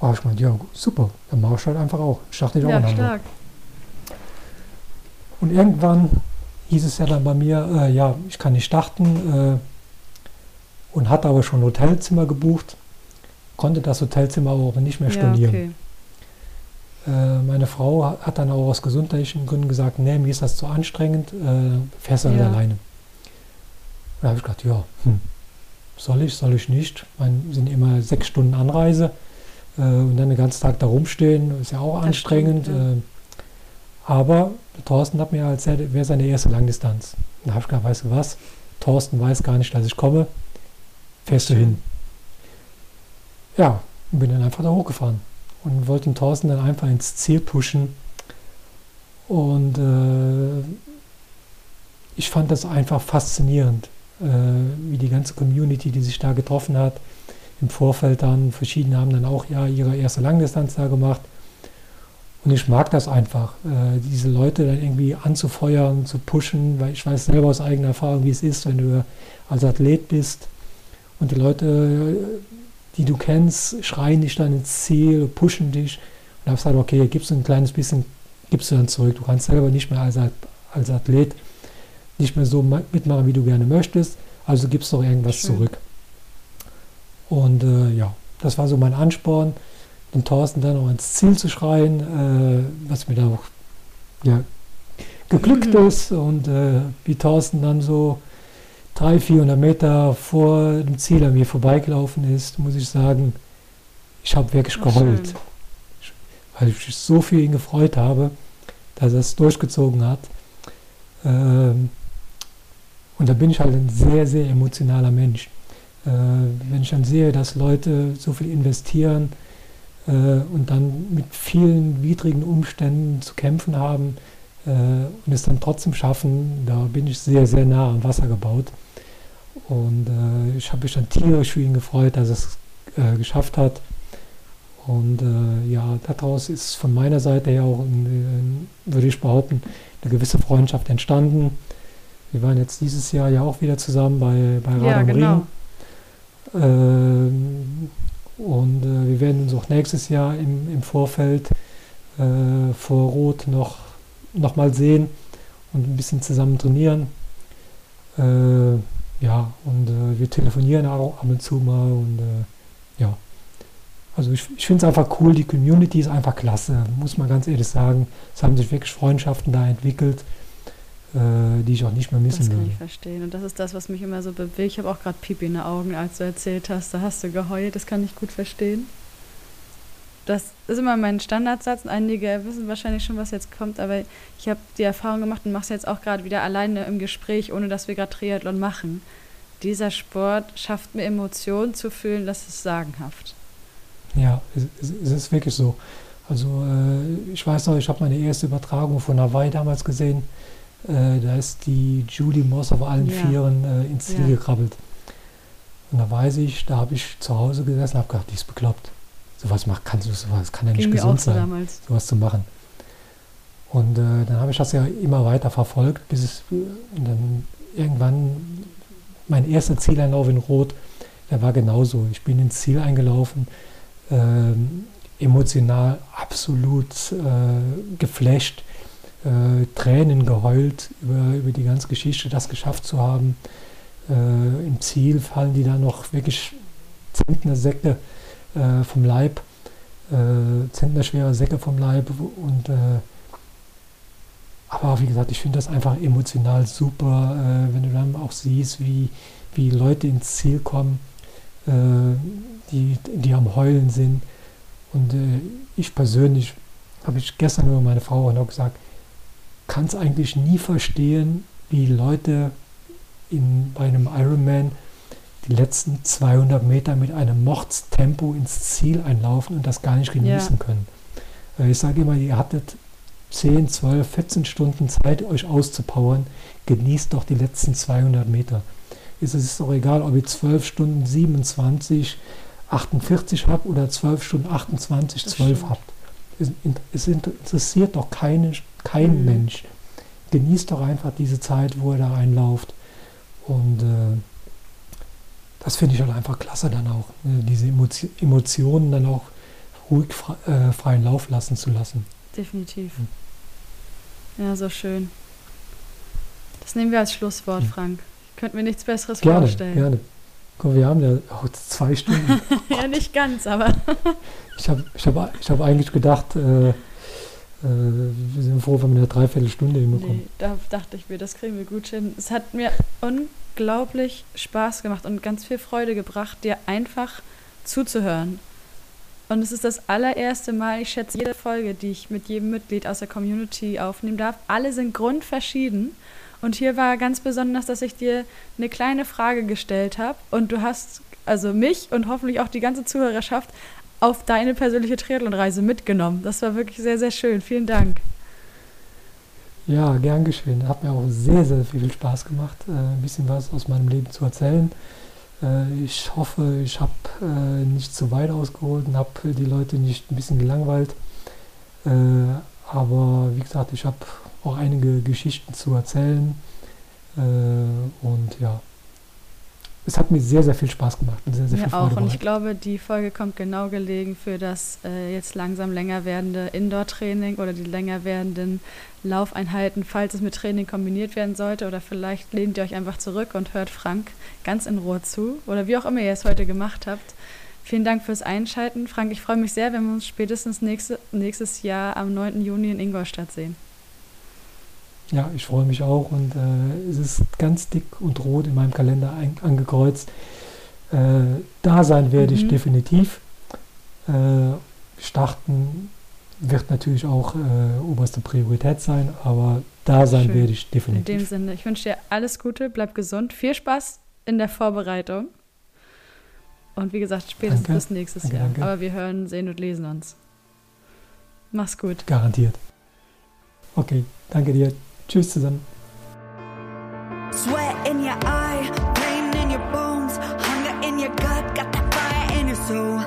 Oh, ich meinte, ja, super, dann mache ich halt einfach auch. Ich starte auch ja, in Hamburg. Stark. Und irgendwann hieß es ja dann bei mir, äh, ja, ich kann nicht starten äh, und hatte aber schon ein Hotelzimmer gebucht, konnte das Hotelzimmer aber nicht mehr stornieren. Ja, okay. Äh, meine Frau hat dann auch aus gesundheitlichen Gründen gesagt, nee, mir ist das zu anstrengend, äh, fährst du halt ja. alleine. Und da habe ich gedacht, ja, hm, soll ich, soll ich nicht. Man sind immer sechs Stunden Anreise äh, und dann den ganzen Tag da rumstehen, ist ja auch das anstrengend. Stimmt, ja. Aber Thorsten hat mir erzählt, wäre seine erste Langdistanz. Da habe ich gesagt, weißt du was? Thorsten weiß gar nicht, dass ich komme. Fährst du hin? Ja, und bin dann einfach da hochgefahren und wollte den Thorsten dann einfach ins Ziel pushen. Und äh, ich fand das einfach faszinierend, äh, wie die ganze Community, die sich da getroffen hat, im Vorfeld dann, verschiedene haben dann auch ja ihre erste Langdistanz da gemacht. Und ich mag das einfach, äh, diese Leute dann irgendwie anzufeuern, zu pushen, weil ich weiß selber aus eigener Erfahrung, wie es ist, wenn du als Athlet bist und die Leute, die du kennst, schreien dich dann ins Ziel, pushen dich. Und da hast du gesagt, okay, gibst du ein kleines bisschen, gibst du dann zurück. Du kannst selber nicht mehr als, als Athlet nicht mehr so mitmachen, wie du gerne möchtest, also gibst du doch irgendwas Schön. zurück. Und äh, ja, das war so mein Ansporn den Thorsten dann auch ins Ziel zu schreien, äh, was mir da auch ja, geglückt mhm. ist. Und äh, wie Thorsten dann so 300, 400 Meter vor dem Ziel an mir vorbeigelaufen ist, muss ich sagen, ich habe wirklich Ach, geheult. Schön. Weil ich mich so für ihn gefreut habe, dass er es durchgezogen hat. Ähm, und da bin ich halt ein sehr, sehr emotionaler Mensch. Äh, wenn ich dann sehe, dass Leute so viel investieren, äh, und dann mit vielen widrigen Umständen zu kämpfen haben äh, und es dann trotzdem schaffen, da bin ich sehr, sehr nah am Wasser gebaut. Und äh, ich habe mich dann tierisch für ihn gefreut, dass er es äh, geschafft hat. Und äh, ja, daraus ist von meiner Seite her auch, würde ich behaupten, eine gewisse Freundschaft entstanden. Wir waren jetzt dieses Jahr ja auch wieder zusammen bei, bei Radam ja, genau. Ring. Ähm, und äh, wir werden uns auch nächstes Jahr im, im Vorfeld äh, vor Rot noch, noch mal sehen und ein bisschen zusammen trainieren. Äh, ja, und äh, wir telefonieren auch ab und zu mal und äh, ja. Also ich, ich finde es einfach cool, die Community ist einfach klasse, muss man ganz ehrlich sagen. Es haben sich wirklich Freundschaften da entwickelt die ich auch nicht mehr missen würde. Das kann ich verstehen. Und das ist das, was mich immer so bewegt. Ich habe auch gerade Pipi in den Augen, als du erzählt hast. Da hast du geheult. Das kann ich gut verstehen. Das ist immer mein Standardsatz. Einige wissen wahrscheinlich schon, was jetzt kommt, aber ich habe die Erfahrung gemacht und mache es jetzt auch gerade wieder alleine im Gespräch, ohne dass wir gerade Triathlon machen. Dieser Sport schafft mir Emotionen zu fühlen, das ist sagenhaft. Ja, es, es ist wirklich so. Also äh, ich weiß noch, ich habe meine erste Übertragung von Hawaii damals gesehen äh, da ist die Julie Moss auf allen ja. Vieren äh, ins Ziel ja. gekrabbelt. Und da weiß ich, da habe ich zu Hause gesessen und habe gedacht, die ist bekloppt. Sowas macht, kannst du sowas, kann ja nicht Ging gesund sein, damals. sowas zu machen. Und äh, dann habe ich das ja immer weiter verfolgt, bis es und dann irgendwann mein erster Zieleinlauf in Rot, der war genauso. Ich bin ins Ziel eingelaufen, ähm, emotional absolut äh, geflasht äh, Tränen geheult über, über die ganze Geschichte, das geschafft zu haben. Äh, Im Ziel fallen die dann noch wirklich Zentner-Säcke äh, vom Leib, äh, Zentnerschwere Säcke vom Leib. Und, äh, aber wie gesagt, ich finde das einfach emotional super, äh, wenn du dann auch siehst, wie, wie Leute ins Ziel kommen, äh, die, die am Heulen sind. Und ich persönlich habe ich gestern über meine Frau auch noch gesagt, kann es eigentlich nie verstehen, wie Leute in, bei einem Ironman die letzten 200 Meter mit einem Mordstempo ins Ziel einlaufen und das gar nicht genießen ja. können. Äh, ich sage immer, ihr hattet 10, 12, 14 Stunden Zeit, euch auszupowern. Genießt doch die letzten 200 Meter. Es ist doch egal, ob ihr 12 Stunden 27, 48 habt oder 12 Stunden 28, 12 habt. Es, es interessiert doch keine kein mhm. Mensch. Genießt doch einfach diese Zeit, wo er da einlauft. Und äh, das finde ich halt einfach klasse dann auch, ne? diese Emotio Emotionen dann auch ruhig fre äh, freien Lauf lassen zu lassen. Definitiv. Mhm. Ja, so schön. Das nehmen wir als Schlusswort, mhm. Frank. Ich könnte mir nichts Besseres gerne, vorstellen. Gerne. Guck, wir haben ja oh, zwei Stunden. *laughs* ja, nicht ganz, aber. ich habe ich hab, ich hab eigentlich gedacht, äh, äh, wir sind froh, wenn wir eine Dreiviertelstunde hinbekommen. Nee, da dachte ich mir, das kriegen wir gut hin. Es hat mir unglaublich Spaß gemacht und ganz viel Freude gebracht, dir einfach zuzuhören. Und es ist das allererste Mal, ich schätze jede Folge, die ich mit jedem Mitglied aus der Community aufnehmen darf. Alle sind grundverschieden. Und hier war ganz besonders, dass ich dir eine kleine Frage gestellt habe und du hast also mich und hoffentlich auch die ganze Zuhörerschaft auf deine persönliche Triathlon-Reise mitgenommen. Das war wirklich sehr, sehr schön. Vielen Dank. Ja, gern geschehen. Hat mir auch sehr, sehr viel Spaß gemacht, äh, ein bisschen was aus meinem Leben zu erzählen. Äh, ich hoffe, ich habe äh, nicht zu weit ausgeholt und habe die Leute nicht ein bisschen gelangweilt. Aber wie gesagt, ich habe auch einige Geschichten zu erzählen. Äh, und ja, es hat mir sehr, sehr viel Spaß gemacht und sehr, sehr mir viel Freude auch. Und ich glaube, die Folge kommt genau gelegen für das äh, jetzt langsam länger werdende Indoor-Training oder die länger werdenden Laufeinheiten, falls es mit Training kombiniert werden sollte. Oder vielleicht lehnt ihr euch einfach zurück und hört Frank ganz in Ruhe zu. Oder wie auch immer ihr es heute gemacht habt. Vielen Dank fürs Einschalten. Frank, ich freue mich sehr, wenn wir uns spätestens nächste, nächstes Jahr am 9. Juni in Ingolstadt sehen. Ja, ich freue mich auch und äh, es ist ganz dick und rot in meinem Kalender ein, angekreuzt. Äh, da sein werde mhm. ich definitiv. Äh, starten wird natürlich auch äh, oberste Priorität sein, aber da sein Schön. werde ich definitiv. In dem Sinne, ich wünsche dir alles Gute, bleib gesund, viel Spaß in der Vorbereitung. Und wie gesagt, spätestens danke. bis nächstes danke, Jahr. Danke. Aber wir hören, sehen und lesen uns. Mach's gut. Garantiert. Okay, danke dir. Tschüss zusammen. Sweat in your eye, pain in your bones, hunger in your gut, got that fire in your soul,